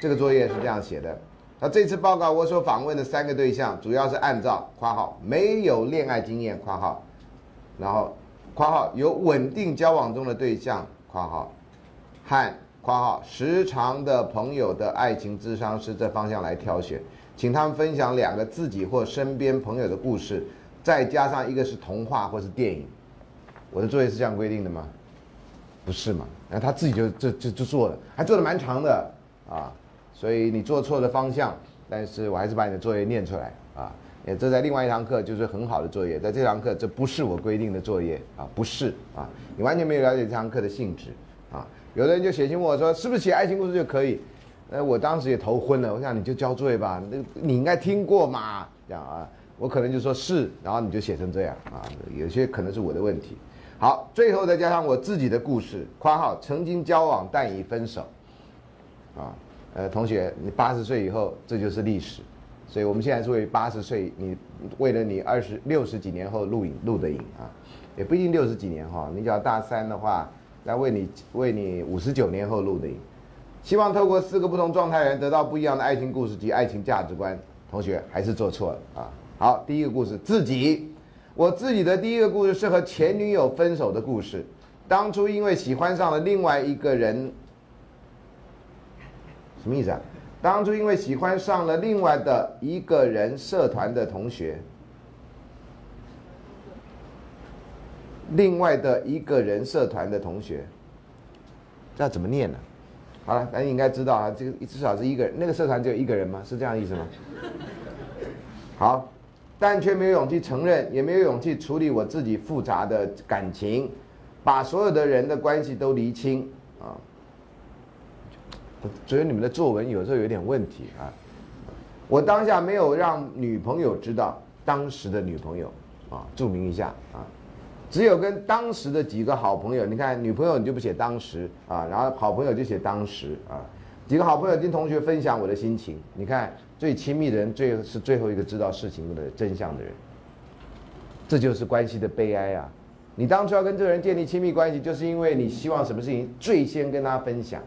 这个作业是这样写的。那这次报告我所访问的三个对象，主要是按照（括号没有恋爱经验）（括号），然后（括号有稳定交往中的对象）（括号）和（括号时常的朋友的爱情智商是这方向来挑选，请他们分享两个自己或身边朋友的故事，再加上一个是童话或是电影。我的作业是这样规定的吗？不是嘛？那他自己就就就就做了，还做的蛮长的啊。所以你做错了方向，但是我还是把你的作业念出来啊。也这在另外一堂课就是很好的作业，在这堂课这不是我规定的作业啊，不是啊，你完全没有了解这堂课的性质啊。有的人就写信问我说，是不是写爱情故事就可以？呃，我当时也头昏了，我想你就交作业吧，那你应该听过嘛，这样啊，我可能就说是，然后你就写成这样啊，有些可能是我的问题。好，最后再加上我自己的故事，括号曾经交往但已分手，啊。呃，同学，你八十岁以后，这就是历史，所以我们现在是为八十岁，你为了你二十六十几年后录影录的影啊，也不一定六十几年哈，你只要大三的话，来为你为你五十九年后录的影，希望透过四个不同状态人得到不一样的爱情故事及爱情价值观。同学还是做错了啊。好，第一个故事，自己，我自己的第一个故事是和前女友分手的故事，当初因为喜欢上了另外一个人。什么意思啊？当初因为喜欢上了另外的一个人社团的同学，另外的一个人社团的同学，这要怎么念呢？好了，大家应该知道啊，这个至少是一个人，那个社团只有一个人吗？是这样意思吗？好，但却没有勇气承认，也没有勇气处理我自己复杂的感情，把所有的人的关系都厘清啊。觉得你们的作文有时候有点问题啊！我当下没有让女朋友知道当时的女朋友啊，注明一下啊，只有跟当时的几个好朋友。你看，女朋友你就不写当时啊，然后好朋友就写当时啊，几个好朋友跟同学分享我的心情。你看，最亲密的人最是最后一个知道事情的真相的人，这就是关系的悲哀啊！你当初要跟这个人建立亲密关系，就是因为你希望什么事情最先跟他分享。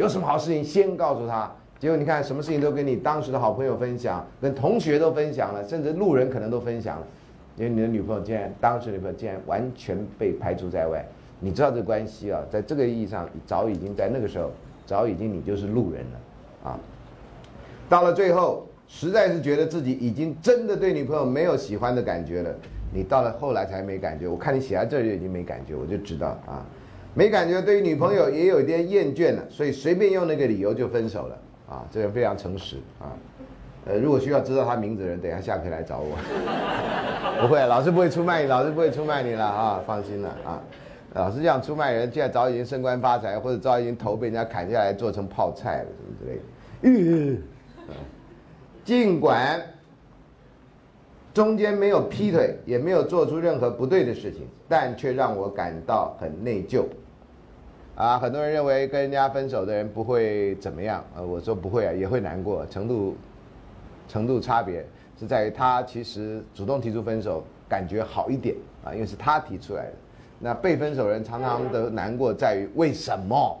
有什么好事情先告诉他，结果你看什么事情都跟你当时的好朋友分享，跟同学都分享了，甚至路人可能都分享了，因为你的女朋友竟然当时女朋友竟然完全被排除在外。你知道这关系啊，在这个意义上早已经在那个时候早已经你就是路人了啊。到了最后，实在是觉得自己已经真的对女朋友没有喜欢的感觉了。你到了后来才没感觉，我看你写在这儿就已经没感觉，我就知道啊。没感觉，对于女朋友也有一点厌倦了，所以随便用那个理由就分手了啊！这个非常诚实啊。呃，如果需要知道他名字的人，等一下下课来找我。不会，老师不会出卖你，老师不会出卖你了啊，放心了啊。老师这样出卖人，现在早已经升官发财，或者早已经头被人家砍下来做成泡菜了，什么之类的。尽管中间没有劈腿，也没有做出任何不对的事情，但却让我感到很内疚。啊，很多人认为跟人家分手的人不会怎么样，呃，我说不会啊，也会难过，程度程度差别是在于他其实主动提出分手，感觉好一点啊，因为是他提出来的。那被分手人常常的难过在于为什么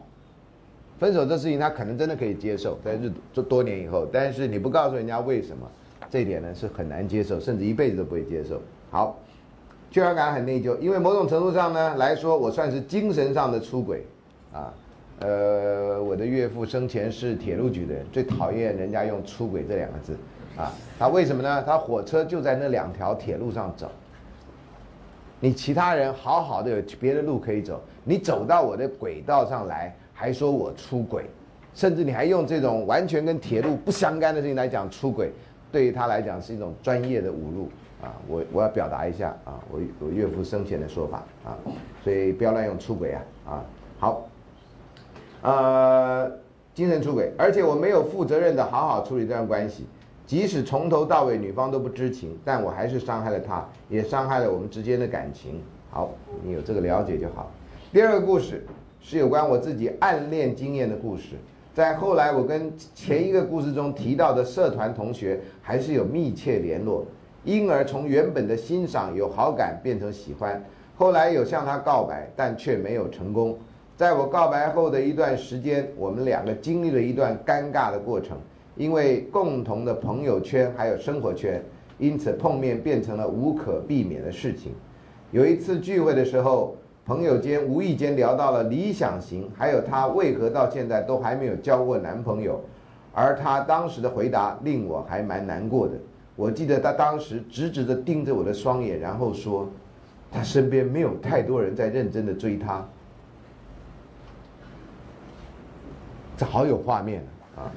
分手这事情他可能真的可以接受，在日多多年以后，但是你不告诉人家为什么，这一点呢是很难接受，甚至一辈子都不会接受。好，居然感很内疚，因为某种程度上呢来说，我算是精神上的出轨。啊，呃，我的岳父生前是铁路局的人，最讨厌人家用“出轨”这两个字，啊，他为什么呢？他火车就在那两条铁路上走，你其他人好好的有别的路可以走，你走到我的轨道上来，还说我出轨，甚至你还用这种完全跟铁路不相干的事情来讲出轨，对于他来讲是一种专业的侮辱啊！我我要表达一下啊，我我岳父生前的说法啊，所以不要乱用出轨啊啊，好。呃，精神出轨，而且我没有负责任的好好处理这段关系，即使从头到尾女方都不知情，但我还是伤害了她，也伤害了我们之间的感情。好，你有这个了解就好。第二个故事是有关我自己暗恋经验的故事，在后来我跟前一个故事中提到的社团同学还是有密切联络，因而从原本的欣赏有好感变成喜欢，后来有向他告白，但却没有成功。在我告白后的一段时间，我们两个经历了一段尴尬的过程，因为共同的朋友圈还有生活圈，因此碰面变成了无可避免的事情。有一次聚会的时候，朋友间无意间聊到了理想型，还有她为何到现在都还没有交过男朋友，而她当时的回答令我还蛮难过的。我记得她当时直直的盯着我的双眼，然后说，她身边没有太多人在认真的追她。这好有画面啊！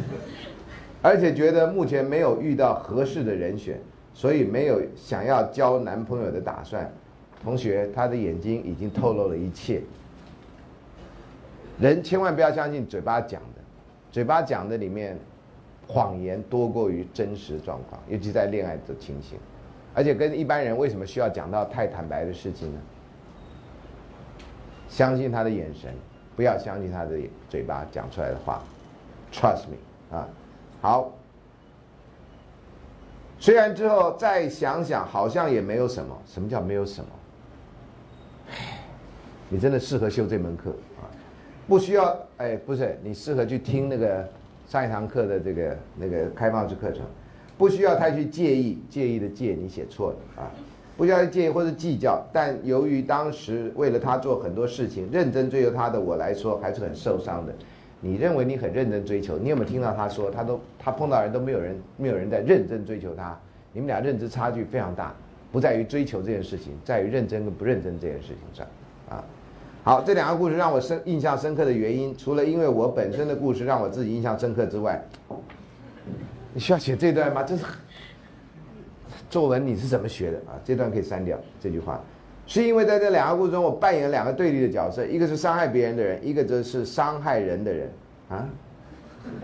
而且觉得目前没有遇到合适的人选，所以没有想要交男朋友的打算。同学，他的眼睛已经透露了一切。人千万不要相信嘴巴讲的，嘴巴讲的里面谎言多过于真实状况，尤其在恋爱的情形。而且跟一般人为什么需要讲到太坦白的事情呢？相信他的眼神。不要相信他的嘴巴讲出来的话，Trust me 啊，好。虽然之后再想想，好像也没有什么。什么叫没有什么？你真的适合修这门课啊！不需要，哎，不是，你适合去听那个上一堂课的这个那个开放式课程，不需要太去介意，介意的介你写错了啊。不需要介意或者计较，但由于当时为了他做很多事情，认真追求他的我来说还是很受伤的。你认为你很认真追求，你有没有听到他说，他都他碰到人都没有人没有人在认真追求他？你们俩认知差距非常大，不在于追求这件事情，在于认真跟不认真这件事情上啊。好，这两个故事让我深印象深刻的原因，除了因为我本身的故事让我自己印象深刻之外，你需要写这段吗？这是。作文你是怎么学的啊？这段可以删掉这句话，是因为在这两个故事中，我扮演两个对立的角色，一个是伤害别人的人，一个则是伤害人的人，啊，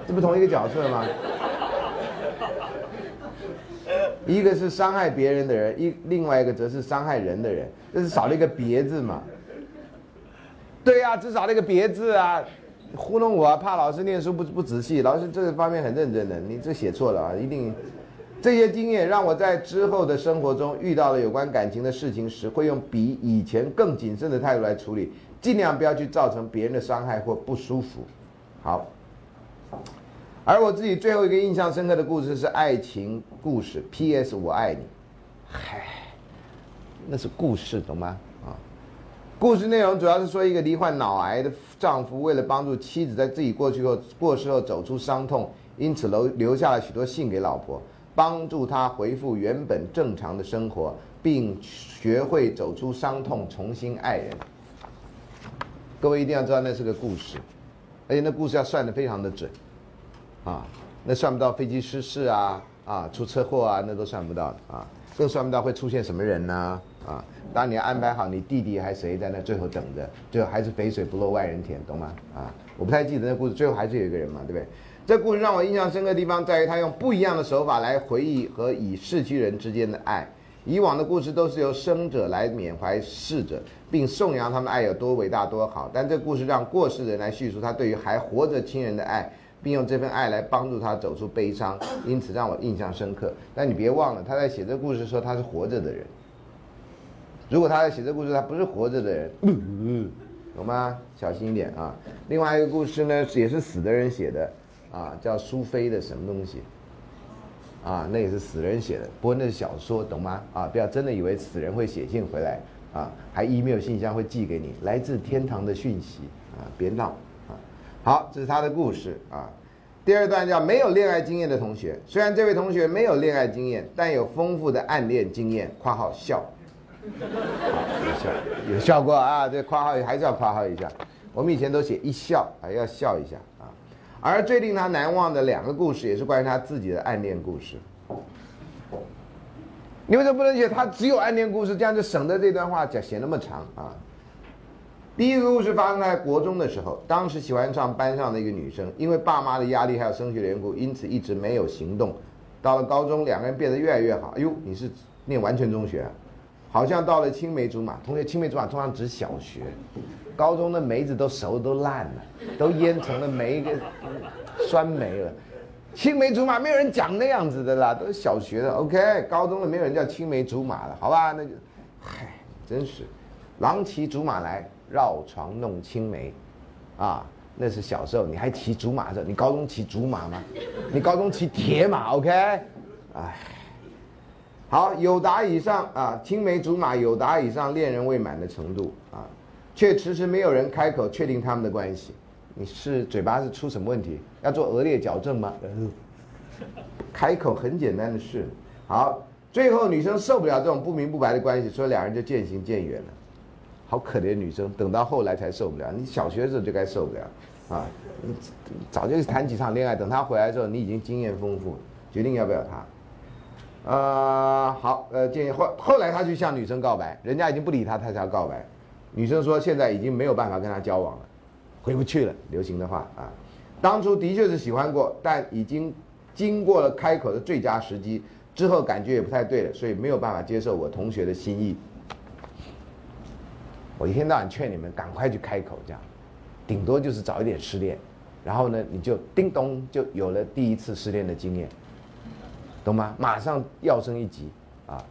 这不同一个角色吗？一个是伤害别人的人，一另外一个则是伤害人的人，这是少了一个别字嘛？对呀，只少了一个别字啊，糊弄我啊，怕老师念书不不仔细，老师这个方面很认真的，你这写错了啊，一定。这些经验让我在之后的生活中遇到了有关感情的事情时，会用比以前更谨慎的态度来处理，尽量不要去造成别人的伤害或不舒服。好，而我自己最后一个印象深刻的故事是爱情故事。P.S. 我爱你。嗨，那是故事，懂吗？啊，故事内容主要是说一个罹患脑癌的丈夫，为了帮助妻子在自己过去后过世后走出伤痛，因此留留下了许多信给老婆。帮助她恢复原本正常的生活，并学会走出伤痛，重新爱人。各位一定要知道，那是个故事，而且那故事要算得非常的准，啊，那算不到飞机失事啊，啊，出车祸啊，那都算不到啊，更算不到会出现什么人呢？啊，当你安排好你弟弟还谁在那最后等着，最后还是肥水不落外人田，懂吗？啊，我不太记得那故事，最后还是有一个人嘛，对不对？这故事让我印象深刻的地方在于，他用不一样的手法来回忆和已逝去人之间的爱。以往的故事都是由生者来缅怀逝者，并颂扬他们爱有多伟大多好。但这故事让过世的人来叙述他对于还活着亲人的爱，并用这份爱来帮助他走出悲伤，因此让我印象深刻。但你别忘了，他在写这故事的时候他是活着的人。如果他在写这故事，他不是活着的人，懂吗？小心一点啊！另外一个故事呢，也是死的人写的。啊，叫苏菲的什么东西？啊，那也是死人写的，不过那是小说，懂吗？啊，不要真的以为死人会写信回来，啊，还 email 信箱会寄给你来自天堂的讯息，啊，别闹，啊，好，这是他的故事，啊，第二段叫没有恋爱经验的同学，虽然这位同学没有恋爱经验，但有丰富的暗恋经验，括号笑，有笑，有笑过啊，这括号还是要括号一下，我们以前都写一笑，还要笑一下啊。而最令他难忘的两个故事，也是关于他自己的暗恋故事。你为什么不能写他只有暗恋故事？这样就省得这段话讲写那么长啊。第一个故事发生在国中的时候，当时喜欢上班上的一个女生，因为爸妈的压力还有升学的缘故，因此一直没有行动。到了高中，两个人变得越来越好。哎呦，你是念完全中学，好像到了青梅竹马。同学，青梅竹马通常指小学。高中的梅子都熟都烂了，都腌成了梅跟酸梅了。青梅竹马没有人讲那样子的啦，都是小学的。OK，高中的没有人叫青梅竹马了，好吧？那就，嗨，真是，郎骑竹马来，绕床弄青梅，啊，那是小时候你还骑竹马的时候，你高中骑竹马吗？你高中骑铁马，OK？哎，好，有达以上啊，青梅竹马有达以上恋人未满的程度啊，却迟迟没有人开口确定他们的关系。你是嘴巴是出什么问题？要做额裂矫正吗？开口很简单的事。好，最后女生受不了这种不明不白的关系，所以两人就渐行渐远了。好可怜女生，等到后来才受不了。你小学的时候就该受不了啊！你早就谈几场恋爱，等他回来的时候，你已经经验丰富，决定要不要他。呃，好，呃，建议后后来他去向女生告白，人家已经不理他，他才要告白。女生说现在已经没有办法跟他交往了。回不去了，流行的话啊，当初的确是喜欢过，但已经经过了开口的最佳时机之后，感觉也不太对了，所以没有办法接受我同学的心意。我一天到晚劝你们赶快去开口，这样，顶多就是早一点失恋，然后呢，你就叮咚就有了第一次失恋的经验，懂吗？马上要升一级啊！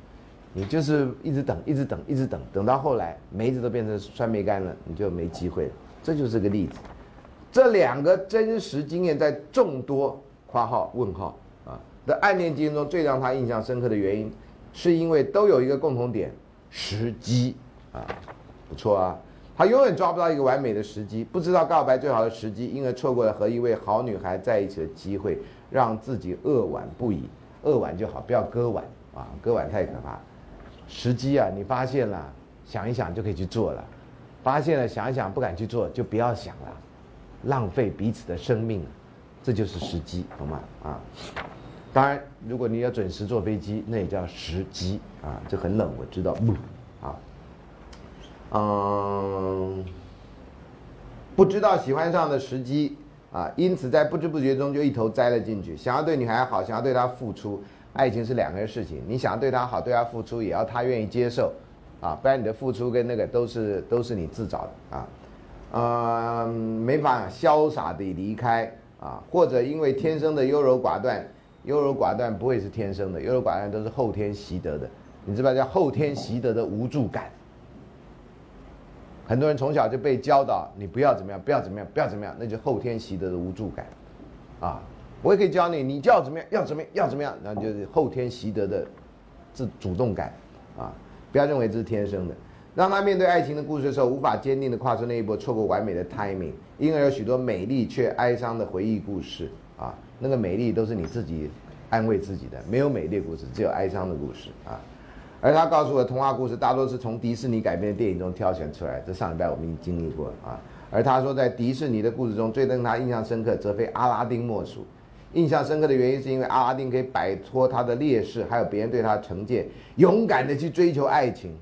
你就是一直等，一直等，一直等，等到后来梅子都变成酸梅干了，你就没机会了。这就是个例子，这两个真实经验在众多（括号问号）啊的暗恋经验中最让他印象深刻的原因，是因为都有一个共同点：时机啊，不错啊，他永远抓不到一个完美的时机，不知道告白最好的时机，因而错过了和一位好女孩在一起的机会，让自己扼腕不已。扼腕就好，不要割腕啊，割腕太可怕。时机啊，你发现了，想一想就可以去做了。发现了，想一想不敢去做，就不要想了，浪费彼此的生命，这就是时机，懂吗？啊，当然，如果你要准时坐飞机，那也叫时机啊。这很冷，我知道。啊，嗯，不知道喜欢上的时机啊，因此在不知不觉中就一头栽了进去。想要对女孩好，想要对她付出，爱情是两个人事情。你想要对她好，对她付出，也要她愿意接受。啊，不然你的付出跟那个都是都是你自找的啊，呃，没法潇洒地离开啊，或者因为天生的优柔寡断，优柔寡断不会是天生的，优柔寡断都是后天习得的，你知道叫后天习得的无助感。很多人从小就被教导，你不要怎么样，不要怎么样，不要怎么样，那就后天习得的无助感，啊，我也可以教你，你就要怎么样，要怎么样，要怎么样，然后就是后天习得的自主动感，啊。不要认为这是天生的，让他面对爱情的故事的时候，无法坚定的跨出那一步，错过完美的 timing，因而有许多美丽却哀伤的回忆故事啊，那个美丽都是你自己安慰自己的，没有美丽故事，只有哀伤的故事啊。而他告诉我的，童话故事大多是从迪士尼改编的电影中挑选出来，这上礼拜我们已经经历过了啊。而他说，在迪士尼的故事中，最令他印象深刻，则非阿拉丁莫属。印象深刻的原因是因为阿拉丁可以摆脱他的劣势，还有别人对他成见，勇敢的去追求爱情。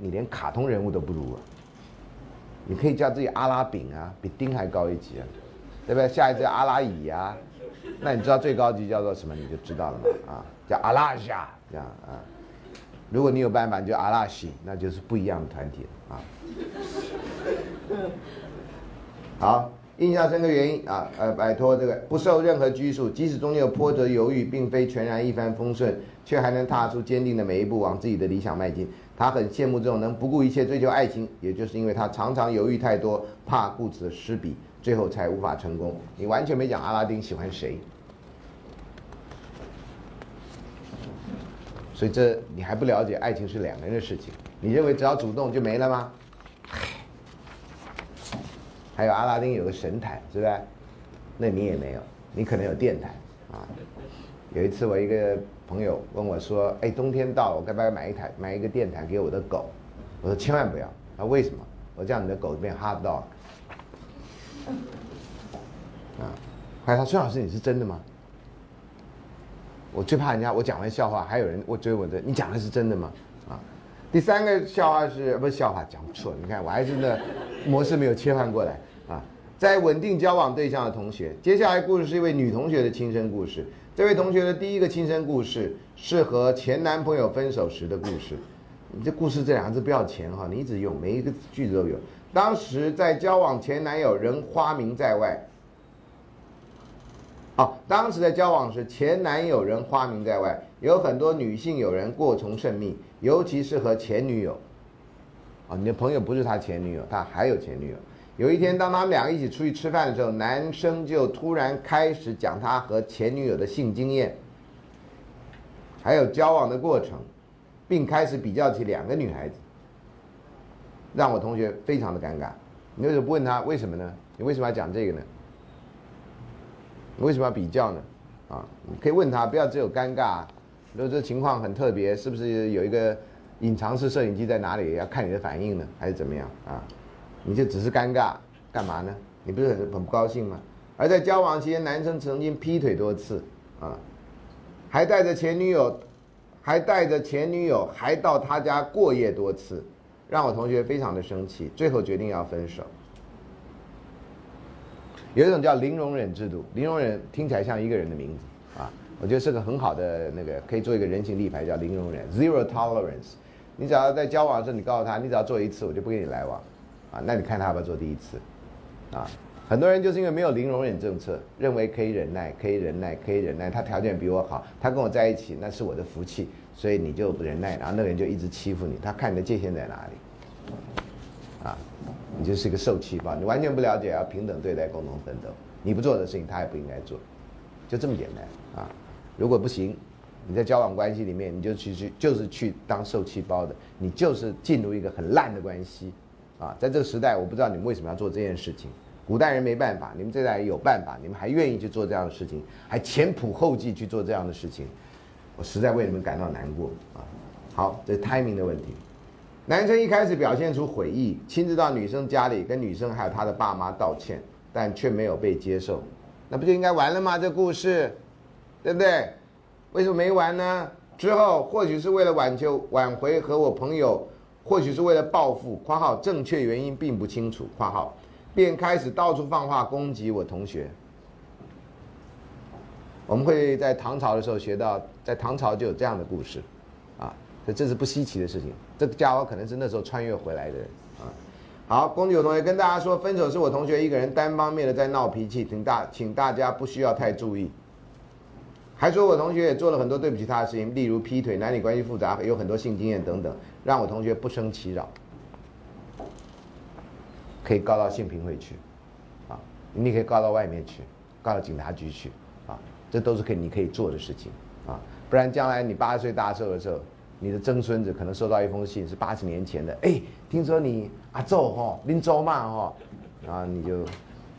你连卡通人物都不如啊！你可以叫自己阿拉饼啊，比丁还高一级啊，对不对？下一次阿拉乙啊，那你知道最高级叫做什么？你就知道了嘛啊，叫阿拉夏这样啊。如果你有办法，就阿拉西，那就是不一样的团体啊。好。印象深刻原因啊，呃，摆脱这个不受任何拘束，即使中间有波折犹豫，并非全然一帆风顺，却还能踏出坚定的每一步，往自己的理想迈进。他很羡慕这种能不顾一切追求爱情，也就是因为他常常犹豫太多，怕顾此失彼，最后才无法成功。你完全没讲阿拉丁喜欢谁，所以这你还不了解，爱情是两个人的事情。你认为只要主动就没了吗？还有阿拉丁有个神坛，是不是？那你也没有，你可能有电台啊。有一次我一个朋友问我说：“哎，冬天到了，我该不该买一台买一个电台给我的狗？”我说：“千万不要。”他为什么？我叫你的狗变 hot dog。啊，后来他孙老师，你是真的吗？我最怕人家我讲完笑话，还有人我追我的，你讲的是真的吗？啊，第三个笑话是不是笑话？讲错了，你看我还真的模式没有切换过来啊。在稳定交往对象的同学，接下来故事是一位女同学的亲身故事。这位同学的第一个亲身故事是和前男朋友分手时的故事。你这故事这两个字不要钱哈，你一直用，每一个句子都有。当时在交往前男友仍花名在外。哦，当时在交往时前男友人花名在外，有很多女性友人过从甚密，尤其是和前女友。啊，你的朋友不是他前女友，他还有前女友。有一天，当他们两个一起出去吃饭的时候，男生就突然开始讲他和前女友的性经验，还有交往的过程，并开始比较起两个女孩子，让我同学非常的尴尬。你为什么不问他为什么呢？你为什么要讲这个呢？你为什么要比较呢？啊，你可以问他，不要只有尴尬。如果这情况很特别，是不是有一个隐藏式摄影机在哪里？要看你的反应呢，还是怎么样啊？你就只是尴尬，干嘛呢？你不是很很不高兴吗？而在交往期间，男生曾经劈腿多次啊，还带着前女友，还带着前女友，还到他家过夜多次，让我同学非常的生气，最后决定要分手。有一种叫零容忍制度，零容忍听起来像一个人的名字啊，我觉得是个很好的那个可以做一个人形立牌，叫零容忍 （zero tolerance）。你只要在交往的时候，你告诉他，你只要做一次，我就不跟你来往，啊，那你看他要不要做第一次？啊，很多人就是因为没有零容忍政策，认为可以忍耐，可以忍耐，可以忍耐，他条件比我好，他跟我在一起那是我的福气，所以你就忍耐，然后那个人就一直欺负你，他看你的界限在哪里？你就是一个受气包，你完全不了解要平等对待、共同奋斗。你不做的事情，他也不应该做，就这么简单啊！如果不行，你在交往关系里面，你就去去就是去当受气包的，你就是进入一个很烂的关系啊！在这个时代，我不知道你们为什么要做这件事情。古代人没办法，你们这代人有办法，你们还愿意去做这样的事情，还前仆后继去做这样的事情，我实在为你们感到难过啊！好，这是 timing 的问题。男生一开始表现出悔意，亲自到女生家里跟女生还有他的爸妈道歉，但却没有被接受，那不就应该完了吗？这故事，对不对？为什么没完呢？之后或许是为了挽救、挽回和我朋友，或许是为了报复（括号正确原因并不清楚）（括号），便开始到处放话攻击我同学。我们会在唐朝的时候学到，在唐朝就有这样的故事。啊这这是不稀奇的事情，这个家伙可能是那时候穿越回来的人啊。好，公主同学跟大家说，分手是我同学一个人单方面的在闹脾气，请大请大家不需要太注意。还说我同学也做了很多对不起他的事情，例如劈腿、男女关系复杂、有很多性经验等等，让我同学不生其扰，可以告到性平会去，啊，你可以告到外面去，告到警察局去，啊，这都是可以你可以做的事情，啊，不然将来你八十岁大寿的时候。你的曾孙子可能收到一封信，是八十年前的。哎，听说你阿周哈，林周嘛哈，然后你就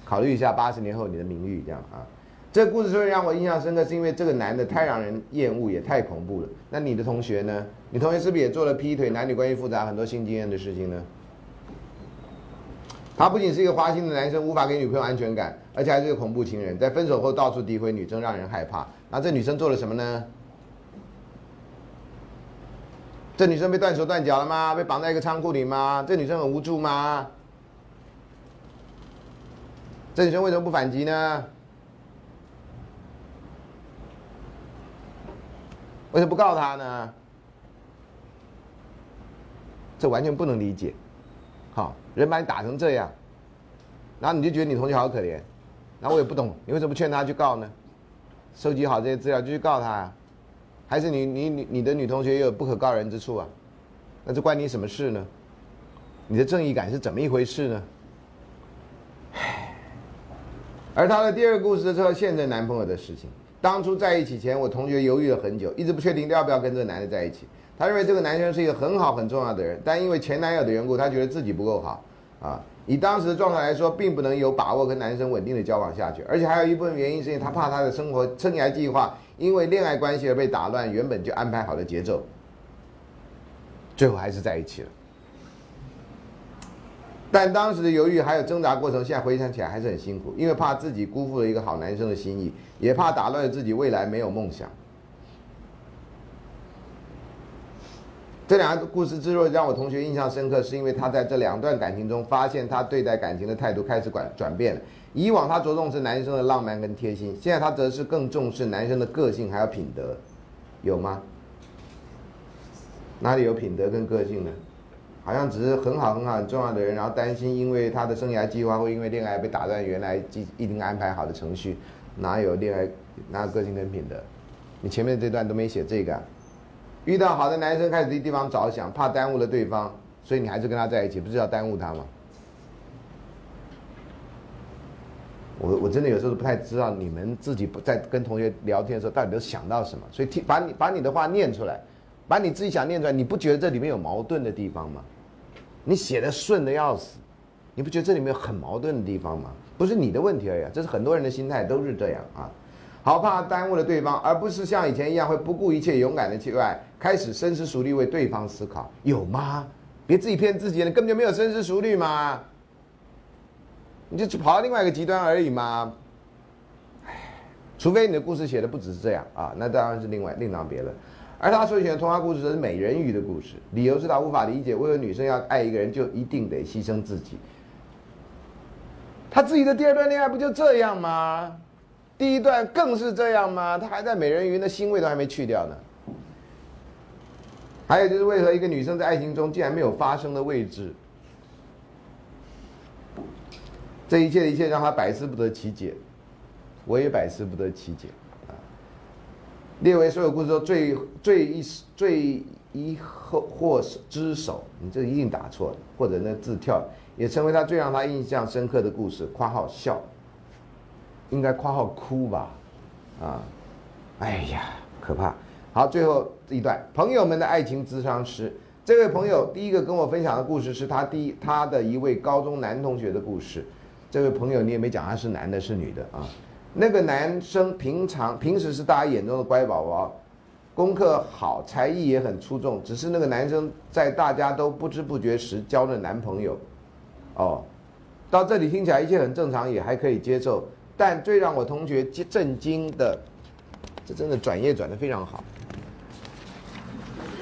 考虑一下八十年后你的名誉这样啊。这个故事所以让我印象深刻，是因为这个男的太让人厌恶，也太恐怖了。那你的同学呢？你同学是不是也做了劈腿、男女关系复杂、很多性经验的事情呢？他不仅是一个花心的男生，无法给女朋友安全感，而且还是个恐怖情人，在分手后到处诋毁女生，让人害怕。那这女生做了什么呢？这女生被断手断脚了吗？被绑在一个仓库里吗？这女生很无助吗？这女生为什么不反击呢？为什么不告他呢？这完全不能理解。好，人把你打成这样，然后你就觉得你同学好可怜，然后我也不懂，你为什么不劝他去告呢？收集好这些资料就去告他呀。还是你你你你的女同学也有不可告人之处啊？那这关你什么事呢？你的正义感是怎么一回事呢？唉。而他的第二个故事是现任男朋友的事情。当初在一起前，我同学犹豫了很久，一直不确定要不要跟这个男的在一起。他认为这个男生是一个很好很重要的人，但因为前男友的缘故，他觉得自己不够好啊。以当时的状态来说，并不能有把握跟男生稳定的交往下去，而且还有一部分原因是因为他怕他的生活生涯计划因为恋爱关系而被打乱原本就安排好的节奏，最后还是在一起了。但当时的犹豫还有挣扎过程，现在回想起来还是很辛苦，因为怕自己辜负了一个好男生的心意，也怕打乱了自己未来没有梦想。这两个故事之所以让我同学印象深刻，是因为他在这两段感情中发现他对待感情的态度开始转转变了。以往他着重是男生的浪漫跟贴心，现在他则是更重视男生的个性还有品德，有吗？哪里有品德跟个性呢？好像只是很好很好很重要的人，然后担心因为他的生涯计划会因为恋爱被打断原来既一定安排好的程序，哪有恋爱哪有个性跟品德？你前面这段都没写这个。啊遇到好的男生，开始对对方着想，怕耽误了对方，所以你还是跟他在一起，不是要耽误他吗？我我真的有时候不太知道你们自己不在跟同学聊天的时候到底都想到什么，所以听把你把你的话念出来，把你自己想念出来，你不觉得这里面有矛盾的地方吗？你写的顺的要死，你不觉得这里面有很矛盾的地方吗？不是你的问题而已，这是很多人的心态都是这样啊，好怕耽误了对方，而不是像以前一样会不顾一切勇敢的去爱，开始深思熟虑为对方思考，有吗？别自己骗自己，你根本就没有深思熟虑嘛。你就跑到另外一个极端而已嘛，除非你的故事写的不只是这样啊，那当然是另外另当别论。而他所选的童话故事是美人鱼的故事，理由是他无法理解为何女生要爱一个人就一定得牺牲自己。他自己的第二段恋爱不就这样吗？第一段更是这样吗？他还在美人鱼，那腥味都还没去掉呢。还有就是为何一个女生在爱情中竟然没有发生的位置？这一切一切让他百思不得其解，我也百思不得其解啊！列为所有故事中最最一最一后或之首，你这一定打错了，或者那字跳，也成为他最让他印象深刻的故事。括号笑，应该括号哭吧？啊，哎呀，可怕！好，最后一段，朋友们的爱情智商师，这位朋友第一个跟我分享的故事是他第一他的一位高中男同学的故事。这位朋友，你也没讲他是男的，是女的啊？那个男生平常平时是大家眼中的乖宝宝，功课好，才艺也很出众。只是那个男生在大家都不知不觉时交了男朋友，哦，到这里听起来一切很正常，也还可以接受。但最让我同学震惊的，这真的转业转的非常好，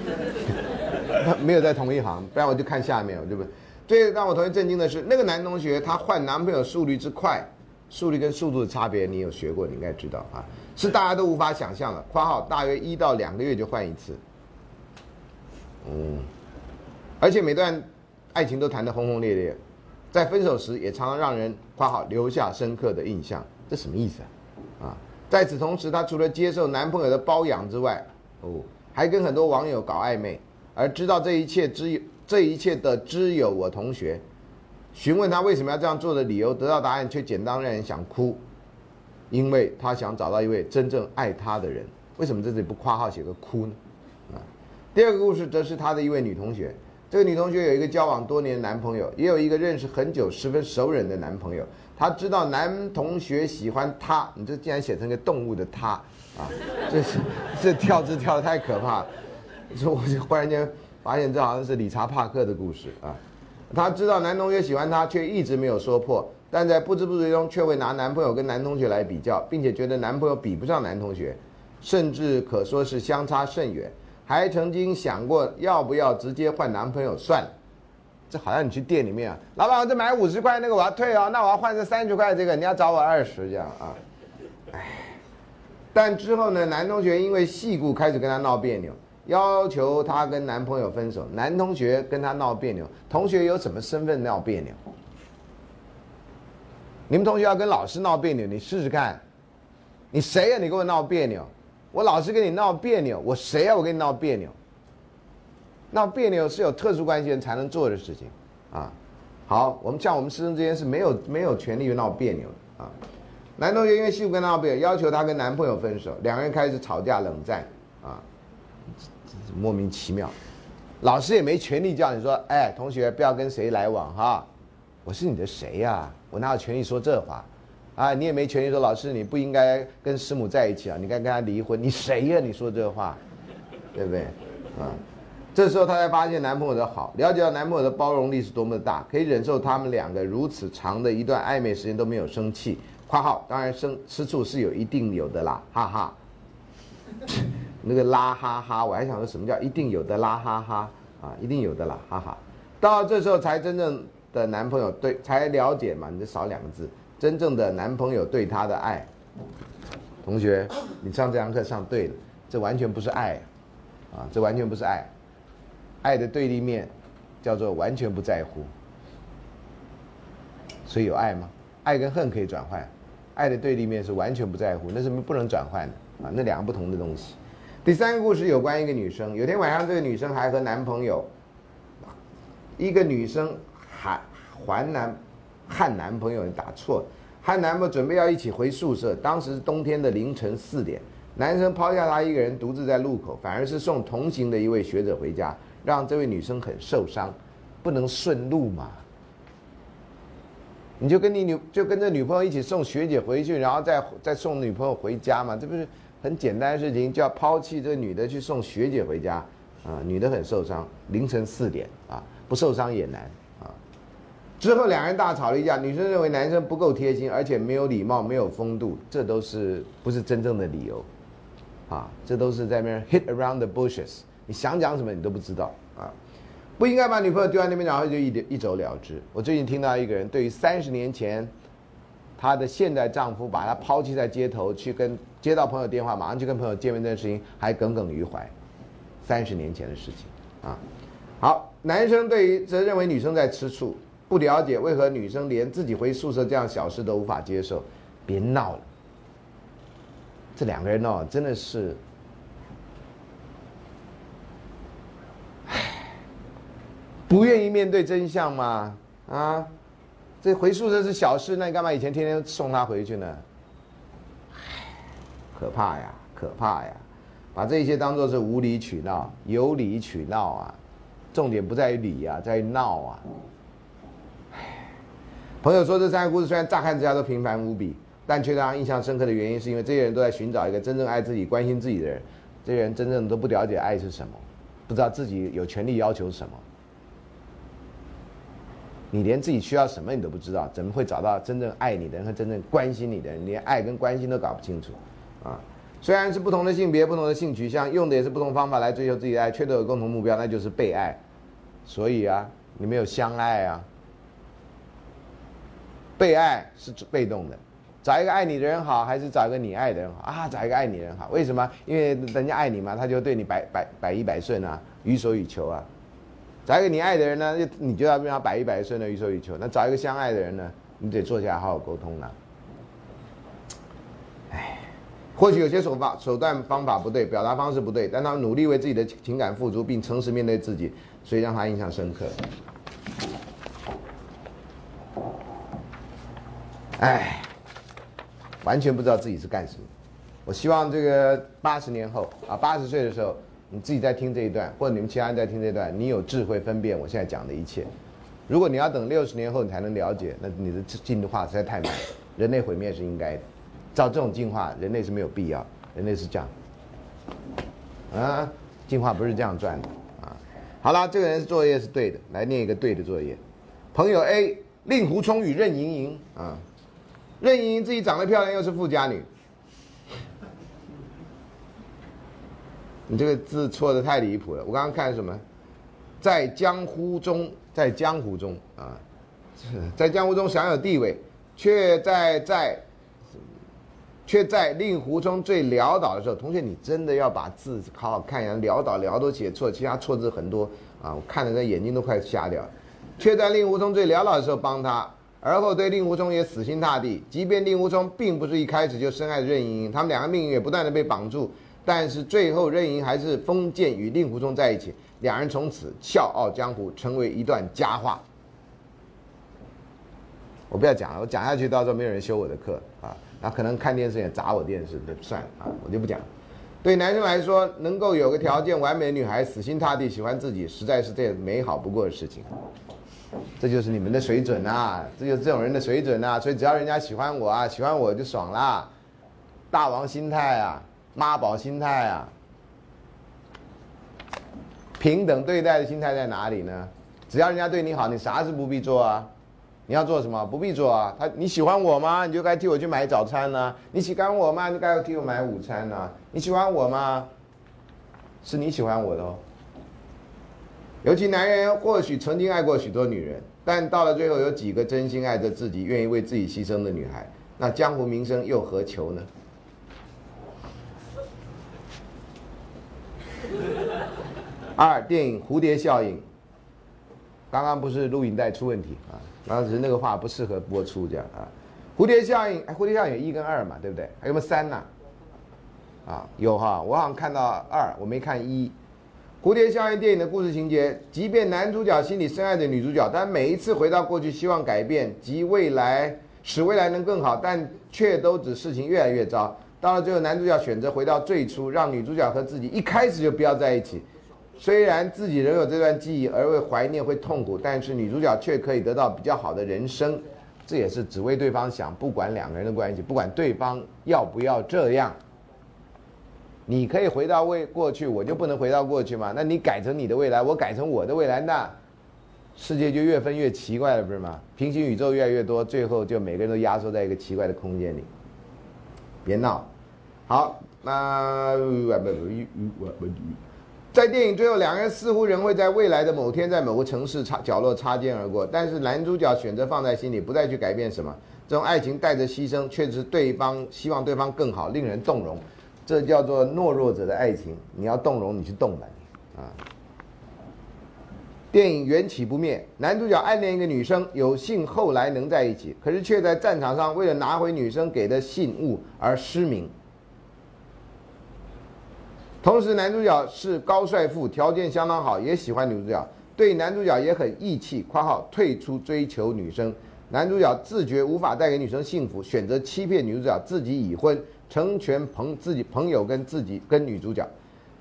没有在同一行，不然我就看下面，对不对？最让我同学震惊的是，那个男同学他换男朋友速率之快，速率跟速度的差别，你有学过，你应该知道啊，是大家都无法想象的。括号大约一到两个月就换一次，嗯，而且每段爱情都谈得轰轰烈烈，在分手时也常常让人括号留下深刻的印象。这什么意思啊？啊，在此同时，他除了接受男朋友的包养之外，哦，还跟很多网友搞暧昧，而知道这一切只有。这一切的知友我同学，询问他为什么要这样做的理由，得到答案却简单让人想哭，因为他想找到一位真正爱他的人。为什么在这里不括号写个哭呢？啊，第二个故事则是他的一位女同学，这个女同学有一个交往多年的男朋友，也有一个认识很久、十分熟人的男朋友。她知道男同学喜欢她，你这竟然写成个动物的她啊，这是这跳字跳的太可怕了，说我就忽然间。发现这好像是理查·帕克的故事啊！她知道男同学喜欢她，却一直没有说破，但在不知不觉中却会拿男朋友跟男同学来比较，并且觉得男朋友比不上男同学，甚至可说是相差甚远，还曾经想过要不要直接换男朋友算。这好像你去店里面啊，老板，我这买五十块那个我要退哦，那我要换成三十块这个，你要找我二十这样啊？哎，但之后呢，男同学因为戏故开始跟他闹别扭。要求她跟男朋友分手，男同学跟她闹别扭。同学有什么身份闹别扭？你们同学要跟老师闹别扭，你试试看。你谁呀？你跟我闹别扭？我老师跟你闹别扭，我谁呀？我跟你闹别扭。闹别扭是有特殊关系人才能做的事情，啊。好，我们像我们师生之间是没有没有权利闹别扭的啊。男同学因为媳妇跟他闹别扭，要求她跟男朋友分手，两个人开始吵架冷战，莫名其妙，老师也没权利叫你说，哎，同学不要跟谁来往哈，我是你的谁呀？我哪有权利说这话？啊，你也没权利说老师你不应该跟师母在一起啊，你该跟他离婚。你谁呀？你说这话，对不对？啊，这时候她才发现男朋友的好，了解到男朋友的包容力是多么的大，可以忍受他们两个如此长的一段暧昧时间都没有生气。括号当然生吃醋是有一定有的啦，哈哈。那个拉哈哈，我还想说什么叫一定有的拉哈哈啊，一定有的啦，哈哈。到这时候才真正的男朋友对，才了解嘛，你就少两个字，真正的男朋友对她的爱。同学，你上这堂课上对了，这完全不是爱，啊，这完全不是爱，爱的对立面叫做完全不在乎。所以有爱吗？爱跟恨可以转换，爱的对立面是完全不在乎，那是不能转换的啊，那两个不同的东西。第三个故事有关一个女生。有天晚上，这个女生还和男朋友一个女生还还男汉男朋友，你打错了，汉男朋友准备要一起回宿舍，当时是冬天的凌晨四点，男生抛下她一个人独自在路口，反而是送同行的一位学者回家，让这位女生很受伤，不能顺路嘛。你就跟你女就跟着女朋友一起送学姐回去，然后再再送女朋友回家嘛，这不是很简单的事情？就要抛弃这个女的去送学姐回家，啊，女的很受伤，凌晨四点啊，不受伤也难啊。之后两人大吵了一架，女生认为男生不够贴心，而且没有礼貌、没有风度，这都是不是真正的理由，啊，这都是在那边 hit around the bushes，你想讲什么你都不知道啊。不应该把女朋友丢在那边，然后就一一走了之。我最近听到一个人对于三十年前，她的现代丈夫把她抛弃在街头，去跟接到朋友电话，马上就跟朋友见面这件事情，还耿耿于怀。三十年前的事情啊。好，男生对于则认为女生在吃醋，不了解为何女生连自己回宿舍这样小事都无法接受。别闹了，这两个人哦，真的是。不愿意面对真相吗？啊，这回宿舍是小事，那你干嘛以前天天送他回去呢？可怕呀，可怕呀！把这些当做是无理取闹，有理取闹啊！重点不在于理啊，在于闹啊！朋友说这三个故事虽然乍看之下都平凡无比，但却让人印象深刻的原因，是因为这些人都在寻找一个真正爱自己、关心自己的人。这些人真正都不了解爱是什么，不知道自己有权利要求什么。你连自己需要什么你都不知道，怎么会找到真正爱你的人和真正关心你的人？连爱跟关心都搞不清楚，啊！虽然是不同的性别、不同的性取向，用的也是不同方法来追求自己的爱，却都有共同目标，那就是被爱。所以啊，你没有相爱啊。被爱是被动的，找一个爱你的人好，还是找一个你爱的人好啊？找一个爱你的人好，为什么？因为人家爱你嘛，他就对你百百百依百顺啊，予所欲求啊。找一个你爱的人呢，就你就要让他百依百顺的予所欲求。那找一个相爱的人呢，你得坐下来好好沟通了。哎，或许有些手法、手段、方法不对，表达方式不对，但他努力为自己的情感付出，并诚实面对自己，所以让他印象深刻。哎，完全不知道自己是干什么。我希望这个八十年后啊，八十岁的时候。你自己在听这一段，或者你们其他人在听这段，你有智慧分辨我现在讲的一切。如果你要等六十年后你才能了解，那你的进化实在太慢。人类毁灭是应该的，照这种进化，人类是没有必要。人类是这样，啊，进化不是这样转的啊。好了，这个人作业是对的，来念一个对的作业。朋友 A 令狐冲与任盈盈啊，任盈盈自己长得漂亮，又是富家女。你这个字错的太离谱了！我刚刚看什么，在江湖中，在江湖中啊，在江湖中享有地位，却在在，却在令狐冲最潦倒的时候。同学，你真的要把字好好看一下，潦倒潦都写错，其他错字很多啊！我看的那眼睛都快瞎掉了。却在令狐冲最潦倒的时候帮他，而后对令狐冲也死心塌地。即便令狐冲并不是一开始就深爱任盈盈，他们两个命运也不断的被绑住。但是最后，任盈还是封建与令狐冲在一起，两人从此笑傲江湖，成为一段佳话。我不要讲了，我讲下去，到时候没有人修我的课啊，那可能看电视也砸我电视，就算了啊，我就不讲。对男生来说，能够有个条件完美女孩死心塌地喜欢自己，实在是最美好不过的事情。这就是你们的水准呐，这就是这种人的水准呐。所以只要人家喜欢我啊，喜欢我就爽啦，大王心态啊。妈宝心态啊，平等对待的心态在哪里呢？只要人家对你好，你啥事不必做啊？你要做什么？不必做啊。他你喜欢我吗？你就该替我去买早餐呢。你喜欢我吗？你该替我买午餐呢。你喜欢我吗？是你喜欢我的哦。尤其男人或许曾经爱过许多女人，但到了最后，有几个真心爱着自己、愿意为自己牺牲的女孩？那江湖名声又何求呢？二电影《蝴蝶效应》，刚刚不是录影带出问题啊？当时那个话不适合播出，这样啊？蝴蝶效应，蝴蝶效应一跟二嘛，对不对？还有没有三呢？啊，有哈，我好像看到二，我没看一。蝴蝶效应电影的故事情节，即便男主角心里深爱着女主角，但每一次回到过去，希望改变及未来，使未来能更好，但却都使事情越来越糟。到了最后，男主角选择回到最初，让女主角和自己一开始就不要在一起。虽然自己仍有这段记忆，而会怀念，会痛苦，但是女主角却可以得到比较好的人生。这也是只为对方想，不管两个人的关系，不管对方要不要这样。你可以回到未过去，我就不能回到过去吗？那你改成你的未来，我改成我的未来，那世界就越分越奇怪了，不是吗？平行宇宙越来越多，最后就每个人都压缩在一个奇怪的空间里。别闹。好，那在电影最后，两个人似乎仍会在未来的某天，在某个城市擦角落擦肩而过。但是男主角选择放在心里，不再去改变什么。这种爱情带着牺牲，却是对方希望对方更好，令人动容。这叫做懦弱者的爱情。你要动容，你去动吧，啊。电影缘起不灭，男主角暗恋一个女生，有幸后来能在一起，可是却在战场上为了拿回女生给的信物而失明。同时，男主角是高帅富，条件相当好，也喜欢女主角，对男主角也很义气。（括号退出追求女生）男主角自觉无法带给女生幸福，选择欺骗女主角，自己已婚，成全朋自己朋友跟自己跟女主角。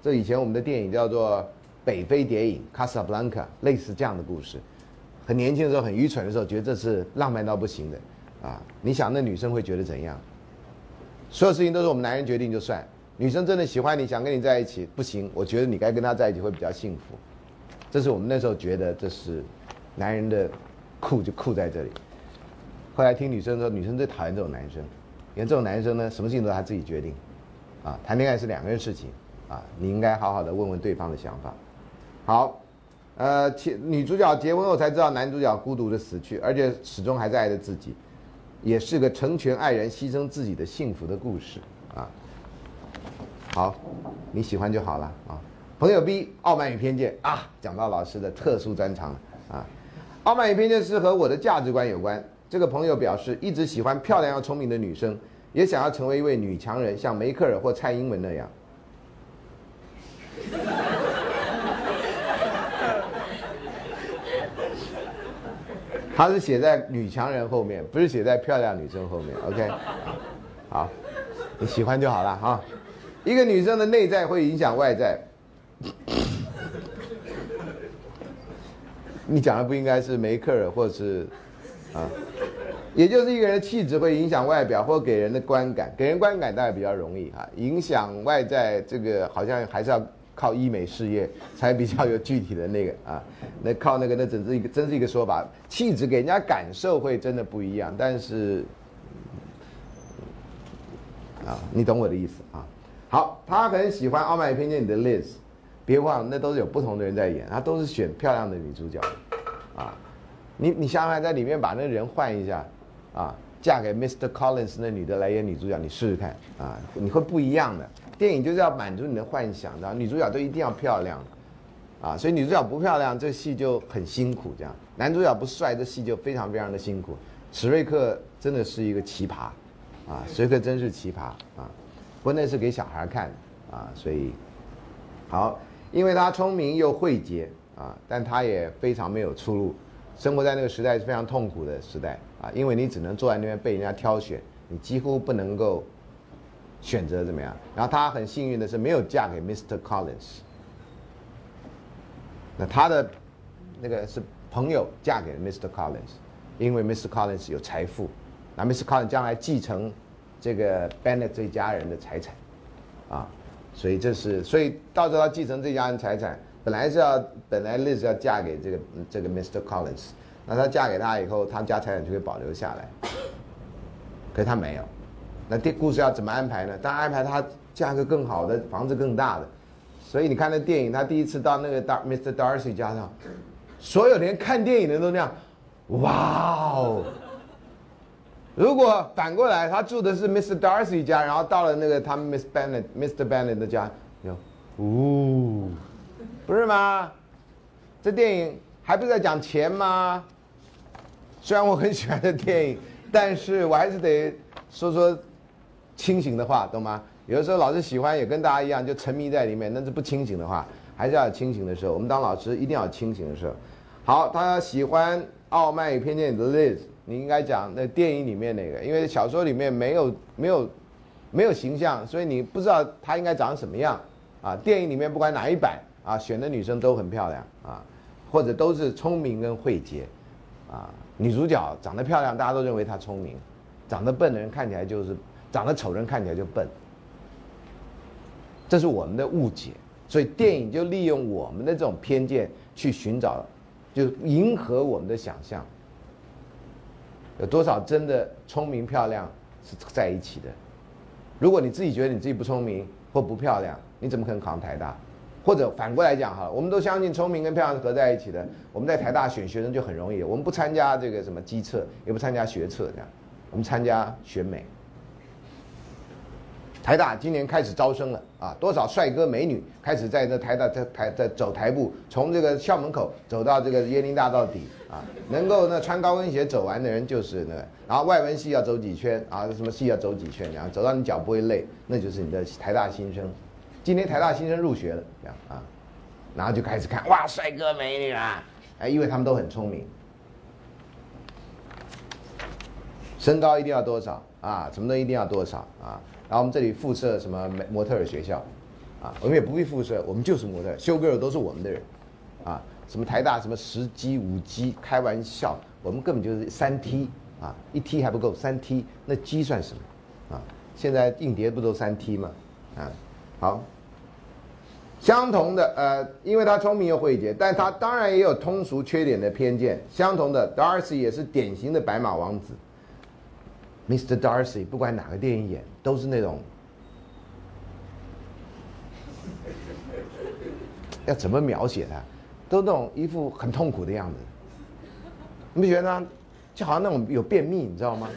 这以前我们的电影叫做《北非谍影》（Casablanca），类似这样的故事。很年轻的时候，很愚蠢的时候，觉得这是浪漫到不行的啊！你想那女生会觉得怎样？所有事情都是我们男人决定就算。女生真的喜欢你，想跟你在一起，不行。我觉得你该跟他在一起会比较幸福。这是我们那时候觉得这是男人的酷，就酷在这里。后来听女生说，女生最讨厌这种男生，因为这种男生呢，什么事情都他自己决定。啊，谈恋爱是两个人事情，啊，你应该好好的问问对方的想法。好，呃，女主角结婚后才知道男主角孤独的死去，而且始终还在爱着自己，也是个成全爱人、牺牲自己的幸福的故事。好，你喜欢就好了啊。朋友 B，傲慢与偏见啊，讲到老师的特殊专长啊。傲慢与偏见是和我的价值观有关。这个朋友表示，一直喜欢漂亮又聪明的女生，也想要成为一位女强人，像梅克尔或蔡英文那样。他是写在女强人后面，不是写在漂亮女生后面。OK，好，你喜欢就好了哈。一个女生的内在会影响外在，你讲的不应该是梅克尔，或者是啊，也就是一个人的气质会影响外表，或给人的观感，给人观感当然比较容易哈，影响外在这个好像还是要靠医美事业才比较有具体的那个啊，那靠那个那真是一个真是一个说法，气质给人家感受会真的不一样，但是啊，你懂我的意思啊。好，他很喜欢《傲慢与偏见》里的 Liz，别忘了，那都是有不同的人在演，他都是选漂亮的女主角，啊，你你想想在里面把那人换一下，啊，嫁给 Mr. Collins 那女的来演女主角，你试试看，啊，你会不一样的。电影就是要满足你的幻想，的女主角都一定要漂亮，啊，所以女主角不漂亮，这戏就很辛苦，这样；男主角不帅，这戏就非常非常的辛苦。史瑞克真的是一个奇葩，啊，史瑞克真是奇葩，啊。不那是给小孩看啊，所以好，因为他聪明又慧捷啊，但他也非常没有出路，生活在那个时代是非常痛苦的时代啊，因为你只能坐在那边被人家挑选，你几乎不能够选择怎么样。然后他很幸运的是没有嫁给 Mr. Collins，那他的那个是朋友嫁给 Mr. Collins，因为 Mr. Collins 有财富，那 Mr. Collins 将来继承。这个 Bennett 这家人的财产，啊，所以这是，所以到时候他继承这家人财产，本来是要，本来 Liz 要嫁给这个这个 Mr. Collins，那他嫁给他以后，他家财产就会保留下来，可是他没有，那这故事要怎么安排呢？当然安排他嫁个更好的房子更大的，所以你看那电影，他第一次到那个 Dar Mr. Darcy 家上，所有连看电影的人都那样，哇哦。如果反过来，他住的是 Mr. Darcy 家，然后到了那个他们 Miss Bennett、Mr. Bennet 的家，有，呜，不是吗？这电影还不是在讲钱吗？虽然我很喜欢这电影，但是我还是得说说清醒的话，懂吗？有的时候老师喜欢，也跟大家一样，就沉迷在里面，那是不清醒的话。还是要清醒的时候。我们当老师一定要清醒的时候。好，他喜欢《傲慢与偏见》的 Liz，你应该讲那电影里面那个，因为小说里面没有没有没有形象，所以你不知道他应该长什么样啊。电影里面不管哪一版啊，选的女生都很漂亮啊，或者都是聪明跟慧洁啊。女主角长得漂亮，大家都认为她聪明；长得笨的人看起来就是长得丑人看起来就笨。这是我们的误解，所以电影就利用我们的这种偏见去寻找，就迎合我们的想象。有多少真的聪明漂亮是在一起的？如果你自己觉得你自己不聪明或不漂亮，你怎么可能考上台大？或者反过来讲哈，我们都相信聪明跟漂亮是合在一起的。我们在台大选学生就很容易，我们不参加这个什么机测，也不参加学测这样，我们参加选美。台大今年开始招生了啊，多少帅哥美女开始在这台大在台在走台步，从这个校门口走到这个椰林大道底啊，能够呢穿高跟鞋走完的人就是那个，然后外文系要走几圈啊，什么系要走几圈，然后走到你脚不会累，那就是你的台大新生。今天台大新生入学了，这样啊，然后就开始看哇，帅哥美女啊，哎，因为他们都很聪明，身高一定要多少啊，什么都一定要多少啊，然后我们这里附设什么模特儿学校，啊，我们也不必附设，我们就是模特，修哥都是我们的人，啊，什么台大什么十 G 五 G，开玩笑，我们根本就是三 T 啊，一 T 还不够，三 T 那 G 算什么啊？现在硬碟不都三 T 吗？啊，好。相同的，呃，因为他聪明又慧洁，但他当然也有通俗缺点的偏见。相同的，Darcy 也是典型的白马王子。Mr. Darcy 不管哪个电影演，都是那种 要怎么描写他，都那种一副很痛苦的样子。你不觉得他就好像那种有便秘，你知道吗？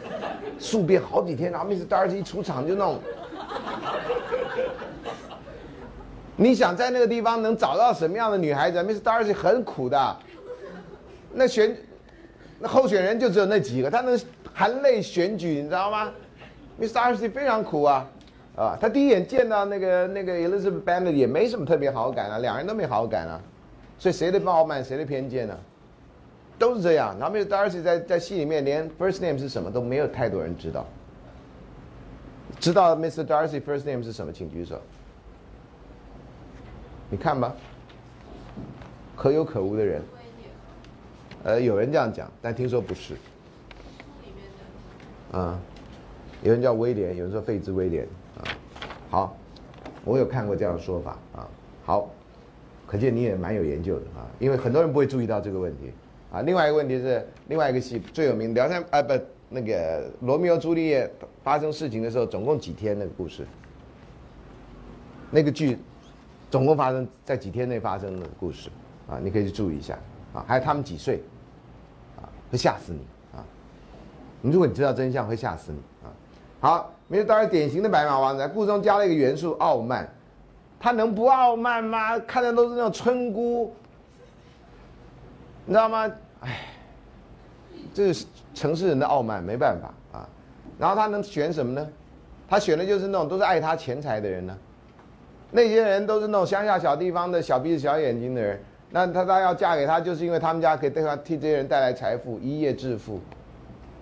宿便好几天，然后 Mr. Darcy 一出场就那种。你想在那个地方能找到什么样的女孩子？Miss Darcy 很苦的，那选那候选人就只有那几个，他能含泪选举，你知道吗？Miss Darcy 非常苦啊，啊，他第一眼见到那个那个 Elizabeth Bennet 也没什么特别好感啊，两人都没好感啊，所以谁的傲慢，谁的偏见呢？都是这样。然后 Miss Darcy 在在戏里面连 first name 是什么都没有太多人知道，知道 Mr. Darcy first name 是什么，请举手。你看吧，可有可无的人，呃，有人这样讲，但听说不是。啊，有人叫威廉，有人说费兹威廉啊。好，我有看过这样的说法啊。好，可见你也蛮有研究的啊，因为很多人不会注意到这个问题啊。另外一个问题是，另外一个戏最有名，聊天啊不，那个罗密欧朱丽叶发生事情的时候，总共几天那个故事？那个剧。总共发生在几天内发生的故事，啊，你可以去注意一下，啊，还有他们几岁，啊，会吓死你，啊，你如果你知道真相，会吓死你，啊，好，没有当然典型的白马王子，故事中加了一个元素傲慢，他能不傲慢吗？看的都是那种村姑，你知道吗？哎，这是城市人的傲慢，没办法啊，然后他能选什么呢？他选的就是那种都是爱他钱财的人呢。那些人都是那种乡下小地方的小鼻子小眼睛的人，那他他要嫁给他，就是因为他们家可以对他替这些人带来财富，一夜致富。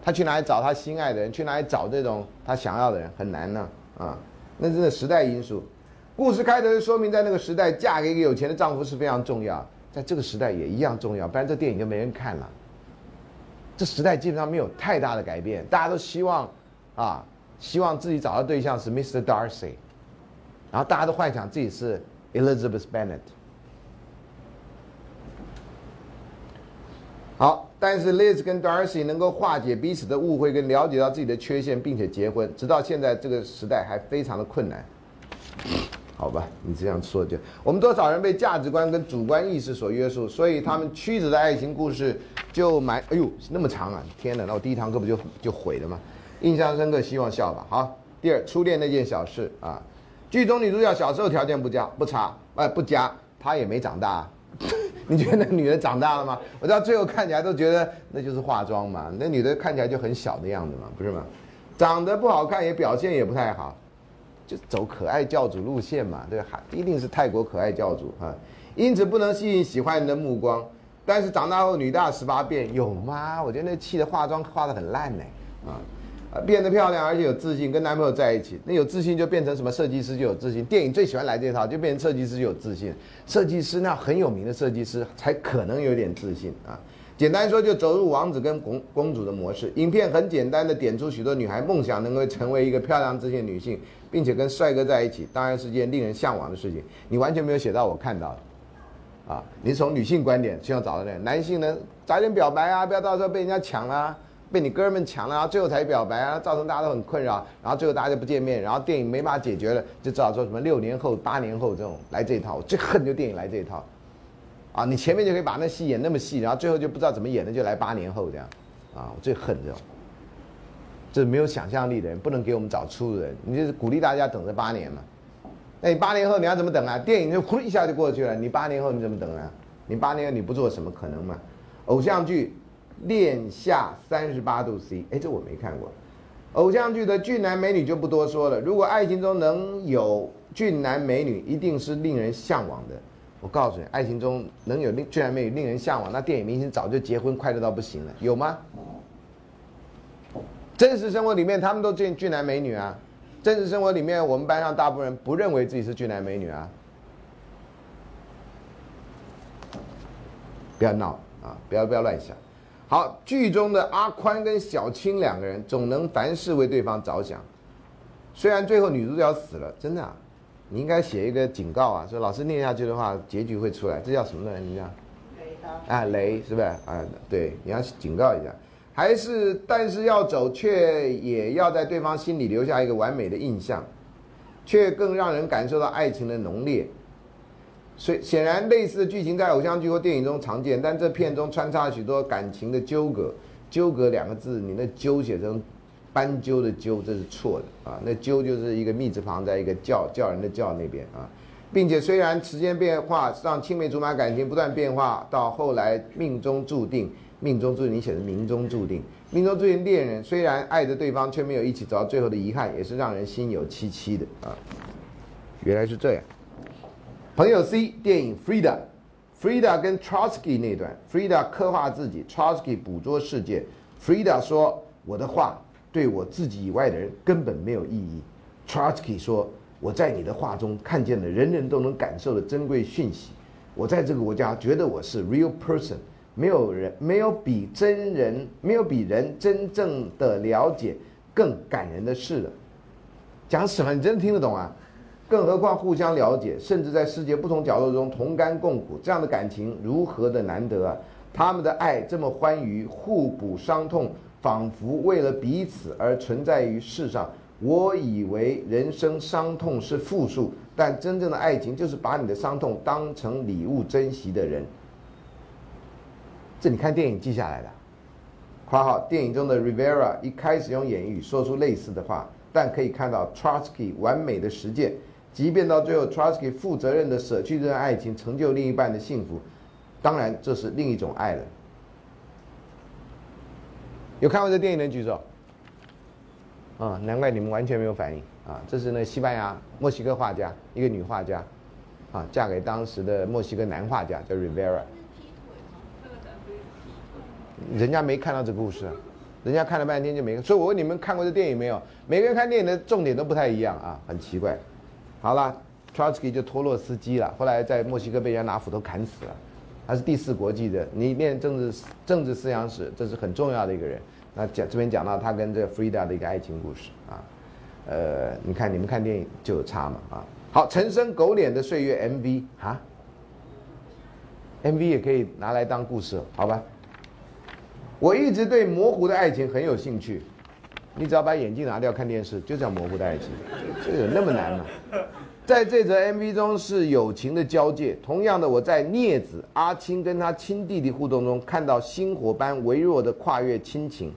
他去哪里找他心爱的人？去哪里找这种他想要的人？很难呢，啊，那真的时代因素。故事开头就说明，在那个时代，嫁给一个有钱的丈夫是非常重要，在这个时代也一样重要，不然这电影就没人看了。这时代基本上没有太大的改变，大家都希望，啊，希望自己找到对象是 Mr. Darcy。然后大家都幻想自己是 Elizabeth Bennet。好，但是 Liz 跟 Darcy 能够化解彼此的误会，跟了解到自己的缺陷，并且结婚，直到现在这个时代还非常的困难。好吧，你这样说就，我们多少人被价值观跟主观意识所约束，所以他们曲折的爱情故事就埋……哎呦，那么长啊！天哪，那我第一堂课不就就毁了吗？印象深刻，希望笑吧。好，第二，初恋那件小事啊。剧中女主角小时候条件不佳不差，哎不佳，她也没长大。你觉得那女的长大了吗？我到最后看起来都觉得那就是化妆嘛，那女的看起来就很小的样子嘛，不是吗？长得不好看，也表现也不太好，就走可爱教主路线嘛，对吧？一定是泰国可爱教主啊，因此不能吸引喜欢人的目光。但是长大后女大十八变，有吗？我觉得那气的化妆化的很烂呢，啊，变得漂亮而且有自信，跟男朋友在一起，那有自信就变成什么设计师就有自信。电影最喜欢来这套，就变成设计师就有自信。设计师那很有名的设计师才可能有点自信啊。简单说，就走入王子跟公公主的模式。影片很简单的点出许多女孩梦想能够成为一个漂亮自信女性，并且跟帅哥在一起，当然是件令人向往的事情。你完全没有写到我看到的。啊，你从女性观点希望找到那男性呢，早点表白啊，不要到时候被人家抢了，被你哥们抢了，然后最后才表白啊，造成大家都很困扰，然后最后大家就不见面，然后电影没法解决了，就只好说什么六年后、八年后这种来这一套，我最恨就电影来这一套，啊，你前面就可以把那戏演那么细，然后最后就不知道怎么演的，就来八年后这样，啊，我最恨这种，这是没有想象力的人，不能给我们找出路人，你就是鼓励大家等着八年嘛。那你八年后你要怎么等啊？电影就呼一下就过去了。你八年后你怎么等啊？你八年后你不做什么可能吗？偶像剧《恋下三十八度 C》，哎，这我没看过。偶像剧的俊男美女就不多说了。如果爱情中能有俊男美女，一定是令人向往的。我告诉你，爱情中能有俊男美女令人向往，那电影明星早就结婚快乐到不行了，有吗？真实生活里面他们都俊俊男美女啊。真实生活里面，我们班上大部分人不认为自己是俊男美女啊！不要闹啊！不要不要乱想。好，剧中的阿宽跟小青两个人总能凡事为对方着想，虽然最后女主角死了，真的，你应该写一个警告啊，说老师念下去的话，结局会出来，这叫什么呢？你讲？雷啊，雷是不是？啊，对，你要警告一下。还是，但是要走，却也要在对方心里留下一个完美的印象，却更让人感受到爱情的浓烈。所以，显然类似的剧情在偶像剧或电影中常见，但这片中穿插了许多感情的纠葛。纠葛两个字，你那纠写成斑鸠的鸠，这是错的啊。那鸠就是一个密字旁，在一个叫叫人的叫那边啊。并且，虽然时间变化让青梅竹马感情不断变化，到后来命中注定。命中注定，你写的命中注定，命中注定恋人虽然爱着对方，却没有一起走到最后的遗憾，也是让人心有戚戚的啊。原来是这样。朋友 C 电影 Frida，Frida 跟 Trotsky 那段，Frida 刻画自己，Trotsky 捕捉世界。Frida 说：“我的画对我自己以外的人根本没有意义。”Trotsky 说：“我在你的画中看见了人人都能感受的珍贵讯息。我在这个国家觉得我是 real person。”没有人，没有比真人，没有比人真正的了解更感人的事了。讲什么？你真的听得懂啊？更何况互相了解，甚至在世界不同角落中同甘共苦，这样的感情如何的难得啊！他们的爱这么欢愉，互补伤痛，仿佛为了彼此而存在于世上。我以为人生伤痛是负数，但真正的爱情就是把你的伤痛当成礼物珍惜的人。这你看电影记下来的。括号电影中的 Rivera 一开始用言语说出类似的话，但可以看到 Trotsky 完美的实践，即便到最后，Trosky 负责任的舍去这段爱情，成就另一半的幸福，当然这是另一种爱了。有看过这电影的举手。啊，难怪你们完全没有反应啊！这是那西班牙墨西哥画家，一个女画家，啊，嫁给当时的墨西哥男画家叫 Rivera。人家没看到这故事，人家看了半天就没。所以我问你们看过这电影没有？每个人看电影的重点都不太一样啊，很奇怪。好了，Trotsky 就托洛斯基了，后来在墨西哥被人家拿斧头砍死了。他是第四国际的，你念政治政治思想史，这是很重要的一个人。那讲这边讲到他跟这 Frida 的一个爱情故事啊，呃，你看你们看电影就有差嘛啊。好，陈升狗脸的岁月 MV 啊，MV 也可以拿来当故事，好吧？我一直对模糊的爱情很有兴趣，你只要把眼镜拿掉看电视，就叫模糊的爱情，这有那么难吗？在这则 MV 中是友情的交界。同样的，我在镊子阿青跟他亲弟弟互动中看到星火般微弱的跨越亲情，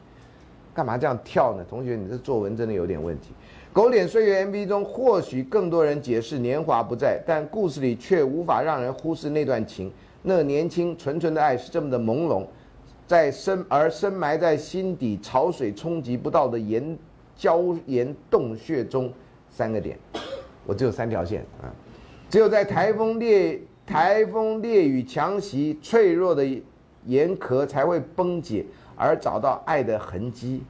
干嘛这样跳呢？同学，你这作文真的有点问题。狗脸岁月 MV 中或许更多人解释年华不在，但故事里却无法让人忽视那段情，那年轻纯纯的爱是这么的朦胧。在深而深埋在心底、潮水冲击不到的岩礁岩洞穴中，三个点，我只有三条线啊，只有在台风烈台风烈雨强袭，脆弱的岩壳才会崩解，而找到爱的痕迹。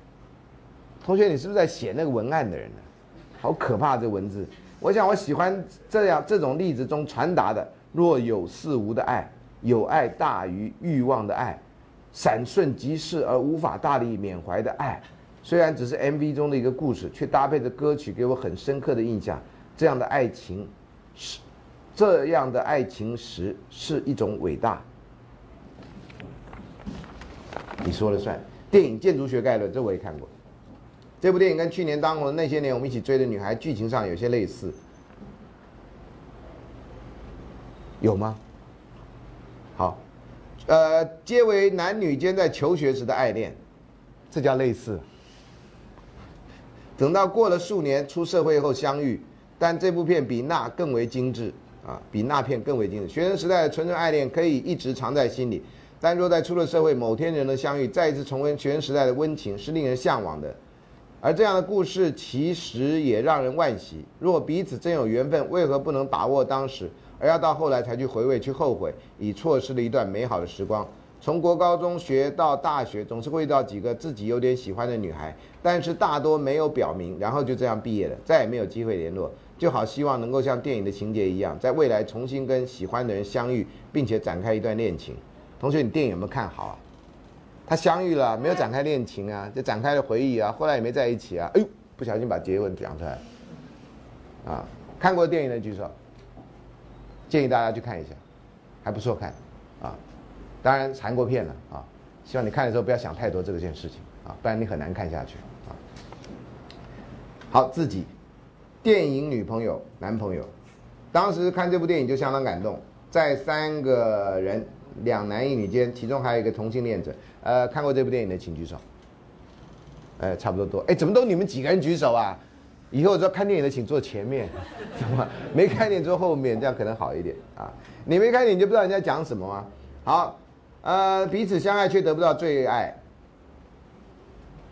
同学，你是不是在写那个文案的人呢？好可怕这文字！我想我喜欢这样这种例子中传达的若有似无的爱，有爱大于欲望的爱，闪瞬即逝而无法大力缅怀的爱。虽然只是 MV 中的一个故事，却搭配着歌曲，给我很深刻的印象。这样的爱情，是这样的爱情时是一种伟大。你说了算。电影《建筑学概论》这我也看过。这部电影跟去年当红的那些年我们一起追的女孩剧情上有些类似，有吗？呃，皆为男女间在求学时的爱恋，这叫类似。等到过了数年，出社会后相遇，但这部片比那更为精致啊，比那片更为精致。学生时代的纯纯爱恋可以一直藏在心里，但若在出了社会，某天人的相遇，再一次重温学生时代的温情，是令人向往的。而这样的故事其实也让人惋惜。若彼此真有缘分，为何不能把握当时，而要到后来才去回味、去后悔，已错失了一段美好的时光？从国高中学到大学，总是会遇到几个自己有点喜欢的女孩，但是大多没有表明，然后就这样毕业了，再也没有机会联络。就好希望能够像电影的情节一样，在未来重新跟喜欢的人相遇，并且展开一段恋情。同学，你电影有没有看好啊？他相遇了，没有展开恋情啊，就展开了回忆啊，后来也没在一起啊。哎呦，不小心把结论讲出来。啊，看过电影的举手。建议大家去看一下，还不错看，啊。当然，韩国片了啊！希望你看的时候不要想太多这个件事情啊，不然你很难看下去啊。好，自己电影女朋友、男朋友，当时看这部电影就相当感动，在三个人两男一女间，其中还有一个同性恋者。呃，看过这部电影的请举手。哎，差不多多。哎，怎么都你们几个人举手啊？以后要看电影的请坐前面，怎么没看电影坐后面，这样可能好一点啊？你没看电影就不知道人家讲什么吗？好。呃，彼此相爱却得不到最爱。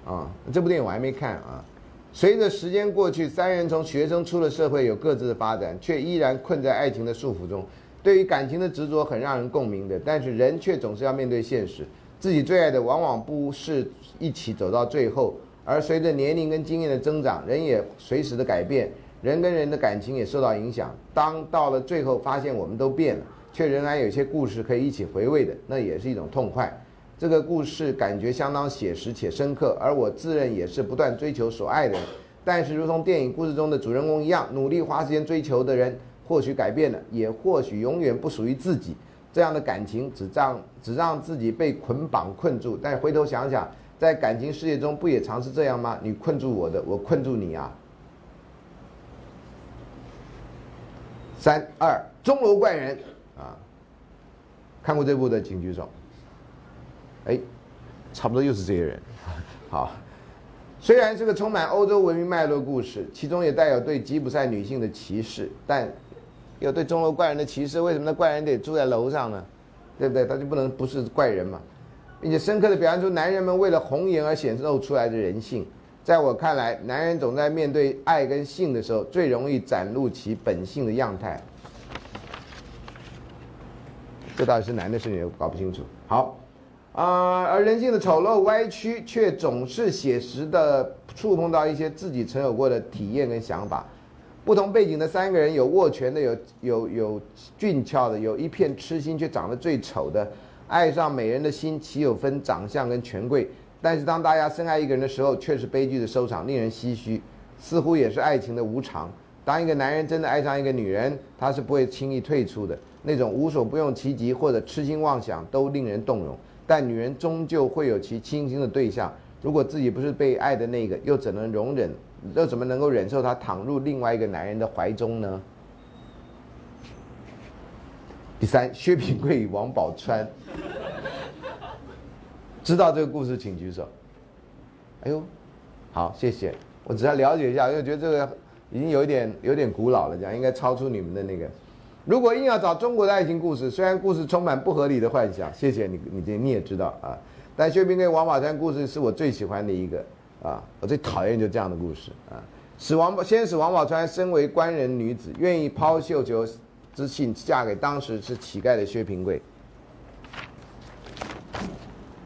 啊，这部电影我还没看啊。随着时间过去，三人从学生出了社会，有各自的发展，却依然困在爱情的束缚中。对于感情的执着很让人共鸣的，但是人却总是要面对现实，自己最爱的往往不是一起走到最后。而随着年龄跟经验的增长，人也随时的改变，人跟人的感情也受到影响。当到了最后，发现我们都变了。却仍然有些故事可以一起回味的，那也是一种痛快。这个故事感觉相当写实且深刻，而我自认也是不断追求所爱的人。但是，如同电影故事中的主人公一样，努力花时间追求的人，或许改变了，也或许永远不属于自己。这样的感情只让只让自己被捆绑困住。但回头想想，在感情世界中不也常是这样吗？你困住我的，我困住你啊。三二，钟楼怪人。啊，看过这部的请举手。哎，差不多又是这些人。好，虽然是个充满欧洲文明脉络故事，其中也带有对吉普赛女性的歧视，但有对钟楼怪人的歧视。为什么那怪人得住在楼上呢？对不对？他就不能不是怪人嘛？并且深刻的表现出男人们为了红颜而显露出来的人性。在我看来，男人总在面对爱跟性的时候，最容易展露其本性的样态。这到底是男的是女的，搞不清楚。好，啊，而人性的丑陋歪曲，却总是写实的触碰到一些自己曾有过的体验跟想法。不同背景的三个人，有握拳的，有有有俊俏的，有一片痴心却长得最丑的。爱上美人的心，岂有分长相跟权贵？但是当大家深爱一个人的时候，却是悲剧的收场，令人唏嘘。似乎也是爱情的无常。当一个男人真的爱上一个女人，他是不会轻易退出的。那种无所不用其极或者痴心妄想都令人动容，但女人终究会有其倾心的对象。如果自己不是被爱的那个，又怎能容忍？又怎么能够忍受她躺入另外一个男人的怀中呢？第三，薛平贵与王宝钏，知道这个故事请举手。哎呦，好，谢谢。我只要了解一下，因为觉得这个已经有一点有点古老了，这样应该超出你们的那个。如果硬要找中国的爱情故事，虽然故事充满不合理的幻想，谢谢你，你这你也知道啊。但薛平贵王宝钏故事是我最喜欢的一个啊，我最讨厌就这样的故事啊。使王先使王宝钏身为官人女子，愿意抛绣球知信嫁给当时是乞丐的薛平贵，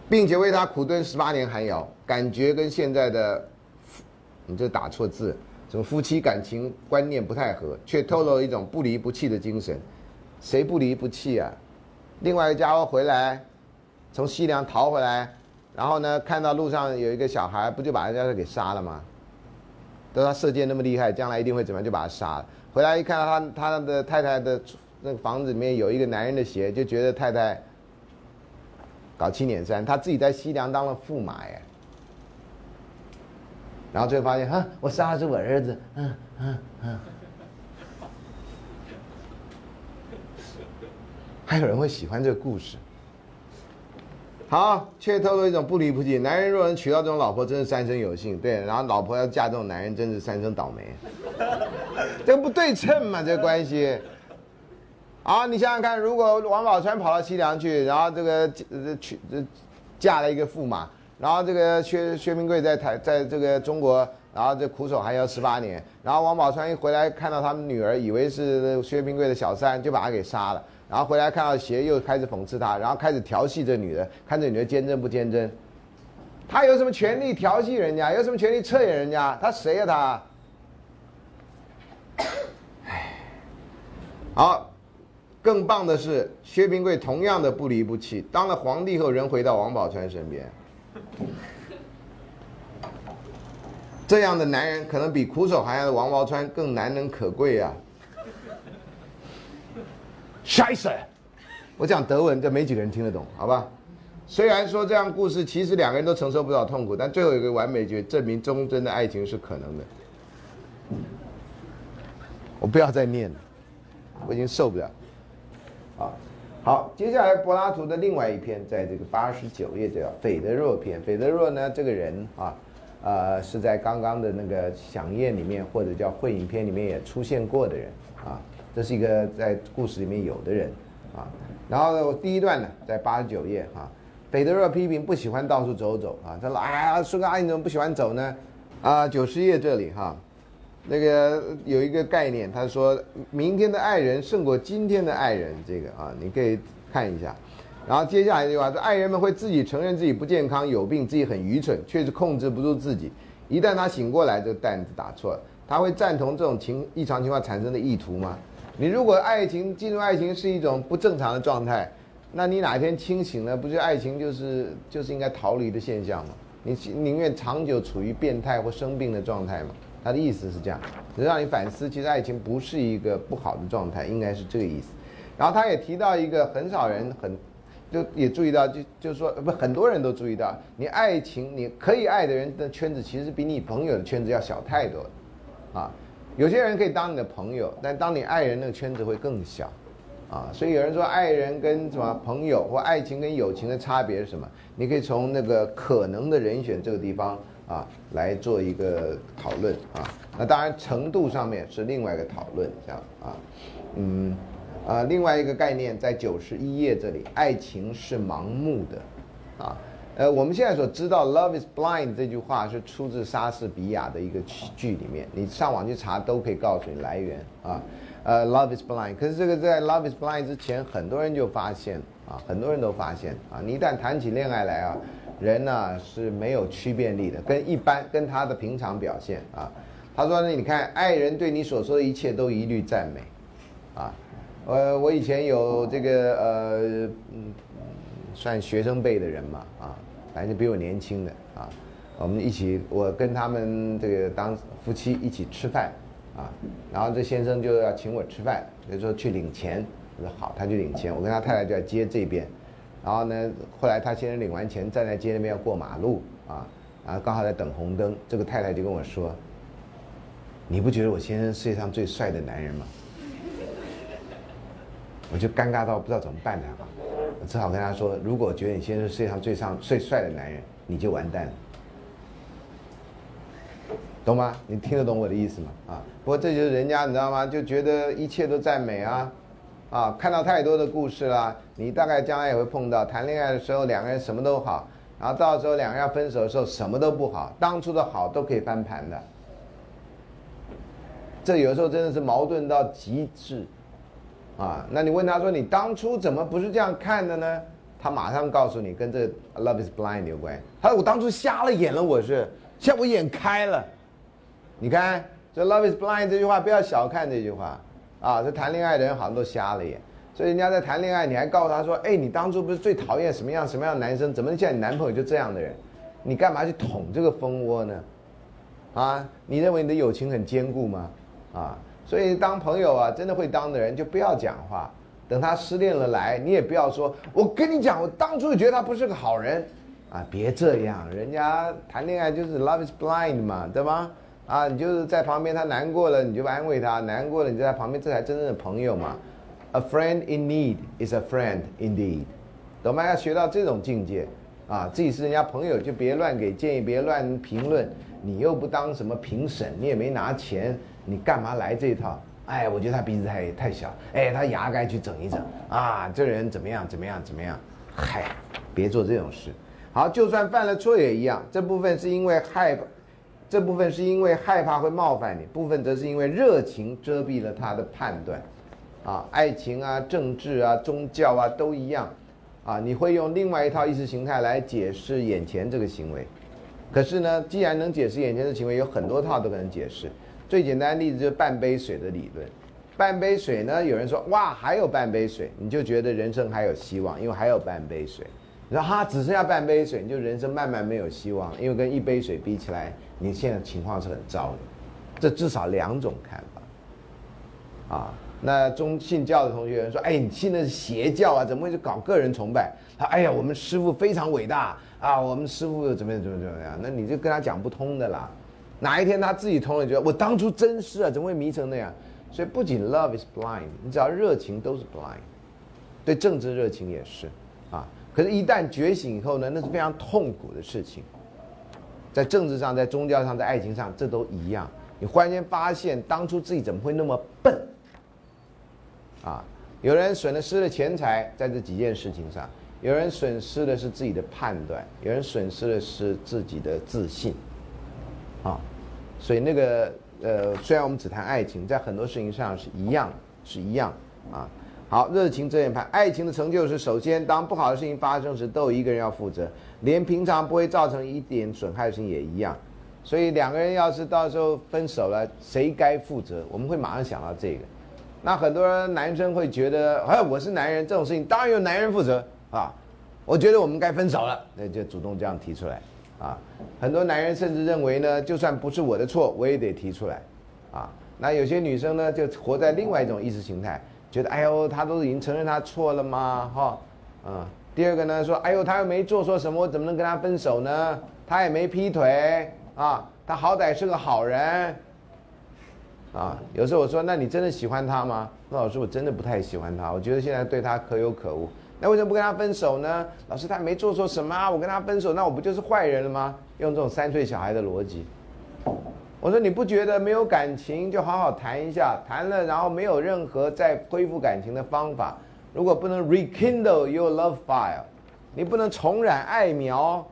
并且为他苦炖十八年寒窑，感觉跟现在的，你这打错字，什么夫妻感情观念不太合，却透露一种不离不弃的精神。谁不离不弃啊？另外一个家伙回来，从西凉逃回来，然后呢，看到路上有一个小孩，不就把人家给杀了吗？都他射箭那么厉害，将来一定会怎么样？就把他杀了。回来一看，他他的太太的那个房子里面有一个男人的鞋，就觉得太太搞七捻三。他自己在西凉当了驸马耶，然后最后发现，哈，我杀的是我儿子，嗯嗯嗯。还有人会喜欢这个故事。好，却透露一种不离不弃。男人若能娶到这种老婆，真是三生有幸。对，然后老婆要嫁这种男人，真是三生倒霉。这不对称嘛？这关系。好，你想想看，如果王宝钏跑到西凉去，然后这个娶这嫁了一个驸马，然后这个薛薛平贵在台在这个中国，然后这苦守还要十八年，然后王宝钏一回来看到他们女儿，以为是薛平贵的小三，就把他给杀了。然后回来看到鞋，又开始讽刺他，然后开始调戏这女的，看这女的坚贞不坚贞。他有什么权利调戏人家？有什么权利侧眼人家？他谁呀他？唉，好，更棒的是，薛平贵同样的不离不弃，当了皇帝后仍回到王宝钏身边。这样的男人，可能比苦守寒窑的王宝钏更难能可贵啊。Scheiße！我讲德文，这没几个人听得懂，好吧？虽然说这样故事，其实两个人都承受不了痛苦，但最后有个完美句，证明忠贞的爱情是可能的。我不要再念了，我已经受不了。啊，好，接下来柏拉图的另外一篇，在这个八十九页叫《斐德若篇》。斐德若呢，这个人啊，呃，是在刚刚的那个响宴里面，或者叫会影片里面也出现过的人啊。这是一个在故事里面有的人，啊，然后我第一段呢，在八十九页哈，斐德若批评不喜欢到处走走啊，他说哎呀，苏格拉底怎么不喜欢走呢？啊，九十页这里哈，那个有一个概念，他说明天的爱人胜过今天的爱人，这个啊，你可以看一下。然后接下来一句话说，爱人们会自己承认自己不健康、有病，自己很愚蠢，却是控制不住自己。一旦他醒过来，这个担子打错了，他会赞同这种情异常情况产生的意图吗？你如果爱情进入爱情是一种不正常的状态，那你哪天清醒了，不就爱情就是就是应该逃离的现象吗？你宁愿长久处于变态或生病的状态吗？他的意思是这样，让你反思，其实爱情不是一个不好的状态，应该是这个意思。然后他也提到一个很少人很，就也注意到，就就是说不很多人都注意到，你爱情你可以爱的人的圈子其实比你朋友的圈子要小太多，啊。有些人可以当你的朋友，但当你爱人那个圈子会更小，啊，所以有人说爱人跟什么朋友或爱情跟友情的差别是什么？你可以从那个可能的人选这个地方啊来做一个讨论啊。那当然程度上面是另外一个讨论，这样啊，嗯，啊，另外一个概念在九十一页这里，爱情是盲目的，啊。呃，我们现在所知道 “love is blind” 这句话是出自莎士比亚的一个剧里面，你上网去查都可以告诉你来源啊。呃，“love is blind”，可是这个在 “love is blind” 之前，很多人就发现啊，很多人都发现啊，你一旦谈起恋爱来啊，人呢是没有区别力的，跟一般跟他的平常表现啊。他说呢，你看，爱人对你所说的一切都一律赞美，啊，呃，我以前有这个呃，嗯，算学生辈的人嘛，啊。反正比我年轻的啊，我们一起，我跟他们这个当夫妻一起吃饭，啊，然后这先生就要请我吃饭，就说去领钱，我说好，他去领钱，我跟他太太就在街这边，然后呢，后来他先生领完钱，站在街那边要过马路，啊，然后刚好在等红灯，这个太太就跟我说，你不觉得我先生世界上最帅的男人吗？我就尴尬到不知道怎么办才好。我只好跟他说：“如果觉得你先生世界上最上最帅的男人，你就完蛋了，懂吗？你听得懂我的意思吗？啊，不过这就是人家你知道吗？就觉得一切都赞美啊，啊，看到太多的故事了。你大概将来也会碰到，谈恋爱的时候两个人什么都好，然后到时候两个人要分手的时候什么都不好，当初的好都可以翻盘的，这有时候真的是矛盾到极致，啊，那你问他说你当初怎么不是这样看的呢？他马上告诉你跟这 love is blind 有关。他说我当初瞎了眼了，我是现在我眼开了。你看这 love is blind 这句话不要小看这句话啊，这谈恋爱的人好像都瞎了眼。所以人家在谈恋爱，你还告诉他说，哎，你当初不是最讨厌什么样什么样的男生？怎么现在你男朋友就这样的人？你干嘛去捅这个蜂窝呢？啊，你认为你的友情很坚固吗？啊，所以当朋友啊，真的会当的人就不要讲话。等他失恋了来，你也不要说，我跟你讲，我当初就觉得他不是个好人，啊，别这样，人家谈恋爱就是 love is blind 嘛，对吧？啊，你就是在旁边，他难过了你就安慰他，难过了你就在旁边，这才真正的朋友嘛。A friend in need is a friend indeed，懂吗？要学到这种境界，啊，自己是人家朋友就别乱给建议，别乱评论，你又不当什么评审，你也没拿钱，你干嘛来这一套？哎，我觉得他鼻子太太小，哎，他牙该去整一整啊，这人怎么样怎么样怎么样？嗨，别做这种事。好，就算犯了错也一样，这部分是因为害怕，这部分是因为害怕会冒犯你，部分则是因为热情遮蔽了他的判断。啊，爱情啊，政治啊，宗教啊，都一样。啊，你会用另外一套意识形态来解释眼前这个行为。可是呢，既然能解释眼前的行为，有很多套都可能解释。最简单的例子就是半杯水的理论，半杯水呢，有人说哇还有半杯水，你就觉得人生还有希望，因为还有半杯水。你说哈只剩下半杯水，你就人生慢慢没有希望，因为跟一杯水比起来，你现在情况是很糟的。这至少两种看法，啊，那中信教的同学说，哎，你信的是邪教啊，怎么会去搞个人崇拜？他哎呀，我们师傅非常伟大啊，我们师傅怎么样怎么怎么样？那你就跟他讲不通的啦。哪一天他自己通了，觉得我当初真是啊，怎么会迷成那样？所以不仅 love is blind，你只要热情都是 blind，对政治热情也是啊。可是，一旦觉醒以后呢，那是非常痛苦的事情。在政治上，在宗教上，在爱情上，这都一样。你忽然间发现，当初自己怎么会那么笨？啊，有人损失了钱财，在这几件事情上；有人损失的是自己的判断；有人损失的是自己的自信。啊。所以那个呃，虽然我们只谈爱情，在很多事情上是一样，是一样啊。好，热情遮掩派，爱情的成就是首先，当不好的事情发生时，都有一个人要负责，连平常不会造成一点损害的事情也一样。所以两个人要是到时候分手了，谁该负责？我们会马上想到这个。那很多男生会觉得，哎，我是男人，这种事情当然由男人负责啊。我觉得我们该分手了，那就主动这样提出来。啊，很多男人甚至认为呢，就算不是我的错，我也得提出来，啊，那有些女生呢，就活在另外一种意识形态，觉得哎呦，他都已经承认他错了吗？哈，嗯，第二个呢，说哎呦，他又没做错什么，我怎么能跟他分手呢？他也没劈腿，啊，他好歹是个好人，啊，有时候我说，那你真的喜欢他吗？那老师，我真的不太喜欢他，我觉得现在对他可有可无。那为什么不跟他分手呢？老师，他没做错什么啊！我跟他分手，那我不就是坏人了吗？用这种三岁小孩的逻辑，我说你不觉得没有感情就好好谈一下，谈了然后没有任何再恢复感情的方法，如果不能 rekindle your love fire，你不能重燃爱苗，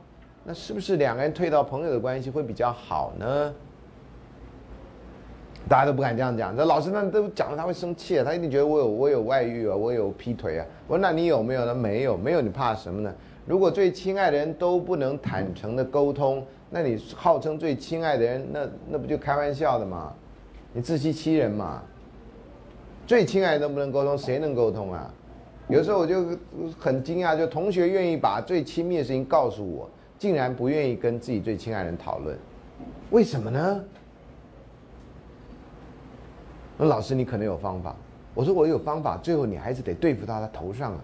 那是不是两个人退到朋友的关系会比较好呢？大家都不敢这样讲，这老师那都讲了，他会生气啊，他一定觉得我有我有外遇啊，我有劈腿啊。我说那你有没有呢？没有，没有，你怕什么呢？如果最亲爱的人都不能坦诚的沟通，那你号称最亲爱的人，那那不就开玩笑的吗？你自欺欺人嘛。最亲爱的都不能沟通，谁能沟通啊？有时候我就很惊讶，就同学愿意把最亲密的事情告诉我，竟然不愿意跟自己最亲爱的人讨论，为什么呢？那老师，你可能有方法。我说我有方法，最后你还是得对付到他头上啊。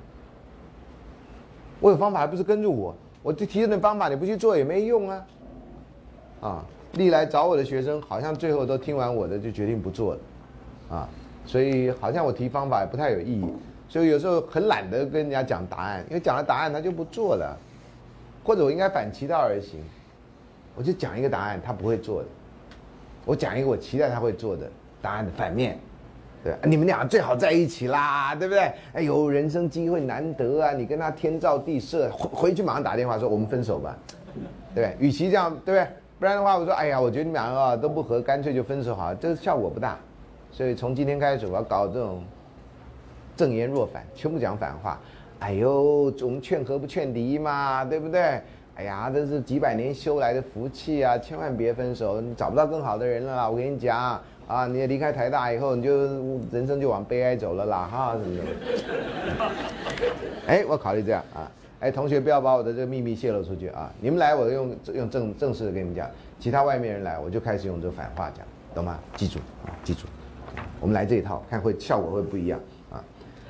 我有方法，还不是跟着我？我就提的方法，你不去做也没用啊。啊，历来找我的学生，好像最后都听完我的就决定不做了，啊，所以好像我提方法也不太有意义。所以有时候很懒得跟人家讲答案，因为讲了答案他就不做了。或者我应该反其道而行，我就讲一个答案，他不会做的。我讲一个我期待他会做的。答案的反面，对，你们俩最好在一起啦，对不对？哎呦，人生机会难得啊！你跟他天造地设，回回去马上打电话说我们分手吧，对与其这样，对不对？不然的话，我说哎呀，我觉得你们两个啊都不合，干脆就分手好了，这个效果不大所以从今天开始，我要搞这种正言若反，全部讲反话。哎呦，我们劝和不劝离嘛，对不对？哎呀，这是几百年修来的福气啊，千万别分手，你找不到更好的人了。我跟你讲啊，你离开台大以后，你就人生就往悲哀走了啦，哈什么的。哎，我考虑这样啊，哎，同学不要把我的这个秘密泄露出去啊。你们来，我用用正正式的跟你们讲；其他外面人来，我就开始用这反话讲，懂吗？记住啊，记住，我们来这一套，看会效果会不一样啊。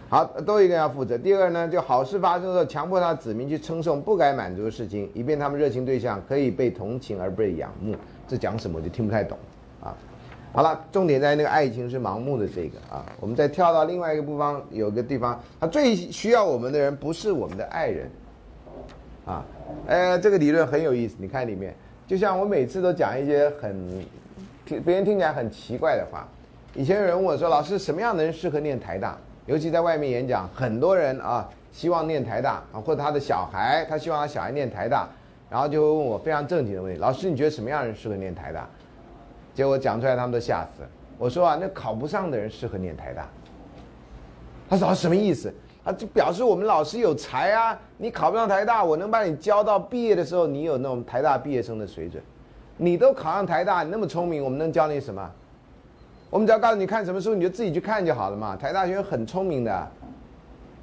好，都一个要负责。第二呢，就好事发生的时候，强迫他子民去称颂不该满足的事情，以便他们热情对象可以被同情而被仰慕。这讲什么我就听不太懂。好了，重点在那个爱情是盲目的这个啊。我们再跳到另外一个地方，有个地方，他最需要我们的人不是我们的爱人啊。呃，这个理论很有意思。你看里面，就像我每次都讲一些很听别人听起来很奇怪的话。以前有人问我说：“老师，什么样的人适合念台大？”尤其在外面演讲，很多人啊希望念台大啊，或者他的小孩，他希望他小孩念台大，然后就会问我非常正经的问题：老师，你觉得什么样的人适合念台大？结果讲出来，他们都吓死了。我说啊，那考不上的人适合念台大。他说什么意思？啊，就表示我们老师有才啊，你考不上台大，我能把你教到毕业的时候，你有那种台大毕业生的水准。你都考上台大，你那么聪明，我们能教你什么？我们只要告诉你看什么书，你就自己去看就好了嘛。台大学生很聪明的，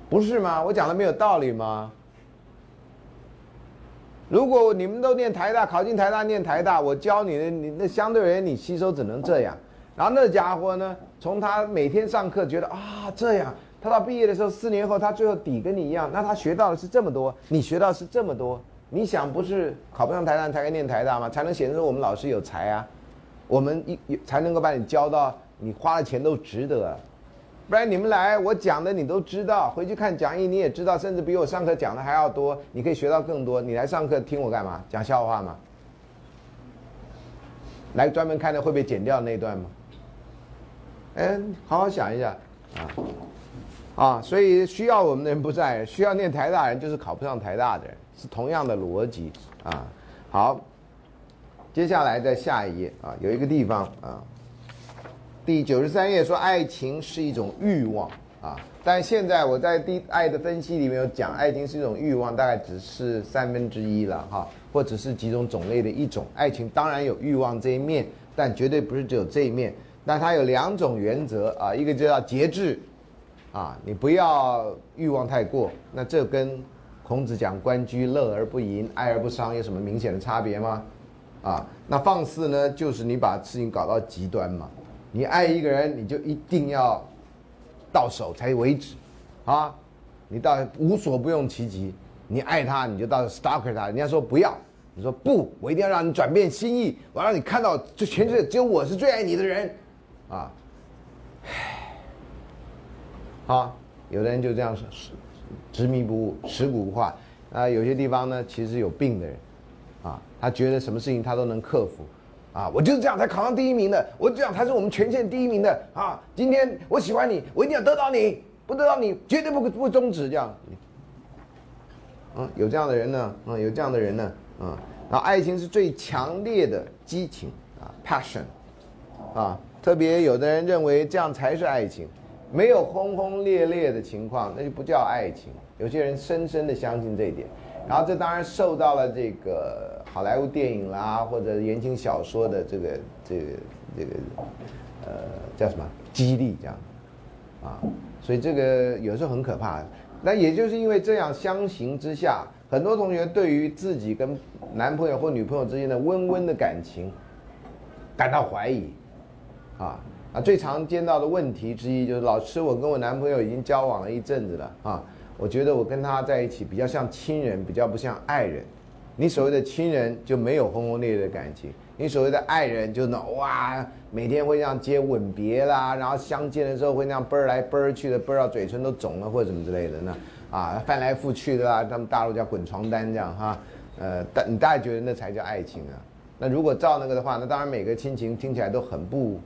不是吗？我讲的没有道理吗？如果你们都念台大，考进台大念台大，我教你的，你那相对而言你吸收只能这样。然后那家伙呢，从他每天上课觉得啊这样，他到毕业的时候四年后他最后底跟你一样，那他学到的是这么多，你学到是这么多，你想不是考不上台大才该念台大吗？才能显示我们老师有才啊。我们一才能够把你教到你花的钱都值得，不然你们来我讲的你都知道，回去看讲义你也知道，甚至比我上课讲的还要多，你可以学到更多。你来上课听我干嘛？讲笑话吗？来专门看的会被剪掉那段吗？哎，好好想一下啊啊！所以需要我们的人不在，需要念台大人就是考不上台大的人，是同样的逻辑啊。好。接下来在下一页啊，有一个地方啊，第九十三页说爱情是一种欲望啊，但现在我在第爱的分析里面有讲，爱情是一种欲望，大概只是三分之一了哈，或者是几种种类的一种。爱情当然有欲望这一面，但绝对不是只有这一面。那它有两种原则啊，一个就叫节制啊，你不要欲望太过。那这跟孔子讲“关雎，乐而不淫，爱而不伤”有什么明显的差别吗？啊，那放肆呢？就是你把事情搞到极端嘛。你爱一个人，你就一定要到手才为止，啊，你到无所不用其极。你爱他，你就到 stalker 他。人家说不要，你说不，我一定要让你转变心意，我让你看到，这全世界只有我是最爱你的人，啊，唉，好，有的人就这样说，执迷不悟，食古不化。啊，有些地方呢，其实有病的人。啊，他觉得什么事情他都能克服，啊，我就是这样才考上第一名的，我这样才是我们全县第一名的啊！今天我喜欢你，我一定要得到你，不得到你绝对不不终止这样。嗯，有这样的人呢，嗯，有这样的人呢，嗯，然后爱情是最强烈的激情啊，passion，啊，特别有的人认为这样才是爱情，没有轰轰烈烈的情况那就不叫爱情。有些人深深的相信这一点。然后这当然受到了这个好莱坞电影啦，或者言情小说的这个这个这个呃叫什么激励这样，啊，所以这个有时候很可怕。那也就是因为这样相形之下，很多同学对于自己跟男朋友或女朋友之间的温温的感情感到怀疑，啊啊，最常见到的问题之一就是老师，我跟我男朋友已经交往了一阵子了啊。我觉得我跟他在一起比较像亲人，比较不像爱人。你所谓的亲人就没有轰轰烈烈的感情，你所谓的爱人就那哇，每天会这样接吻别啦，然后相见的时候会那样啵儿来啵儿去的，啵儿到嘴唇都肿了或者什么之类的呢？啊，翻来覆去的啦，他们大陆叫滚床单这样哈。呃，大你大概觉得那才叫爱情啊？那如果照那个的话，那当然每个亲情听起来都很不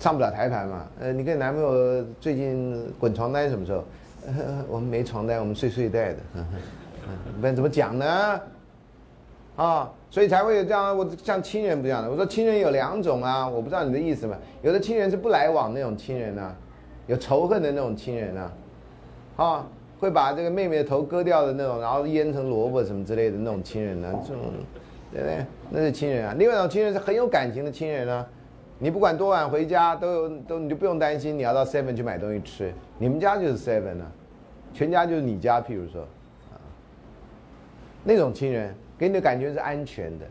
上不了台盘嘛。呃，你跟你男朋友最近滚床单什么时候？我们没床单，我们睡睡袋的。不然怎么讲呢？啊，所以才会有这样。我像亲人不一样的，我说亲人有两种啊，我不知道你的意思嘛。有的亲人是不来往那种亲人呢，有仇恨的那种亲人呢，啊，会把这个妹妹的头割掉的那种，然后腌成萝卜什么之类的那种亲人呢，这种，对不对？那是亲人啊。另外一种亲人是很有感情的亲人呢，你不管多晚回家，都有都你就不用担心你要到 seven 去买东西吃，你们家就是 seven 呢，全家就是你家，譬如说，那种亲人。给你的感觉是安全的，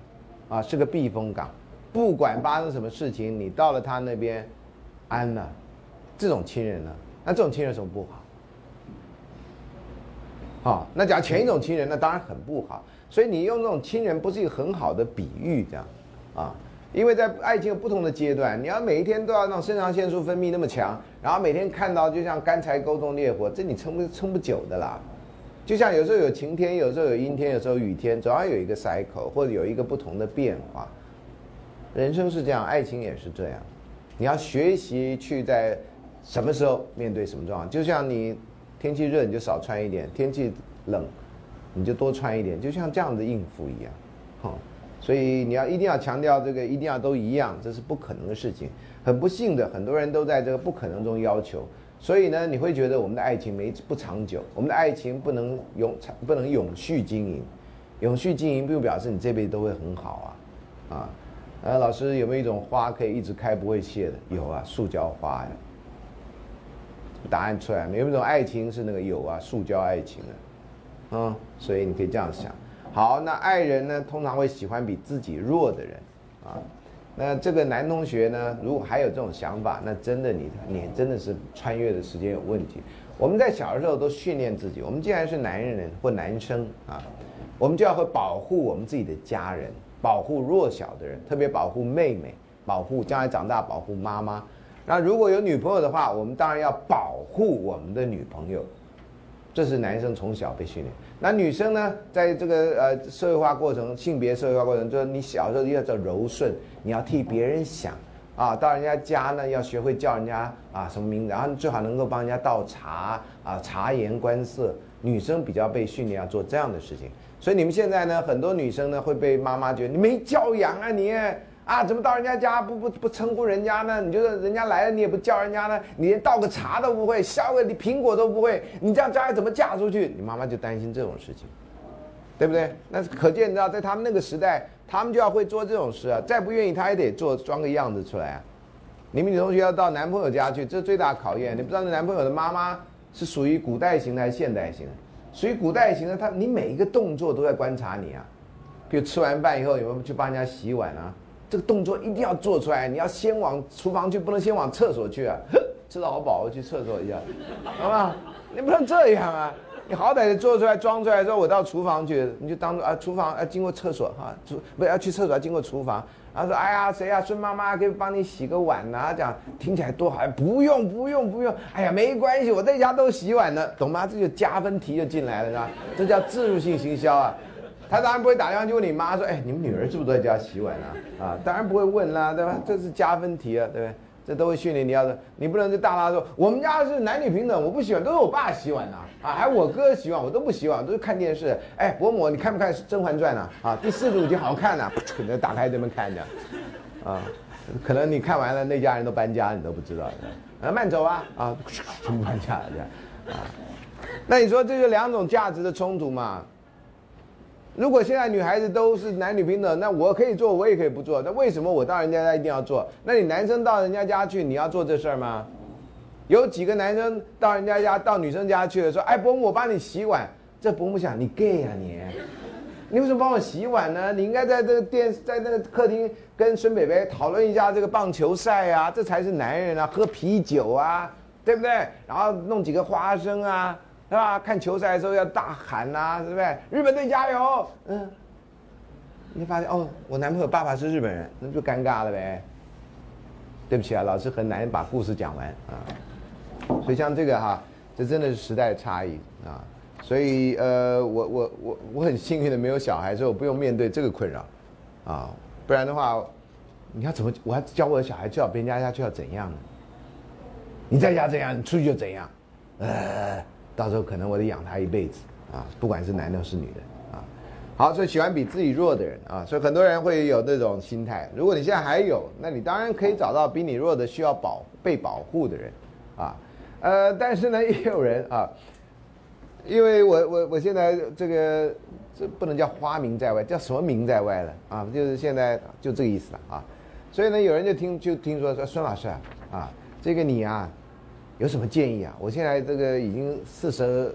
啊，是个避风港，不管发生什么事情，你到了他那边，安了。这种亲人呢，那这种亲人什么不好？好，那讲前一种亲人，那当然很不好。所以你用这种亲人不是一个很好的比喻，这样，啊，因为在爱情有不同的阶段，你要每一天都要让肾上腺素分泌那么强，然后每天看到就像干柴沟通烈火，这你撑不撑不久的啦。就像有时候有晴天，有时候有阴天，有时候雨天，总要有一个 cycle 或者有一个不同的变化。人生是这样，爱情也是这样。你要学习去在什么时候面对什么状况。就像你天气热你就少穿一点，天气冷你就多穿一点，就像这样子应付一样。好，所以你要一定要强调这个，一定要都一样，这是不可能的事情。很不幸的，很多人都在这个不可能中要求。所以呢，你会觉得我们的爱情没不长久，我们的爱情不能永长，不能永续经营。永续经营并不表示你这辈子都会很好啊，啊，呃，老师有没有一种花可以一直开不会谢的？有啊，塑胶花呀。答案出来，有没有一种爱情是那个有啊，塑胶爱情啊？嗯，所以你可以这样想。好，那爱人呢，通常会喜欢比自己弱的人，啊。那这个男同学呢，如果还有这种想法，那真的你你真的是穿越的时间有问题。我们在小的时候都训练自己，我们既然是男人或男生啊，我们就要会保护我们自己的家人，保护弱小的人，特别保护妹妹，保护将来长大保护妈妈。那如果有女朋友的话，我们当然要保护我们的女朋友。这是男生从小被训练。那女生呢，在这个呃社会化过程、性别社会化过程，就是你小时候要叫柔顺，你要替别人想啊。到人家家呢，要学会叫人家啊什么名字，然后最好能够帮人家倒茶啊，察言观色。女生比较被训练要做这样的事情，所以你们现在呢，很多女生呢会被妈妈觉得你没教养啊你。啊，怎么到人家家不不不称呼人家呢？你觉得人家来了，你也不叫人家呢？你连倒个茶都不会，削个你苹果都不会，你这样将来怎么嫁出去？你妈妈就担心这种事情，对不对？那可见你知道，在他们那个时代，他们就要会做这种事啊。再不愿意，他也得做装个样子出来啊。你们女同学要到男朋友家去，这是最大考验。你不知道那男朋友的妈妈是属于古代型的还是现代型的？属于古代型的，他你每一个动作都在观察你啊。比如吃完饭以后有没有去帮人家洗碗啊？这个动作一定要做出来，你要先往厨房去，不能先往厕所去啊！吃到饱，我去厕所一下，好吧？你不能这样啊！你好歹做出来，装出来之后，我到厨房去，你就当做啊，厨房啊，经过厕所哈，厨不要去厕所，要经过厨房。然后说，哎呀，谁呀？孙妈妈可以帮你洗个碗呐？讲听起来多好，不用不用不用，哎呀，没关系，我在家都洗碗呢，懂吗？这就加分题就进来了，是吧？这叫自入性行销啊！他当然不会打电话去问你妈说：“哎，你们女儿是不是都在家洗碗啊？”啊，当然不会问啦，对吧？这是加分题啊，对不对？这都会训练你要的，你不能就大妈说：“我们家是男女平等，我不洗碗，都是我爸洗碗呐。”啊，还有我哥洗碗，我都不洗碗，都是看电视。哎，伯母，你看不看《甄嬛传》呢？啊，第四十五集好看呐，可能打开这么看着，啊，可能你看完了，那家人都搬家，你都不知道。啊，慢走啊，啊，全部搬家了，这样，啊，那你说这就两种价值的冲突嘛？如果现在女孩子都是男女平等，那我可以做，我也可以不做。那为什么我到人家家一定要做？那你男生到人家家去，你要做这事儿吗？有几个男生到人家家、到女生家去了，说：“哎，伯母，我帮你洗碗。”这伯母想：“你 gay 啊你？你为什么帮我洗碗呢？你应该在这个电，在那个客厅跟孙北北讨论一下这个棒球赛啊，这才是男人啊，喝啤酒啊，对不对？然后弄几个花生啊。”是吧？看球赛的时候要大喊呐，对不对？日本队加油！嗯，你发现哦，我男朋友爸爸是日本人，那就尴尬了呗。对不起啊，老师很难把故事讲完啊。所以像这个哈，这真的是时代差异啊。所以呃，我我我我很幸运的没有小孩，所以我不用面对这个困扰啊。不然的话，你要怎么？我还教我的小孩叫别人家家就要怎样呢？你在家怎样，你出去就怎样，呃。到时候可能我得养他一辈子啊，不管是男的是女的啊，好，所以喜欢比自己弱的人啊，所以很多人会有这种心态。如果你现在还有，那你当然可以找到比你弱的需要保被保护的人，啊，呃，但是呢，也有人啊，因为我我我现在这个这不能叫花名在外，叫什么名在外了啊？就是现在就这个意思了啊。所以呢，有人就听就听说说孙老师，啊，这个你啊，有什么建议啊？我现在这个已经四十，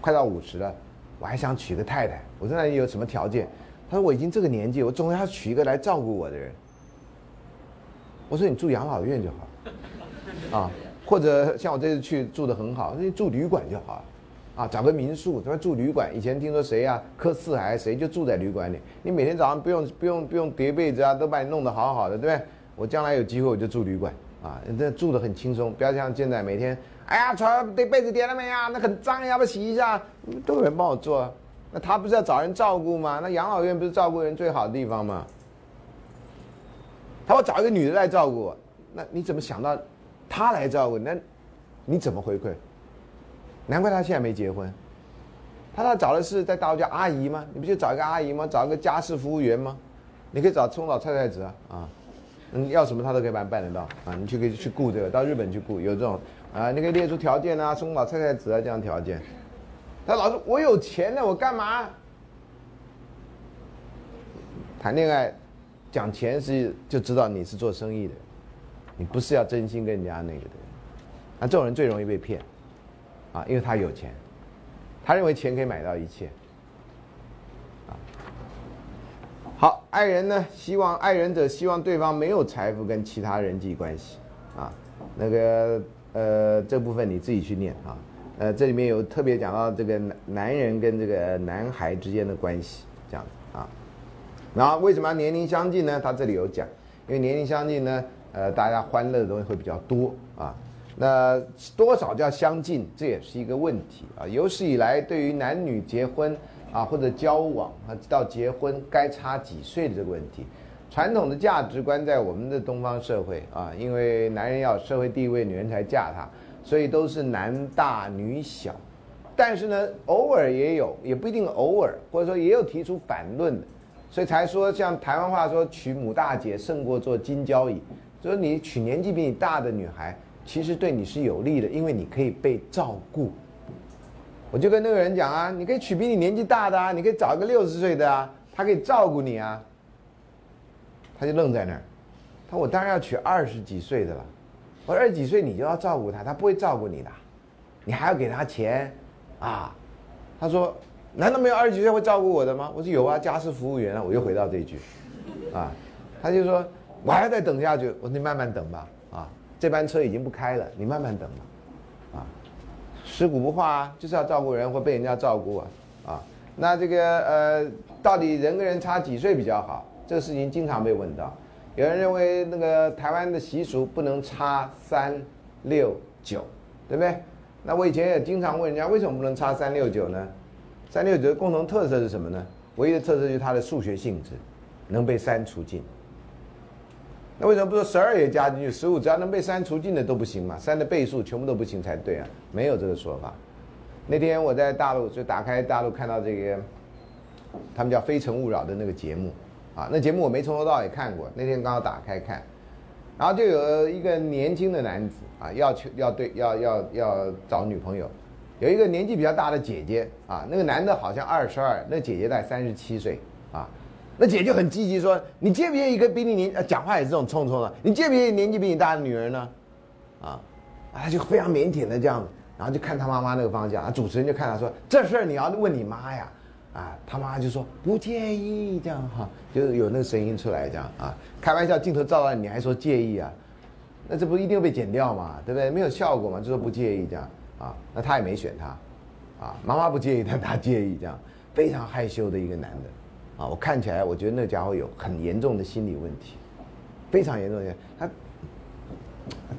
快到五十了。我还想娶个太太，我说那你有什么条件？他说我已经这个年纪，我总要娶一个来照顾我的人。我说你住养老院就好，啊，或者像我这次去住的很好，那住旅馆就好，啊，找个民宿，他说住旅馆。以前听说谁呀，柯四海谁就住在旅馆里，你每天早上不用不用不用叠被子啊，都把你弄得好好的，对不对？我将来有机会我就住旅馆，啊，这住的很轻松，不要像现在每天。哎呀，床被被子叠了没呀？那很脏，要不要洗一下？都有人帮我做。那他不是要找人照顾吗？那养老院不是照顾人最好的地方吗？他会找一个女的来照顾，那你怎么想到他来照顾？那你怎么回馈？难怪他现在没结婚。他要找的是在大陆叫阿姨吗？你不就找一个阿姨吗？找一个家事服务员吗？你可以找冲老太太子啊啊，你，要什么他都可以办办得到啊。你去可以去雇这个，到日本去雇，有这种。啊，你可以列出条件啊，送老太太子啊，这样条件。他老说：“我有钱了，我干嘛？”谈恋爱讲钱是就知道你是做生意的，你不是要真心跟人家那个的。那这种人最容易被骗，啊，因为他有钱，他认为钱可以买到一切。啊，好，爱人呢，希望爱人者希望对方没有财富跟其他人际关系，啊，那个。呃，这部分你自己去念啊。呃，这里面有特别讲到这个男男人跟这个男孩之间的关系，这样子啊。然后为什么年龄相近呢？他这里有讲，因为年龄相近呢，呃，大家欢乐的东西会比较多啊。那多少叫相近，这也是一个问题啊。有史以来，对于男女结婚啊或者交往啊到结婚该差几岁的这个问题。传统的价值观在我们的东方社会啊，因为男人要社会地位，女人才嫁他，所以都是男大女小。但是呢，偶尔也有，也不一定偶尔，或者说也有提出反论的，所以才说像台湾话说娶母大姐胜过做金交椅，就是你娶年纪比你大的女孩，其实对你是有利的，因为你可以被照顾。我就跟那个人讲啊，你可以娶比你年纪大的啊，你可以找一个六十岁的啊，他可以照顾你啊。他就愣在那儿，他说：“我当然要娶二十几岁的了。我二十几岁你就要照顾他，他不会照顾你的，你还要给他钱，啊？”他说：“难道没有二十几岁会照顾我的吗？”我说：“有啊，家事服务员啊。”我又回到这一句，啊，他就说：“我还要再等下去。”我说：“你慢慢等吧，啊，这班车已经不开了，你慢慢等吧，尸骨不化啊，就是要照顾人或被人家照顾啊，啊，那这个呃，到底人跟人差几岁比较好？”这个事情经常被问到，有人认为那个台湾的习俗不能差三六九，对不对？那我以前也经常问人家，为什么不能差三六九呢？三六九的共同特色是什么呢？唯一的特色就是它的数学性质，能被删除尽。那为什么不说十二也加进去？十五只要能被删除尽的都不行嘛？三的倍数全部都不行才对啊！没有这个说法。那天我在大陆就打开大陆看到这个，他们叫《非诚勿扰》的那个节目。啊，那节目我没从头到尾看过，那天刚好打开看，然后就有一个年轻的男子啊，要求要对要要要找女朋友，有一个年纪比较大的姐姐啊，那个男的好像二十二，那姐姐在三十七岁，那姐就很积极说，你介不介意一个比你年讲话也是这种冲冲的，你介不介意年纪比你大的女人呢？啊，他就非常腼腆的这样，然后就看他妈妈那个方向，啊，主持人就看他说，这事儿你要问你妈呀。啊，他妈就说不介意这样哈，就是有那个声音出来这样啊，开玩笑，镜头照到你还说介意啊，那这不一定被剪掉嘛，对不对？没有效果嘛，就说不介意这样啊，那他也没选他，啊，妈妈不介意，但他介意这样，非常害羞的一个男的，啊，我看起来我觉得那家伙有很严重的心理问题，非常严重的，他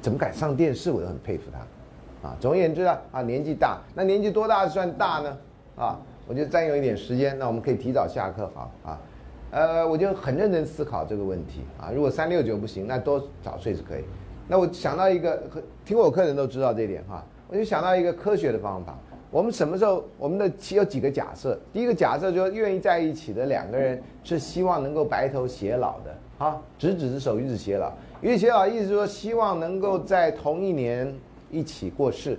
怎么敢上电视？我都很佩服他，啊，总而言之啊，啊，年纪大，那年纪多大算大呢？啊？我就占用一点时间，那我们可以提早下课，好啊。呃，我就很认真思考这个问题啊。如果三六九不行，那多早睡是可以。那我想到一个，听我课人都知道这一点哈。我就想到一个科学的方法，我们什么时候我们的有几个假设？第一个假设就是愿意在一起的两个人是希望能够白头偕老的啊，执子之手，与子偕老。与子偕老意思说希望能够在同一年一起过世。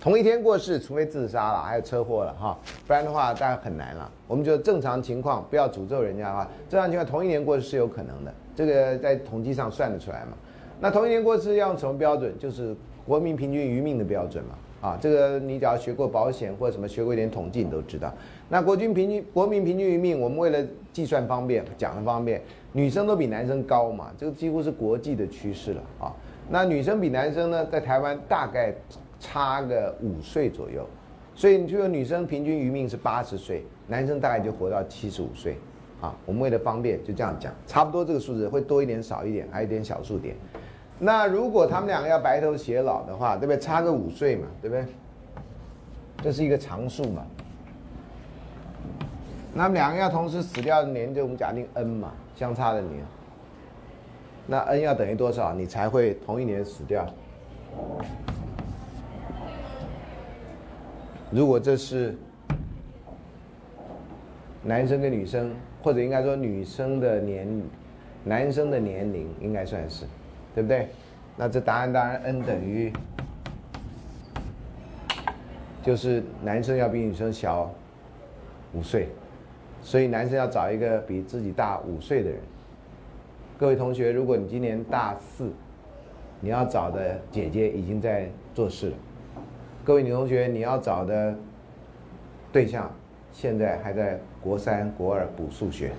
同一天过世，除非自杀了，还有车祸了哈，不然的话当然很难了。我们就正常情况，不要诅咒人家的话，正常情况同一年过世是有可能的，这个在统计上算得出来嘛。那同一年过世要用什么标准？就是国民平均余命的标准嘛。啊，这个你只要学过保险或者什么学过一点统计，你都知道。那国军平均国民平均余命，我们为了计算方便，讲的方便，女生都比男生高嘛，这个几乎是国际的趋势了啊。那女生比男生呢，在台湾大概。差个五岁左右，所以你就说女生平均余命是八十岁，男生大概就活到七十五岁，啊，我们为了方便就这样讲，差不多这个数字会多一点少一点，还有一点小数点。那如果他们两个要白头偕老的话，对不对？差个五岁嘛，对不对？这是一个常数嘛。那两个要同时死掉的年，就我们假定 n 嘛，相差的年。那 n 要等于多少，你才会同一年死掉？如果这是男生跟女生，或者应该说女生的年，男生的年龄应该算是，对不对？那这答案当然 n 等于，就是男生要比女生小五岁，所以男生要找一个比自己大五岁的人。各位同学，如果你今年大四，你要找的姐姐已经在做事了。各位女同学，你要找的对象现在还在国三、国二补数学，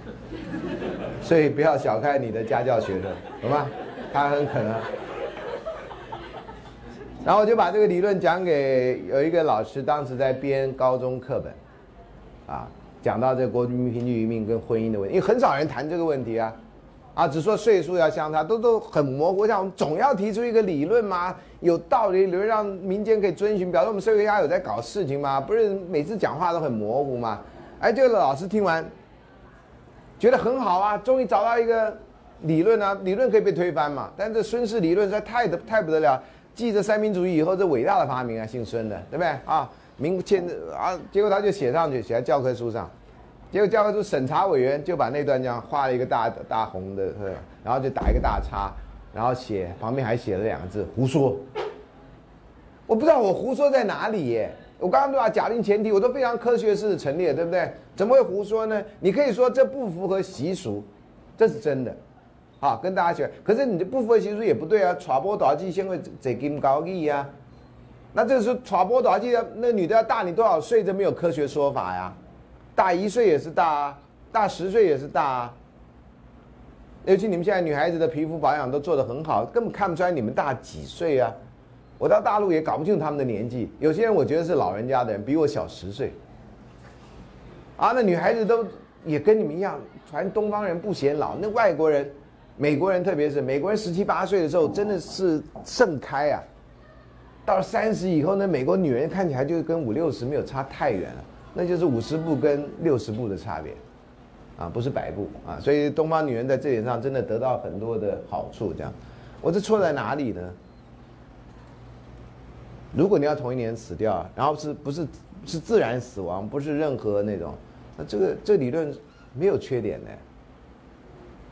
所以不要小看你的家教学生，懂吗？他很可能。然后我就把这个理论讲给有一个老师，当时在编高中课本，啊，讲到这国民平均余命跟婚姻的问题，因为很少人谈这个问题啊。啊，只说岁数要相差，都都很模糊。像我们总要提出一个理论吗？有道理，理论让民间可以遵循，表示我们社会家有在搞事情吗？不是每次讲话都很模糊吗？哎，这个老师听完，觉得很好啊，终于找到一个理论啊，理论可以被推翻嘛？但这孙氏理论实在太的太不得了，继着三民主义以后，这伟大的发明啊，姓孙的，对不对啊？明签啊，结果他就写上去，写在教科书上。结果教科书审查委员就把那段这样画了一个大大红的，然后就打一个大叉，然后写旁边还写了两个字“胡说”。我不知道我胡说在哪里耶？我刚刚都把假定前提我都非常科学式的陈列，对不对？怎么会胡说呢？你可以说这不符合习俗，这是真的，好跟大家讲。可是你的不符合习俗也不对啊！传播多少季先会在金高义啊？那这个时候传播多少季那女的要大你多少岁？这没有科学说法呀。大一岁也是大啊，大十岁也是大啊。尤其你们现在女孩子的皮肤保养都做得很好，根本看不出来你们大几岁啊。我到大陆也搞不清楚他们的年纪，有些人我觉得是老人家的人，比我小十岁。啊，那女孩子都也跟你们一样，反正东方人不显老，那外国人、美国人特别是美国人十七八岁的时候真的是盛开啊。到三十以后呢，美国女人看起来就跟五六十没有差太远了。那就是五十步跟六十步的差别，啊，不是百步啊，所以东方女人在这点上真的得到很多的好处。这样，我这错在哪里呢？如果你要同一年死掉，然后是不是是自然死亡，不是任何那种，那这个这理论没有缺点的。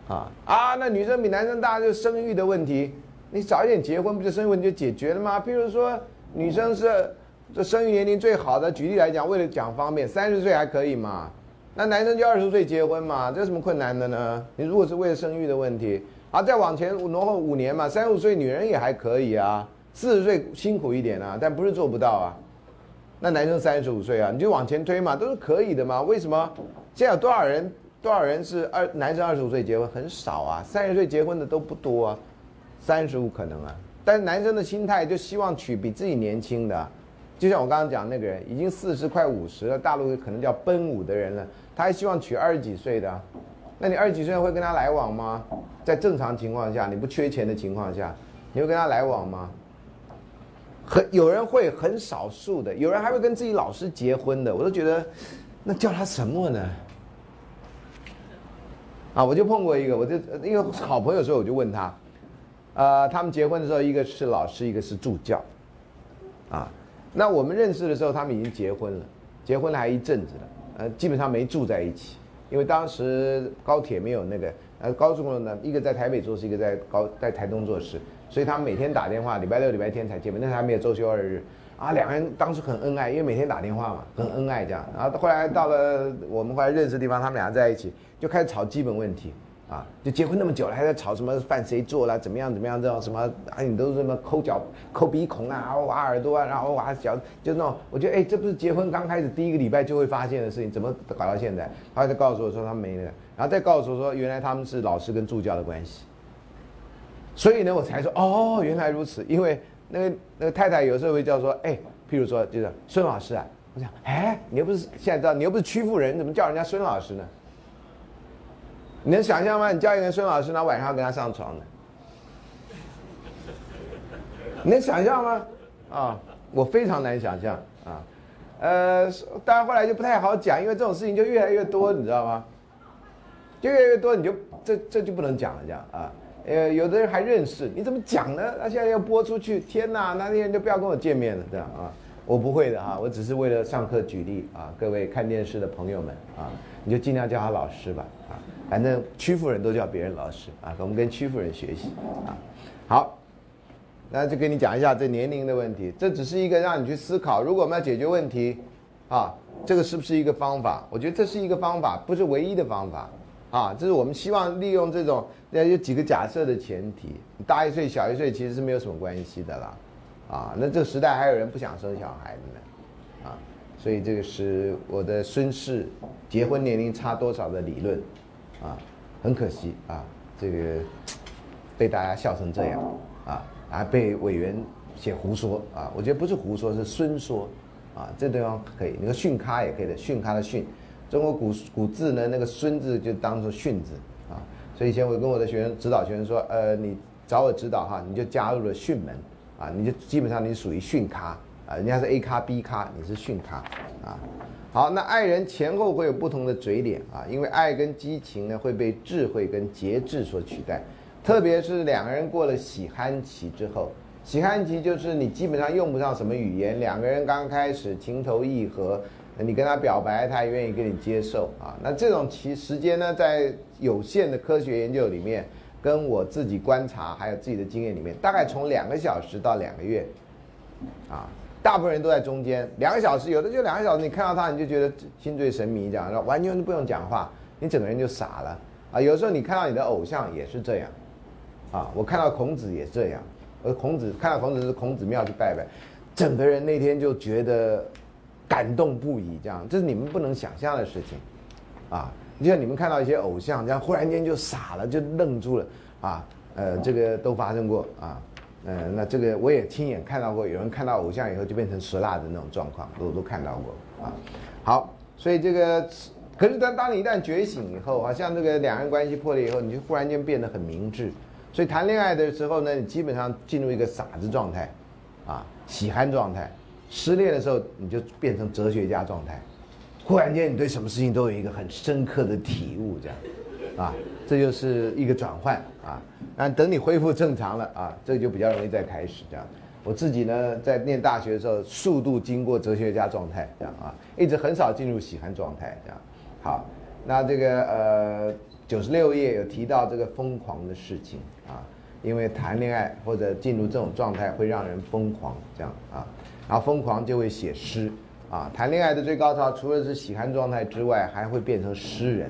啊啊，那女生比男生大就生育的问题，你早一点结婚不就生育问题就解决了吗？譬如说女生是。这生育年龄最好的，举例来讲，为了讲方便，三十岁还可以嘛？那男生就二十岁结婚嘛？这有什么困难的呢？你如果是为了生育的问题，啊，再往前挪后五年嘛，三十五岁女人也还可以啊，四十岁辛苦一点啊，但不是做不到啊。那男生三十五岁啊，你就往前推嘛，都是可以的嘛。为什么？现在有多少人？多少人是二男生二十五岁结婚？很少啊，三十岁结婚的都不多啊，三十五可能啊。但是男生的心态就希望娶比自己年轻的。就像我刚刚讲那个人，已经四十快五十了，大陆可能叫奔五的人了，他还希望娶二十几岁的，那你二十几岁会跟他来往吗？在正常情况下，你不缺钱的情况下，你会跟他来往吗？很有人会，很少数的，有人还会跟自己老师结婚的，我都觉得，那叫他什么呢？啊，我就碰过一个，我就因为好朋友时候，我就问他，呃，他们结婚的时候，一个是老师，一个是助教，啊。那我们认识的时候，他们已经结婚了，结婚了还一阵子了，呃，基本上没住在一起，因为当时高铁没有那个，呃，高速公路呢，一个在台北做事，一个在高在台东做事，所以他们每天打电话，礼拜六、礼拜天才见面，那时候还没有周休二日。啊，两个人当时很恩爱，因为每天打电话嘛，很恩爱这样。然后后来到了我们后来认识的地方，他们俩在一起就开始吵基本问题，啊，就结婚那么久了还在吵什么饭谁做了，怎么样怎么样这种什么，啊，你都是什么抠脚、抠鼻孔啊，挖耳朵啊，然后挖脚，就那种，我觉得哎，这不是结婚刚开始第一个礼拜就会发现的事情，怎么搞到现在？他就告诉我说他没那个，然后再告诉我说原来他们是老师跟助教的关系，所以呢我才说哦原来如此，因为那个那个太太有时候会叫说哎。譬如说，就是孙老师啊，我想，哎，你又不是现在知道，你又不是屈服人，怎么叫人家孙老师呢？你能想象吗？你叫一个孙老师，那晚上跟他上床的，你能想象吗？啊，我非常难想象啊。呃，当然后来就不太好讲，因为这种事情就越来越多，你知道吗？就越来越多，你就这这就不能讲了，这样啊。呃，有的人还认识，你怎么讲呢？那现在要播出去，天哪，那些人就不要跟我见面了，这样啊？我不会的啊，我只是为了上课举例啊。各位看电视的朋友们啊，你就尽量叫他老师吧，反正屈服人都叫别人老师啊，我们跟屈服人学习啊。好，那就跟你讲一下这年龄的问题，这只是一个让你去思考，如果我们要解决问题啊，这个是不是一个方法？我觉得这是一个方法，不是唯一的方法。啊，这是我们希望利用这种，要有几个假设的前提，大一岁小一岁其实是没有什么关系的啦，啊，那这个时代还有人不想生小孩的呢，啊，所以这个是我的孙氏结婚年龄差多少的理论，啊，很可惜啊，这个被大家笑成这样，啊，还被委员写胡说啊，我觉得不是胡说，是孙说，啊，这地方可以，那个训咖也可以的，训咖的训。中国古古字呢，那个“孙”字就当做“训”字啊，所以以前我跟我的学生指导学生说，呃，你找我指导哈，你就加入了训门啊，你就基本上你属于训咖啊，人家是 A 咖 B 咖，你是训咖啊。好，那爱人前后会有不同的嘴脸啊，因为爱跟激情呢会被智慧跟节制所取代，特别是两个人过了喜憨期之后，喜憨期就是你基本上用不上什么语言，两个人刚开始情投意合。你跟他表白，他也愿意跟你接受啊。那这种其时间呢，在有限的科学研究里面，跟我自己观察还有自己的经验里面，大概从两个小时到两个月，啊，大部分人都在中间。两个小时，有的就两个小时，你看到他你就觉得心醉神迷这样，完全都不用讲话，你整个人就傻了啊。有时候你看到你的偶像也是这样，啊，我看到孔子也这样，而孔子看到孔子是孔子庙去拜拜，整个人那天就觉得。感动不已，这样这是你们不能想象的事情，啊！就像你们看到一些偶像，这样忽然间就傻了，就愣住了，啊，呃，这个都发生过啊，呃，那这个我也亲眼看到过，有人看到偶像以后就变成石蜡的那种状况，都都看到过啊。好，所以这个，可是当当你一旦觉醒以后，好像这个两人关系破裂以后，你就忽然间变得很明智，所以谈恋爱的时候呢，你基本上进入一个傻子状态，啊，喜憨状态。失恋的时候，你就变成哲学家状态，忽然间你对什么事情都有一个很深刻的体悟，这样，啊，这就是一个转换啊。那等你恢复正常了啊，这就比较容易再开始这样。我自己呢，在念大学的时候，速度经过哲学家状态这样啊，一直很少进入喜欢状态这样。好，那这个呃九十六页有提到这个疯狂的事情啊，因为谈恋爱或者进入这种状态会让人疯狂这样啊。然后疯狂就会写诗，啊，谈恋爱的最高潮除了是喜欢状态之外，还会变成诗人，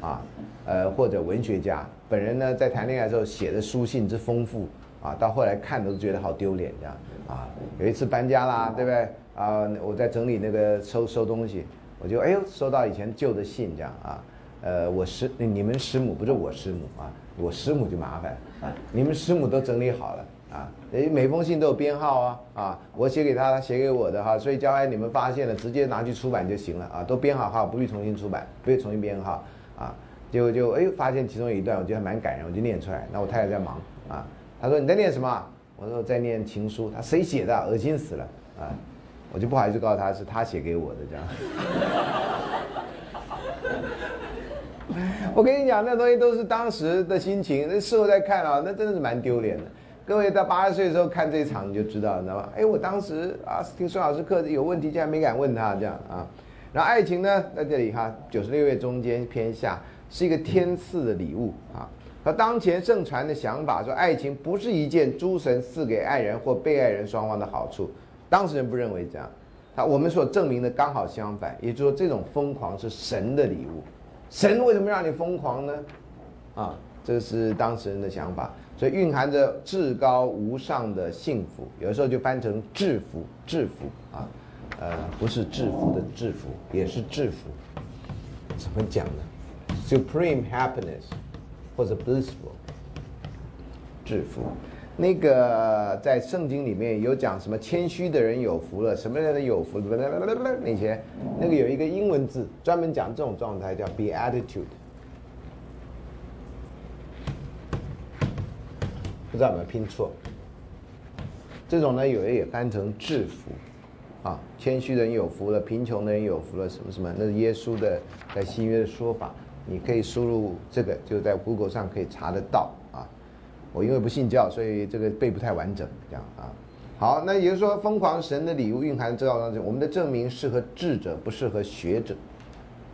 啊，呃或者文学家。本人呢在谈恋爱的时候写的书信之丰富，啊，到后来看都觉得好丢脸这样，啊，有一次搬家啦，对不对？啊，我在整理那个收收东西，我就哎呦收到以前旧的信这样啊，呃，我师你们师母不是我师母啊，我师母就麻烦啊，你们师母都整理好了。啊，诶，每封信都有编号啊，啊，我写给他，他写给我的哈，所以将来你们发现了，直接拿去出版就行了啊，都编好号，不必重新出版，不必重新编号，就就哎，发现其中有一段，我觉得蛮感人，我就念出来。那我太太在忙啊，她说你在念什么？我说我在念情书。她谁写的？恶心死了啊！我就不好意思告诉她是她写给我的这样。我跟你讲，那东西都是当时的心情，那事后再看啊，那真的是蛮丢脸的。各位到八十岁的时候看这一场你就知道，你知道吗？哎，我当时啊听孙老师课有问题，竟然没敢问他这样啊。然后爱情呢，在这里哈，九十六页中间偏下是一个天赐的礼物啊。和当前盛传的想法说，爱情不是一件诸神赐给爱人或被爱人双方的好处，当事人不认为这样。他我们所证明的刚好相反，也就是说，这种疯狂是神的礼物。神为什么让你疯狂呢？啊，这是当事人的想法，所以蕴含着至高无上的幸福。有的时候就翻成制服，制服啊，呃，不是制服的制服，也是制服。怎么讲呢？Supreme happiness。或者 blissful，致富，那个在圣经里面有讲什么谦虚的人有福了，什么人有福，那些那个有一个英文字专门讲这种状态叫 beatitude，不知道有没有拼错？这种呢，有的也翻成制服，啊，谦虚的人有福了，贫穷的人有福了，什么什么，那是耶稣的在新约的说法。你可以输入这个，就在 Google 上可以查得到啊。我因为不信教，所以这个背不太完整，这样啊。好，那也就是说，疯狂神的礼物蕴含这道当中，我们的证明适合智者，不适合学者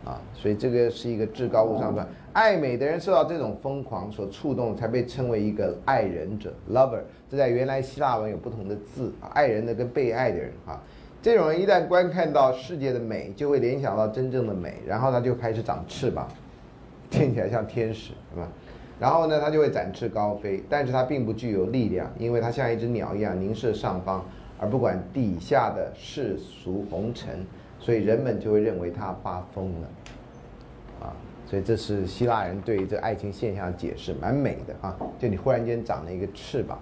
啊。所以这个是一个至高无上的爱美的人受到这种疯狂所触动，才被称为一个爱人者 （lover）。这在原来希腊文有不同的字，啊爱人的跟被爱的人啊。这种人一旦观看到世界的美，就会联想到真正的美，然后他就开始长翅膀。听起来像天使，是吧？然后呢，它就会展翅高飞，但是它并不具有力量，因为它像一只鸟一样凝视上方，而不管底下的世俗红尘，所以人们就会认为它发疯了，啊，所以这是希腊人对于这爱情现象的解释，蛮美的啊。就你忽然间长了一个翅膀，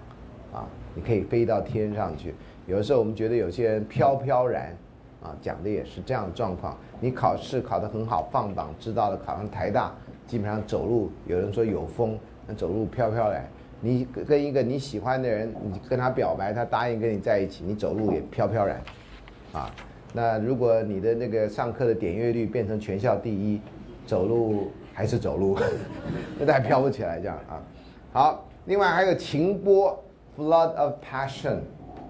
啊，你可以飞到天上去。有的时候我们觉得有些人飘飘然，啊，讲的也是这样的状况。你考试考得很好，放榜知道了，考上台大。基本上走路，有人说有风，那走路飘飘然。你跟一个你喜欢的人，你跟他表白，他答应跟你在一起，你走路也飘飘然，啊。那如果你的那个上课的点阅率变成全校第一，走路还是走路，那还飘不起来这样啊。好，另外还有情波，flood of passion，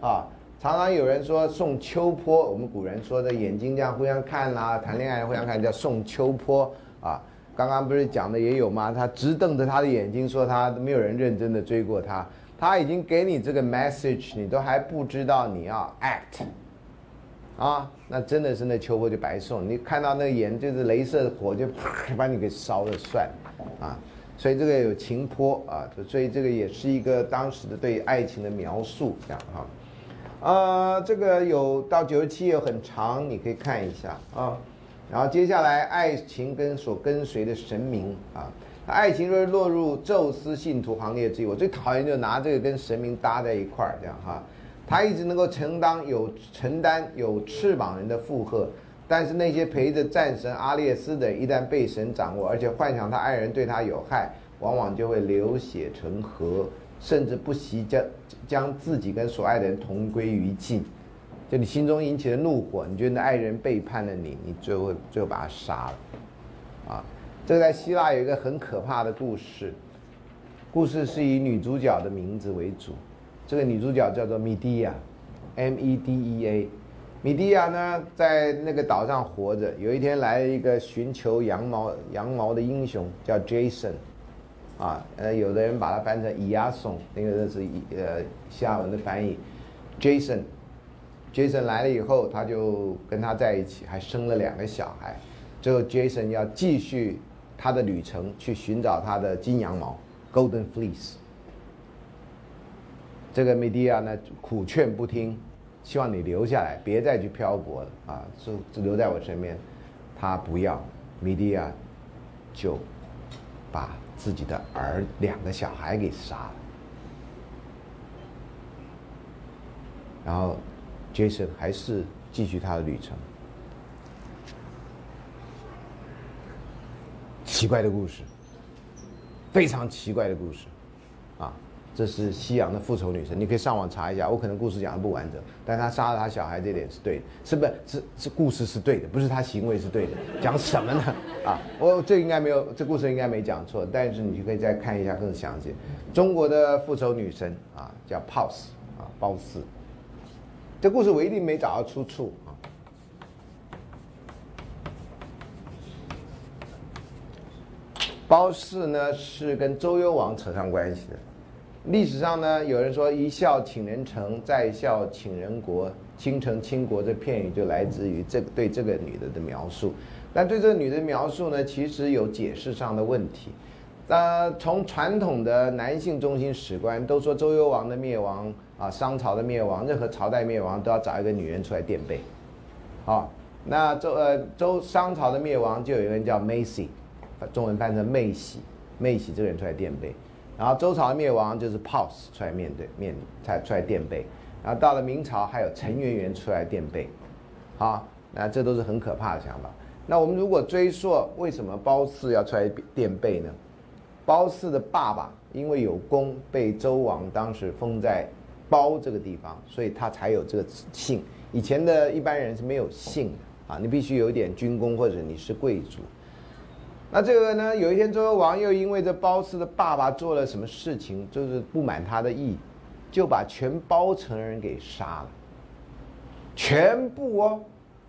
啊，常常有人说送秋波，我们古人说的眼睛这样互相看啦，谈恋爱互相看叫送秋波啊。刚刚不是讲的也有吗？他直瞪着他的眼睛说他没有人认真的追过他，他已经给你这个 message，你都还不知道你要 act，啊，那真的是那秋波就白送。你看到那眼就是镭射的火就把你给烧了算，啊，所以这个有情坡啊，所以这个也是一个当时的对爱情的描述，这样哈，呃，这个有到九十七页很长，你可以看一下啊。然后接下来，爱情跟所跟随的神明啊，爱情若是落入宙斯信徒行列之一，我最讨厌就拿这个跟神明搭在一块儿，这样哈。他一直能够承担有承担有翅膀人的负荷，但是那些陪着战神阿列斯的，一旦被神掌握，而且幻想他爱人对他有害，往往就会流血成河，甚至不惜将将自己跟所爱的人同归于尽。就你心中引起的怒火，你觉得你爱人背叛了你，你最后最后把他杀了，啊，这个在希腊有一个很可怕的故事，故事是以女主角的名字为主，这个女主角叫做米蒂亚，M E D E A，米蒂亚呢在那个岛上活着，有一天来了一个寻求羊毛羊毛的英雄叫 Jason，啊，呃，有的人把它翻成伊亚松，那个是呃希腊文的翻译，Jason。Jason 来了以后，他就跟他在一起，还生了两个小孩。最后，Jason 要继续他的旅程，去寻找他的金羊毛 （Golden Fleece）。这个 Media 呢，苦劝不听，希望你留下来，别再去漂泊了啊，就留在我身边。他不要，Media 就把自己的儿两个小孩给杀了，然后。Jason 还是继续他的旅程。奇怪的故事，非常奇怪的故事，啊，这是西洋的复仇女神，你可以上网查一下。我可能故事讲的不完整，但他杀了他小孩这点是对的，是不是？是是故事是对的，不是他行为是对的。讲什么呢？啊，我这应该没有，这故事应该没讲错。但是你就可以再看一下更详细。中国的复仇女神啊，叫 Pose 啊，褒姒。这故事我一定没找到出处啊。褒姒呢是跟周幽王扯上关系的。历史上呢，有人说“一笑倾人城，再笑倾人国，倾城倾国”这片语就来自于这个对这个女的的描述。但对这个女的描述呢，其实有解释上的问题。呃，从传统的男性中心史观都说，周幽王的灭亡啊，商朝的灭亡，任何朝代灭亡都要找一个女人出来垫背。好，那周呃周商朝的灭亡就有一个人叫 Macy，中文翻成妹喜，妹喜这个人出来垫背。然后周朝的灭亡就是 Pos 出来面对面才出来垫背，然后到了明朝还有陈圆圆出来垫背，好，那这都是很可怕的想法。那我们如果追溯为什么褒姒要出来垫背呢？褒姒的爸爸因为有功，被周王当时封在包这个地方，所以他才有这个姓。以前的一般人是没有姓的啊，你必须有一点军功或者你是贵族。那这个呢？有一天，周幽王又因为这褒姒的爸爸做了什么事情，就是不满他的意，就把全褒城人给杀了。全部哦，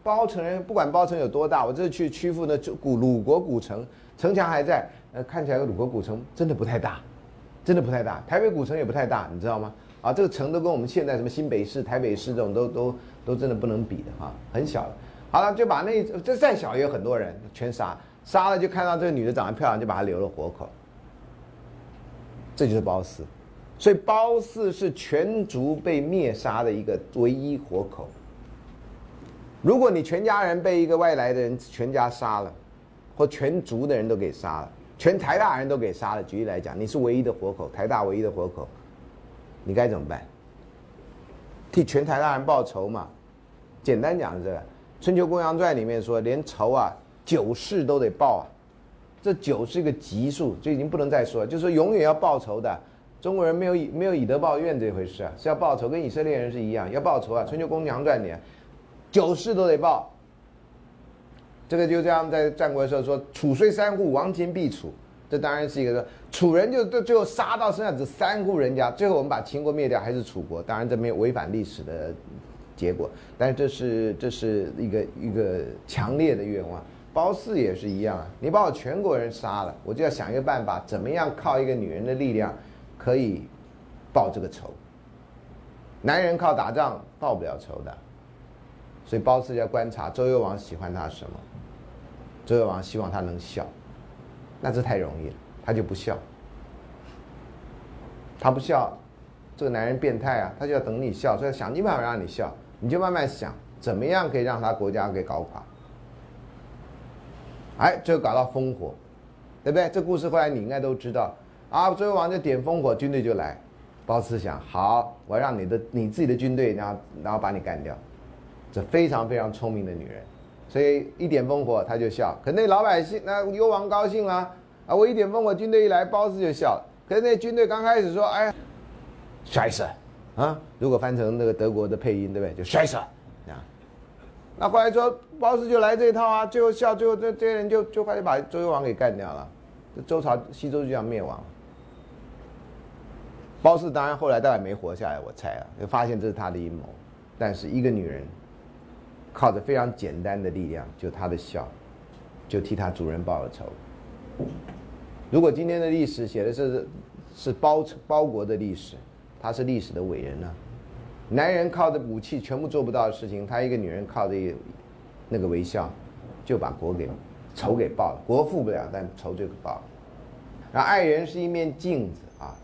褒城人不管褒城有多大，我这次去曲阜的古鲁国古城，城墙还在，呃，看起来鲁国古城真的不太大，真的不太大。台北古城也不太大，你知道吗？啊，这个城都跟我们现在什么新北市、台北市这种都都都真的不能比的哈，很小。好了，就把那这再小也有很多人全杀。杀了就看到这个女的长得漂亮，就把她留了活口。这就是褒姒，所以褒姒是全族被灭杀的一个唯一活口。如果你全家人被一个外来的人全家杀了，或全族的人都给杀了，全台大人都给杀了，举例来讲，你是唯一的活口，台大唯一的活口，你该怎么办？替全台大人报仇嘛？简单讲是这个，《春秋公羊传》里面说，连仇啊。九世都得报啊，这九是一个级数，就已经不能再说，就是永远要报仇的。中国人没有以没有以德报怨这回事啊，是要报仇，跟以色列人是一样，要报仇啊。春秋公羊传里，九世都得报。这个就这样在战国的时候说，楚虽三户，亡秦必楚。这当然是一个说，楚人就最最后杀到剩下只三户人家，最后我们把秦国灭掉，还是楚国。当然这没有违反历史的结果，但是这是这是一个一个强烈的愿望。褒姒也是一样啊，你把我全国人杀了，我就要想一个办法，怎么样靠一个女人的力量可以报这个仇？男人靠打仗报不了仇的，所以褒姒要观察周幽王喜欢他什么。周幽王希望他能笑，那这太容易了，他就不笑。他不笑，这个男人变态啊，他就要等你笑，所以想尽办法让你笑，你就慢慢想，怎么样可以让他国家给搞垮。哎，就搞到烽火，对不对？这故事后来你应该都知道啊。周幽王就点烽火，军队就来。褒姒想，好，我让你的你自己的军队，然后然后把你干掉。这非常非常聪明的女人，所以一点烽火，她就笑。可那老百姓，那幽王高兴了！啊我一点烽火，军队一来，褒姒就笑了。可是那军队刚开始说，哎，摔死啊！如果翻成那个德国的配音，对不对？就摔死。啊那后来说褒姒就来这一套啊，最后笑，最后这这些人就就快就把周幽王给干掉了，这周朝西周就要灭亡。褒姒当然后来大概没活下来，我猜啊，就发现这是他的阴谋。但是一个女人靠着非常简单的力量，就她的笑，就替她主人报了仇。如果今天的历史写的是是包包国的历史，他是历史的伟人呢？男人靠着武器全部做不到的事情，他一个女人靠着那个微笑，就把国给仇给报了。国富不了，但仇就给报了。然后爱人是一面镜子啊，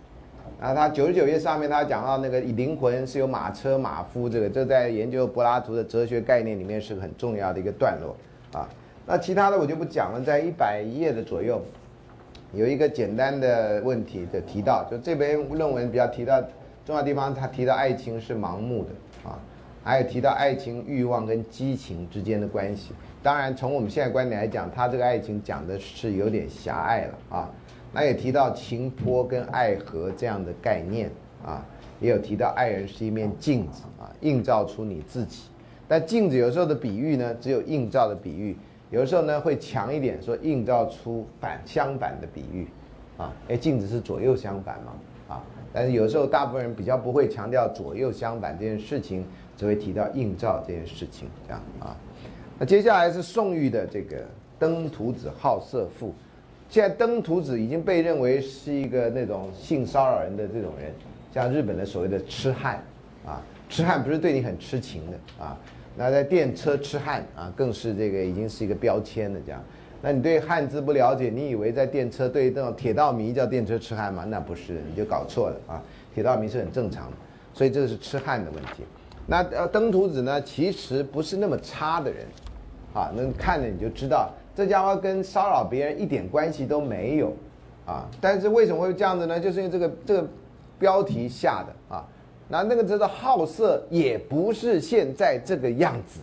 然后他九十九页上面他讲到那个灵魂是由马车马夫，这个这在研究柏拉图的哲学概念里面是很重要的一个段落啊。那其他的我就不讲了，在一百页的左右有一个简单的问题的提到，就这篇论文比较提到。重要地方，他提到爱情是盲目的啊，还有提到爱情欲望跟激情之间的关系。当然，从我们现在观点来讲，他这个爱情讲的是有点狭隘了啊。那也提到情波跟爱河这样的概念啊，也有提到爱人是一面镜子啊，映照出你自己。但镜子有时候的比喻呢，只有映照的比喻，有的时候呢会强一点，说映照出反相反的比喻啊。哎，镜子是左右相反嘛啊，但是有时候大部分人比较不会强调左右相反这件事情，只会提到映照这件事情这样啊。那接下来是宋玉的这个登徒子好色赋。现在登徒子已经被认为是一个那种性骚扰人的这种人，像日本的所谓的痴汉，啊，痴汉不是对你很痴情的啊，那在电车痴汉啊，更是这个已经是一个标签了这样。那你对汉字不了解，你以为在电车对那种铁道迷叫电车痴汉吗？那不是，你就搞错了啊。铁道迷是很正常的，所以这是痴汉的问题。那呃，登徒子呢，其实不是那么差的人，啊，那看了你就知道。这家伙跟骚扰别人一点关系都没有，啊！但是为什么会这样子呢？就是因为这个这个标题下的啊，那那个字的好色也不是现在这个样子，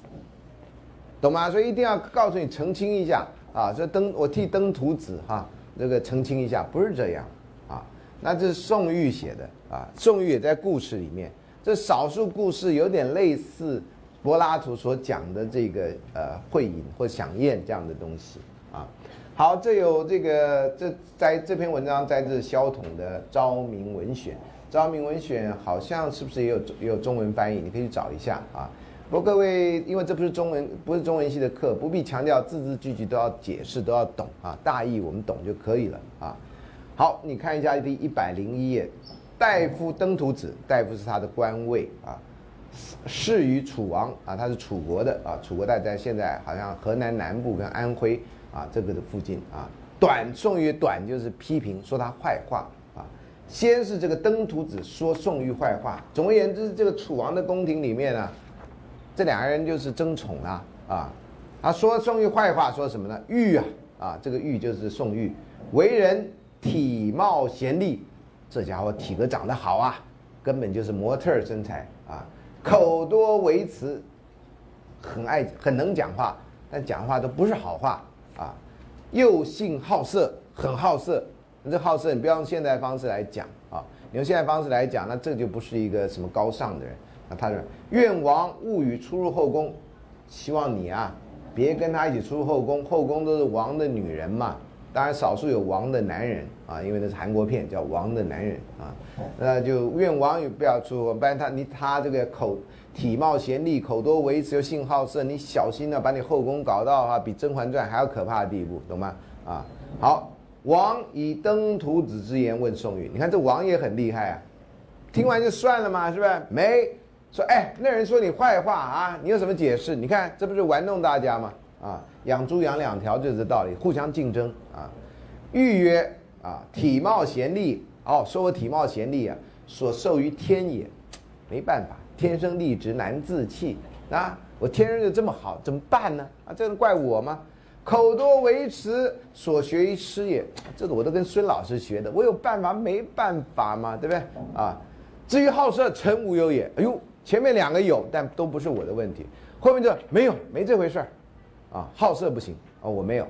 懂吗？所以一定要告诉你澄清一下啊！这登我替登徒子哈，这个澄清一下，不是这样啊。那这是宋玉写的啊，宋玉也在故事里面，这少数故事有点类似。柏拉图所讲的这个呃会饮或享宴这样的东西啊，好，这有这个这在这篇文章在自萧统的《昭明文选》，《昭明文选》好像是不是也有也有中文翻译？你可以去找一下啊。不过各位，因为这不是中文不是中文系的课，不必强调字字句句都要解释都要懂啊，大意我们懂就可以了啊。好，你看一下第一百零一页，大夫登徒子，大夫是他的官位啊。仕于楚王啊，他是楚国的啊，楚国在在现在好像河南南部跟安徽啊这个的附近啊。短宋玉短就是批评说他坏话。先是这个登徒子说宋玉坏话，总而言之，这个楚王的宫廷里面呢，这两个人就是争宠啊啊。他说宋玉坏话，说什么呢？玉啊啊，这个玉就是宋玉，为人体貌贤丽，这家伙体格长得好啊，根本就是模特身材啊。口多为辞，很爱很能讲话，但讲话都不是好话啊。又性好色，很好色。这好色，你不要用现代方式来讲啊。你用现代方式来讲，那这就不是一个什么高尚的人。那他说：“愿王勿与出入后宫，希望你啊，别跟他一起出入后宫。后宫都是王的女人嘛。当然，少数有王的男人啊，因为那是韩国片，叫《王的男人》啊。那就愿王也不要出，不然他你他这个口体貌贤丽，口多为辞又性好色，你小心了，把你后宫搞到啊比《甄嬛传》还要可怕的地步，懂吗？啊，好，王以登徒子之言问宋玉，你看这王也很厉害啊，听完就算了嘛，是不是？没说，哎，那人说你坏话啊，你有什么解释？你看这不是玩弄大家吗？啊，养猪养两条就是这道理，互相竞争啊。玉曰啊，体貌贤丽哦，说我体貌贤丽啊，所受于天也，没办法，天生丽质难自弃啊，我天生就这么好，怎么办呢？啊，这能怪我吗？口多为辞，所学于师也，这个我都跟孙老师学的，我有办法没办法嘛，对不对？啊，至于好色，臣无有也。哎呦，前面两个有，但都不是我的问题，后面就没有，没这回事儿。啊，好色不行啊，我没有，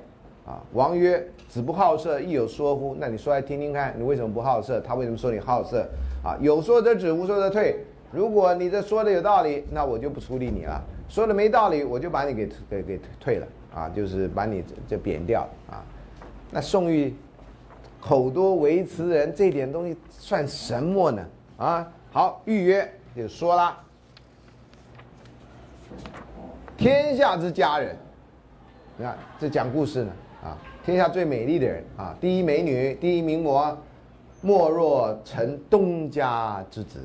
啊，王曰：子不好色，亦有说乎？那你说来听听看，你为什么不好色？他为什么说你好色？啊，有说则止，无说则退。如果你这说的有道理，那我就不处理你了；说的没道理，我就把你给给给退了。啊，就是把你就贬掉啊。那宋玉口多为词人，这点东西算什么呢？啊，好，预约就说了，天下之佳人。你看，这讲故事呢啊！天下最美丽的人啊，第一美女，第一名模，莫若成东家之子，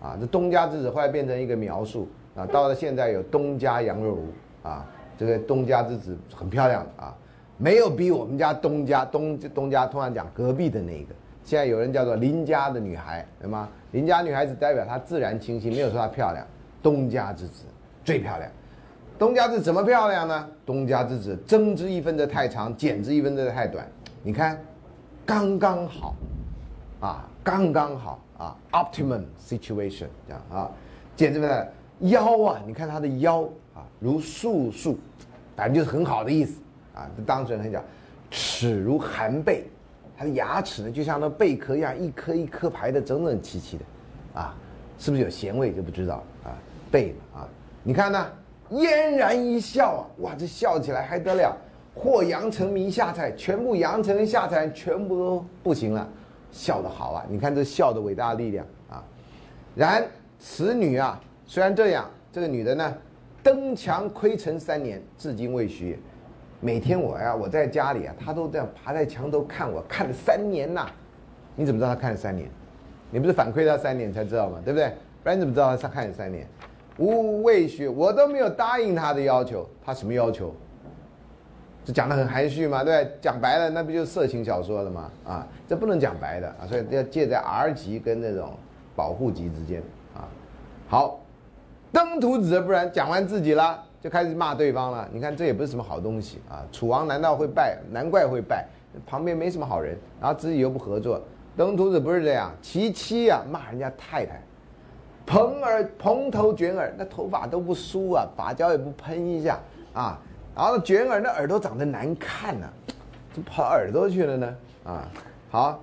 啊，这东家之子后来变成一个描述啊，到了现在有东家杨若如啊，这个东家之子很漂亮啊，没有比我们家东家东东家通常讲隔壁的那个，现在有人叫做邻家的女孩，对吗？邻家女孩子代表她自然清新，没有说她漂亮，东家之子最漂亮。东家之怎么漂亮呢？东家之子增之一分的太长，减之一分的太短。你看，刚刚好，啊，刚刚好啊，optimum situation 这样啊，减之分的腰啊，你看他的腰如素素，反正就是很好的意思啊。这当事人很讲，齿如含贝，他的牙齿呢就像那贝壳一样，一颗一颗排的整整齐齐的，啊，是不是有咸味就不知道啊？贝嘛啊，你看呢，嫣然一笑啊，哇，这笑起来还得了？或扬成迷下菜，全部扬成下菜，全部都不行了，笑得好啊！你看这笑的伟大力量啊！然此女啊，虽然这样，这个女的呢，登墙窥尘三年，至今未许。每天我呀，我在家里啊，他都这样爬在墙头看我，看了三年呐。你怎么知道他看了三年？你不是反馈他三年才知道吗？对不对？不然你怎么知道他看了三年？无未许，我都没有答应他的要求。他什么要求？这讲的很含蓄嘛，对讲白了，那不就是色情小说了吗？啊，这不能讲白的啊，所以要介在 R 级跟那种保护级之间啊。好，登徒子不然讲完自己了，就开始骂对方了。你看这也不是什么好东西啊。楚王难道会败？难怪会败，旁边没什么好人，然后自己又不合作。登徒子不是这样，其妻啊骂人家太太，蓬耳蓬头卷耳，那头发都不梳啊，发胶也不喷一下啊。然后卷耳，那耳朵长得难看呢，怎么跑耳朵去了呢？啊，好，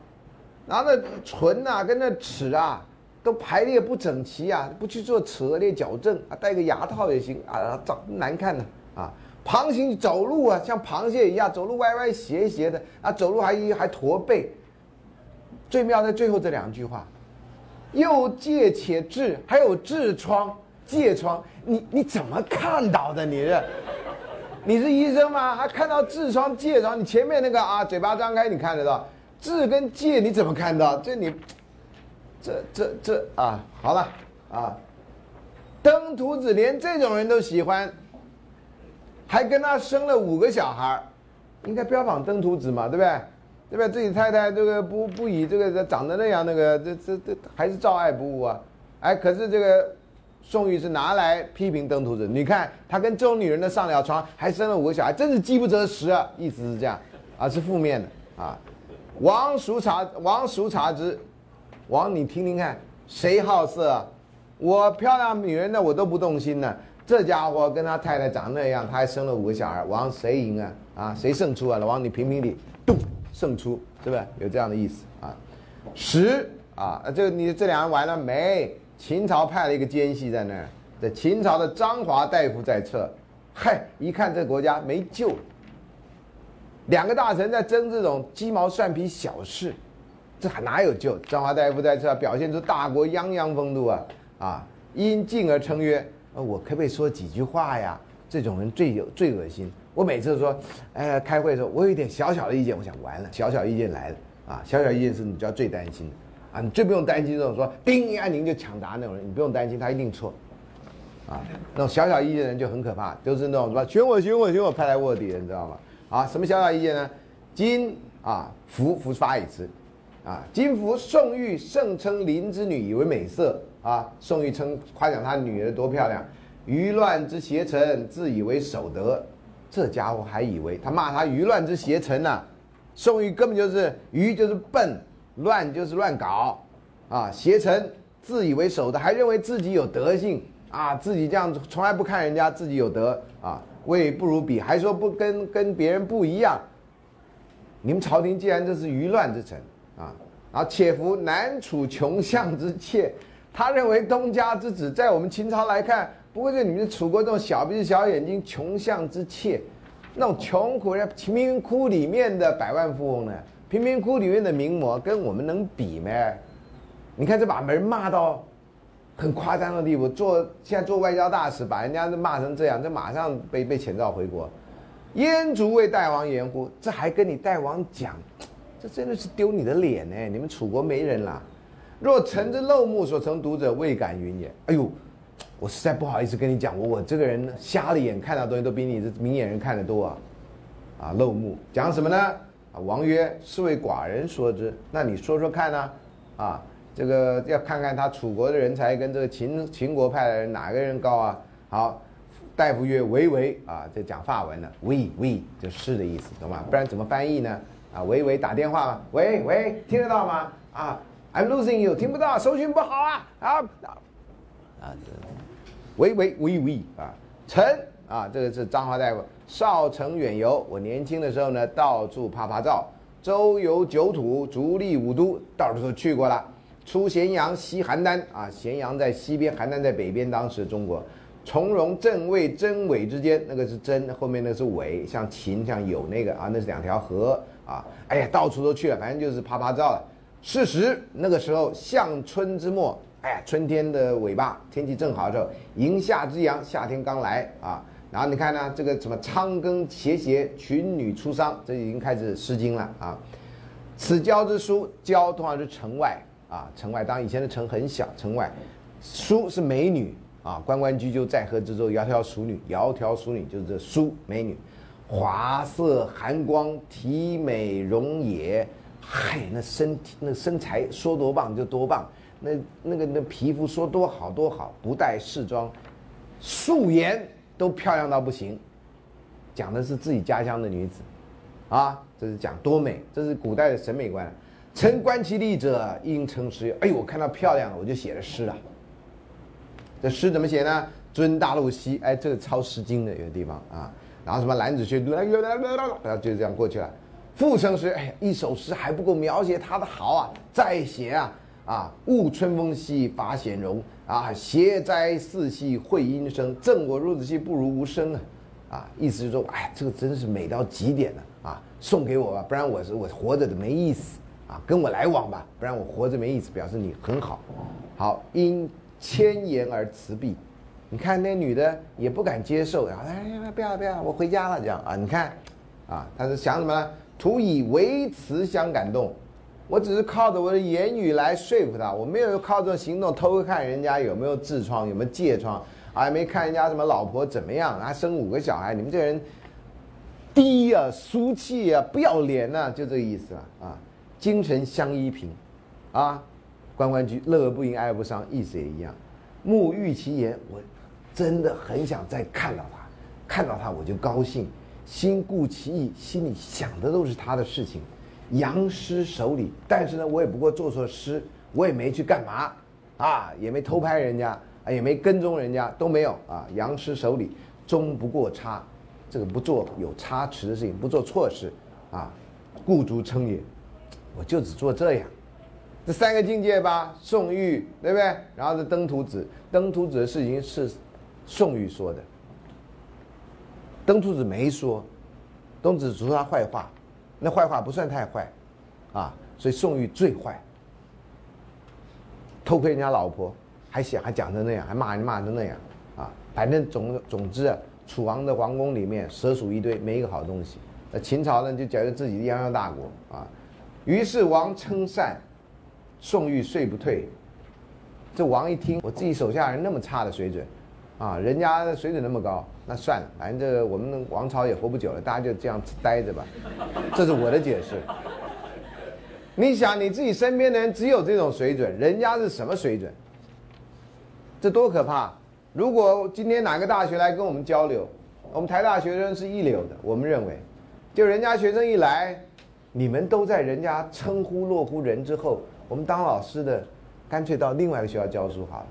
然后那唇呐，跟那齿啊，都排列不整齐啊，不去做齿列矫正啊，戴个牙套也行啊，长难看呢啊。旁行走路啊，像螃蟹一样走路歪歪斜斜的啊，走路还还驼背。最妙在最后这两句话，又借且痔，还有痔疮、疥疮，你你怎么看到的？你这？你是医生吗？还看到痔疮、疥疮？你前面那个啊，嘴巴张开，你看得到痔跟疥，你怎么看到？这你，这这这啊，好了啊，登徒子连这种人都喜欢，还跟他生了五个小孩应该标榜登徒子嘛，对不对？对不对？自己太太这个不不以这个长得那样那个，这这这还是照爱不误啊？哎，可是这个。宋玉是拿来批评登徒子，你看他跟这种女人的上了床，还生了五个小孩，真是饥不择食啊！意思是这样，啊，是负面的啊。王叔察，王叔察之，王你听听看，谁好色？我漂亮女人的，我都不动心呢。这家伙跟他太太长那样，他还生了五个小孩，王谁赢啊？啊，谁胜出啊？老王你评评理，咚，胜出是不是？有这样的意思啊？十啊，这你这两人完了没？秦朝派了一个奸细在那儿，这秦朝的张华大夫在侧，嗨，一看这国家没救。两个大臣在争这种鸡毛蒜皮小事，这还哪有救？张华大夫在这表现出大国泱泱风度啊啊！因进而称曰：“，我可不可以说几句话呀？”这种人最有最恶心。我每次说，哎，开会的时候我有一点小小的意见，我想完了，小小意见来了啊！小小意见是你就要最担心的。啊，你最不用担心这种说叮一按铃就抢答那种人，你不用担心他一定错，啊，那种小小意见的人就很可怕，就是那种什么选我选我选我派来卧底的，你知道吗？啊，什么小小意见呢？今啊，福福发一次，啊，金福宋玉盛称林之女以为美色，啊，宋玉称夸奖他女儿多漂亮，愚乱之邪臣自以为守德，这家伙还以为他骂他愚乱之邪臣呢，宋玉根本就是愚就是笨。乱就是乱搞，啊，邪臣自以为守的，还认为自己有德性啊，自己这样子从来不看人家自己有德啊，为不如彼，还说不跟跟别人不一样。你们朝廷既然这是愚乱之臣啊，且夫南楚穷相之妾，他认为东家之子在我们秦朝来看，不过就你们楚国这种小鼻子小眼睛穷相之妾，那种穷苦人贫民窟里面的百万富翁呢？贫民窟里面的名模跟我们能比吗？你看这把门骂到很夸张的地步，做现在做外交大使，把人家骂成这样，这马上被被遣召回国。燕族为大王言乎？这还跟你大王讲？这真的是丢你的脸呢！你们楚国没人啦。若臣之漏目所成读者，未敢云也。哎呦，我实在不好意思跟你讲，我我这个人瞎了眼，看到东西都比你这明眼人看得多啊！啊，漏目讲什么呢？啊，王曰：“是为寡人说之。那你说说看呢？啊，这个要看看他楚国的人才跟这个秦秦国派的人哪个人高啊？”好，大夫曰：“喂喂啊，这讲法文的，喂喂就是的意思，懂吗？不然怎么翻译呢？啊，喂喂打电话，喂喂，听得到吗？啊，I'm losing you，听不到，收讯不好啊啊啊！喂喂喂喂啊，臣啊，这个是张华大夫。少城远游，我年轻的时候呢，到处拍拍照。周游九土，逐利五都，到处都去过了。出咸阳，西邯郸啊，咸阳在西边，邯郸在北边。当时中国，从容正魏、真伪之间，那个是真，后面那是伪，像秦像有那个啊，那是两条河啊。哎呀，到处都去了，反正就是啪啪照了。事实那个时候，向春之末，哎呀，春天的尾巴，天气正好的时候，迎夏之阳，夏天刚来啊。然后你看呢，这个什么仓庚斜斜，群女出丧，这已经开始诗经了啊。此郊之书，郊通常是城外。啊，城外当以前的城很小，城外，书是美女啊，关关雎鸠，在河之洲，窈窕淑女，窈窕淑女就是这书美女，华色寒光，体美容也，嗨，那身体那身材说多棒就多棒，那那个那皮肤说多好多好，不带试妆，素颜都漂亮到不行，讲的是自己家乡的女子，啊，这是讲多美，这是古代的审美观。臣观其丽者，应称诗。哎呦，我看到漂亮了，我就写了诗啊。这诗怎么写呢？尊大陆西，哎，这个抄《诗经》的有的地方啊。然后什么兰子胥，然后就这样过去了。复称诗，哎，一首诗还不够描写他的好啊，再写啊啊！误春风兮发显容啊，斜哉四兮会阴声。赠我孺子兮，不如无声啊。啊，意思就是说，哎，这个真是美到极点了啊！送给我吧，不然我是我活着的没意思。啊，跟我来往吧，不然我活着没意思。表示你很好，好因千言而辞毕。你看那女的也不敢接受，然后哎，不要不要，我回家了这样啊。你看，啊，她是想什么呢？图以为辞相感动。我只是靠着我的言语来说服他，我没有靠着行动偷看人家有没有痔疮，有没有疥疮，还没看人家什么老婆怎么样，还生五个小孩。你们这人低呀，俗气呀，不要脸呐，就这个意思了啊。精神相依凭，啊，关关雎，乐而不淫，哀而不伤，意思也一样。目遇其言，我真的很想再看到他，看到他我就高兴。心顾其意，心里想的都是他的事情。扬师手里，但是呢，我也不过做错诗，我也没去干嘛，啊，也没偷拍人家，啊，也没跟踪人家，都没有啊。扬师手里，终不过差，这个不做有差池的事情，不做错事，啊，故足称也。我就只做这样，这三个境界吧。宋玉对不对？然后是登徒子，登徒子的事情是宋玉说的，登徒子没说，登徒子只说他坏话，那坏话不算太坏，啊，所以宋玉最坏，偷窥人家老婆，还想还讲成那样，还骂人骂成那样，啊，反正总总之啊，楚王的皇宫里面蛇鼠一堆，没一个好东西。那秦朝呢，就觉得自己泱泱大国啊。于是王称善，宋玉遂不退。这王一听，我自己手下人那么差的水准，啊，人家的水准那么高，那算了，反正这我们王朝也活不久了，大家就这样待着吧。这是我的解释。你想你自己身边的人只有这种水准，人家是什么水准？这多可怕！如果今天哪个大学来跟我们交流，我们台大学生是一流的，我们认为，就人家学生一来。你们都在人家称呼落乎人之后，我们当老师的，干脆到另外一个学校教书好了，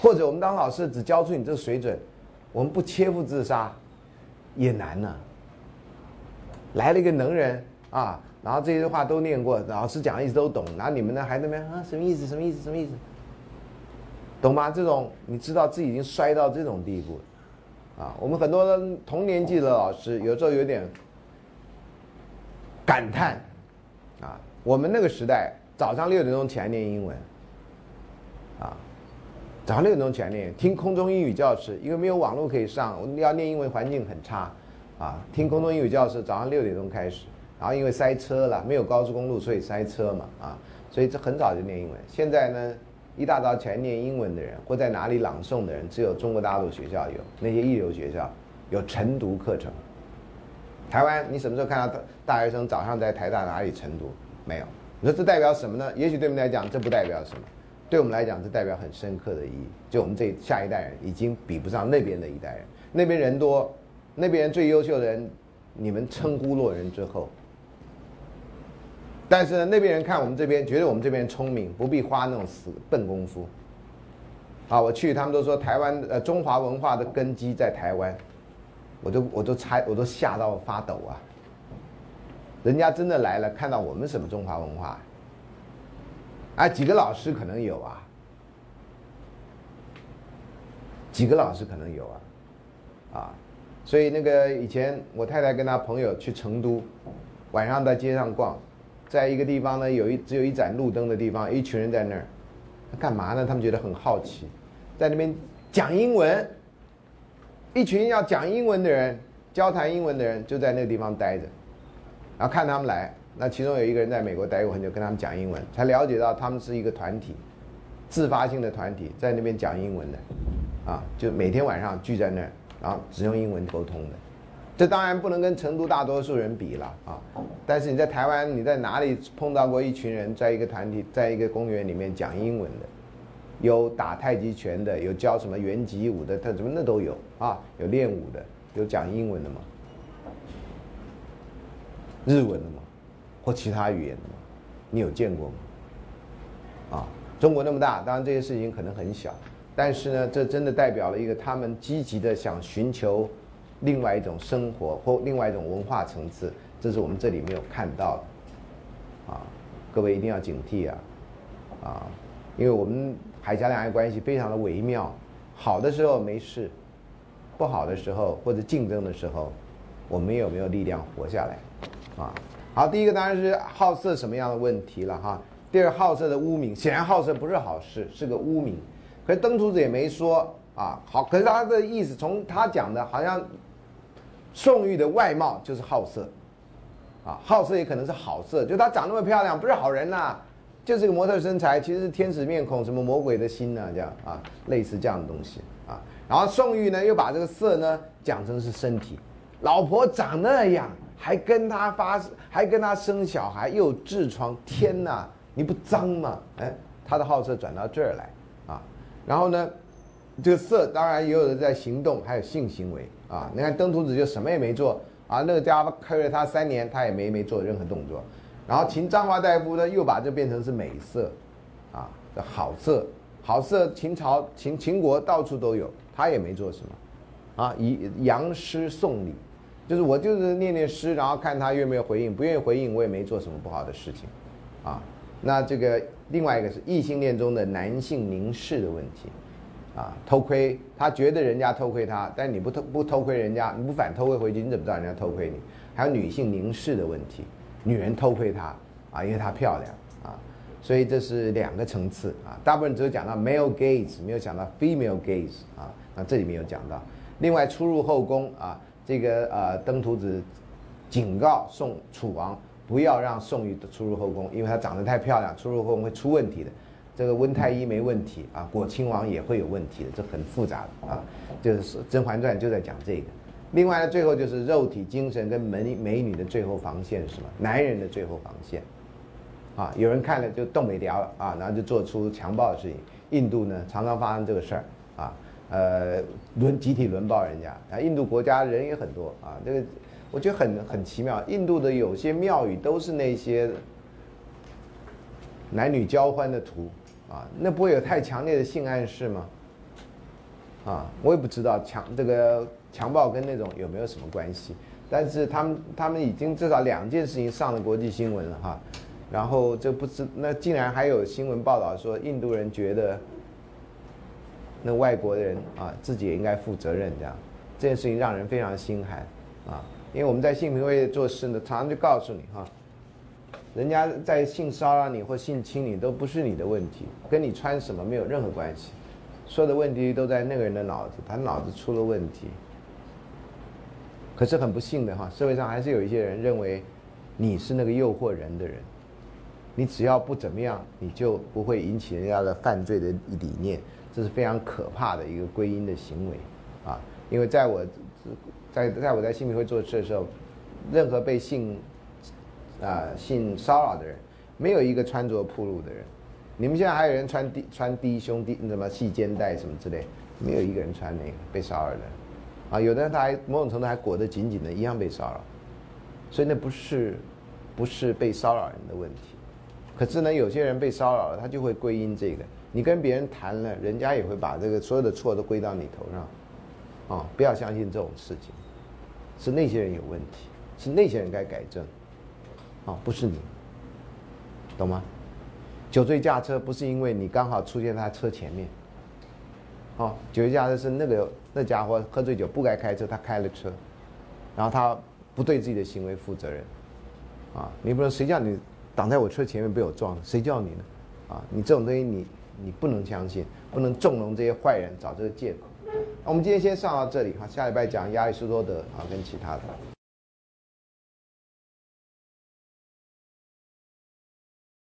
或者我们当老师只教出你这个水准，我们不切腹自杀，也难呢。来了一个能人啊，然后这些话都念过，老师讲的意思都懂，然后你们呢还那边啊什么意思？什么意思？什么意思？懂吗？这种你知道自己已经衰到这种地步，啊，我们很多同年纪的老师有时候有点。感叹，啊，我们那个时代早上六点钟起来念英文，早上六点钟起来念，听空中英语教室，因为没有网络可以上，要念英文环境很差，啊，听空中英语教室早上六点钟开始，然后因为塞车了，没有高速公路，所以塞车嘛，啊，所以这很早就念英文。现在呢，一大早起来念英文的人或在哪里朗诵的人，只有中国大陆学校有，那些一流学校有晨读课程。台湾，你什么时候看到大大学生早上在台大哪里晨读？没有。你说这代表什么呢？也许对我们来讲，这不代表什么；对我们来讲，这代表很深刻的意义。就我们这下一代人已经比不上那边的一代人，那边人多，那边最优秀的人，你们称呼落人之后。但是呢，那边人看我们这边，觉得我们这边聪明，不必花那种死笨功夫。啊，我去，他们都说台湾呃中华文化的根基在台湾。我都我都猜我都吓到发抖啊！人家真的来了，看到我们什么中华文化，啊几个老师可能有啊，几个老师可能有啊，啊，所以那个以前我太太跟她朋友去成都，晚上在街上逛，在一个地方呢，有一只有一盏路灯的地方，一群人在那儿，干嘛呢？他们觉得很好奇，在那边讲英文，一群要讲英文的人，交谈英文的人就在那个地方待着，然后看他们来，那其中有一个人在美国待过很久，跟他们讲英文，才了解到他们是一个团体，自发性的团体，在那边讲英文的。啊，就每天晚上聚在那儿，然后只用英文沟通的，这当然不能跟成都大多数人比了啊。但是你在台湾，你在哪里碰到过一群人在一个团体，在一个公园里面讲英文的？有打太极拳的，有教什么圆脊舞的，他什么那都有啊。有练武的，有讲英文的吗？日文的吗？或其他语言的吗？你有见过吗？啊，中国那么大，当然这些事情可能很小。但是呢，这真的代表了一个他们积极的想寻求另外一种生活或另外一种文化层次，这是我们这里没有看到的，啊，各位一定要警惕啊，啊，因为我们海峡两岸关系非常的微妙，好的时候没事，不好的时候或者竞争的时候，我们有没有力量活下来？啊，好，第一个当然是好色什么样的问题了哈，第二好色的污名，显然好色不是好事，是个污名。可是登徒子也没说啊，好，可是他的意思从他讲的，好像宋玉的外貌就是好色，啊，好色也可能是好色，就她长那么漂亮，不是好人呐，就是个模特身材，其实是天使面孔，什么魔鬼的心呢？这样啊，类似这样的东西啊。然后宋玉呢，又把这个色呢讲成是身体，老婆长那样，还跟他发，还跟他生小孩，又有痔疮，天哪，你不脏吗？哎，他的好色转到这儿来。啊然后呢，这个色当然也有人在行动，还有性行为啊。你看登徒子就什么也没做啊，那个家伙开了他三年，他也没没做任何动作。然后秦张华大夫呢，又把这变成是美色，啊，好色，好色。秦朝秦秦国到处都有，他也没做什么，啊，以扬诗送礼，就是我就是念念诗，然后看他愿不愿意回应，不愿意回应，我也没做什么不好的事情，啊。那这个另外一个是异性恋中的男性凝视的问题，啊，偷窥他觉得人家偷窥他，但你不偷不偷窥人家，你不反偷窥回去，你怎么知道人家偷窥你？还有女性凝视的问题，女人偷窥他啊，因为她漂亮啊，所以这是两个层次啊。大部分只有讲到 male gaze，没有讲到 female gaze 啊，那这里面有讲到。另外出入后宫啊，这个呃登徒子警告宋楚王。不要让宋玉出入后宫，因为她长得太漂亮，出入后宫会出问题的。这个温太医没问题啊，果亲王也会有问题的，这很复杂的啊。就是《甄嬛传》就在讲这个。另外呢，最后就是肉体、精神跟美美女的最后防线是什么？男人的最后防线啊，有人看了就动没掉了啊，然后就做出强暴的事情。印度呢，常常发生这个事儿啊，呃，轮集体轮暴人家啊。印度国家人也很多啊，这个。我觉得很很奇妙，印度的有些庙宇都是那些男女交欢的图啊，那不会有太强烈的性暗示吗？啊，我也不知道强这个强暴跟那种有没有什么关系，但是他们他们已经至少两件事情上了国际新闻了哈，然后这不知那竟然还有新闻报道说印度人觉得那外国人啊自己也应该负责任这样，这件事情让人非常心寒啊。因为我们在性平会做事呢，常常就告诉你哈，人家在性骚扰你或性侵你都不是你的问题，跟你穿什么没有任何关系，所有的问题都在那个人的脑子，他脑子出了问题。可是很不幸的哈，社会上还是有一些人认为你是那个诱惑人的人，你只要不怎么样，你就不会引起人家的犯罪的理念，这是非常可怕的一个归因的行为啊，因为在我。在在我在性平会做事的时候，任何被性啊性骚扰的人，没有一个穿着暴露的人。你们现在还有人穿低穿低胸低什么细肩带什么之类，没有一个人穿那个被骚扰的。啊，有的人他还某种程度还裹得紧紧的，一样被骚扰。所以那不是不是被骚扰人的问题。可是呢，有些人被骚扰了，他就会归因这个。你跟别人谈了，人家也会把这个所有的错都归到你头上。啊，不要相信这种事情，是那些人有问题，是那些人该改正。啊，不是你，懂吗？酒醉驾车不是因为你刚好出现在他车前面，哦，酒醉驾车是那个那家伙喝醉酒不该开车，他开了车，然后他不对自己的行为负责任，啊，你不能谁叫你挡在我车前面被我撞了，谁叫你呢？啊，你这种东西你你不能相信，不能纵容这些坏人找这个借口。那我们今天先上到这里哈，下礼拜讲亚里士多德啊跟其他的。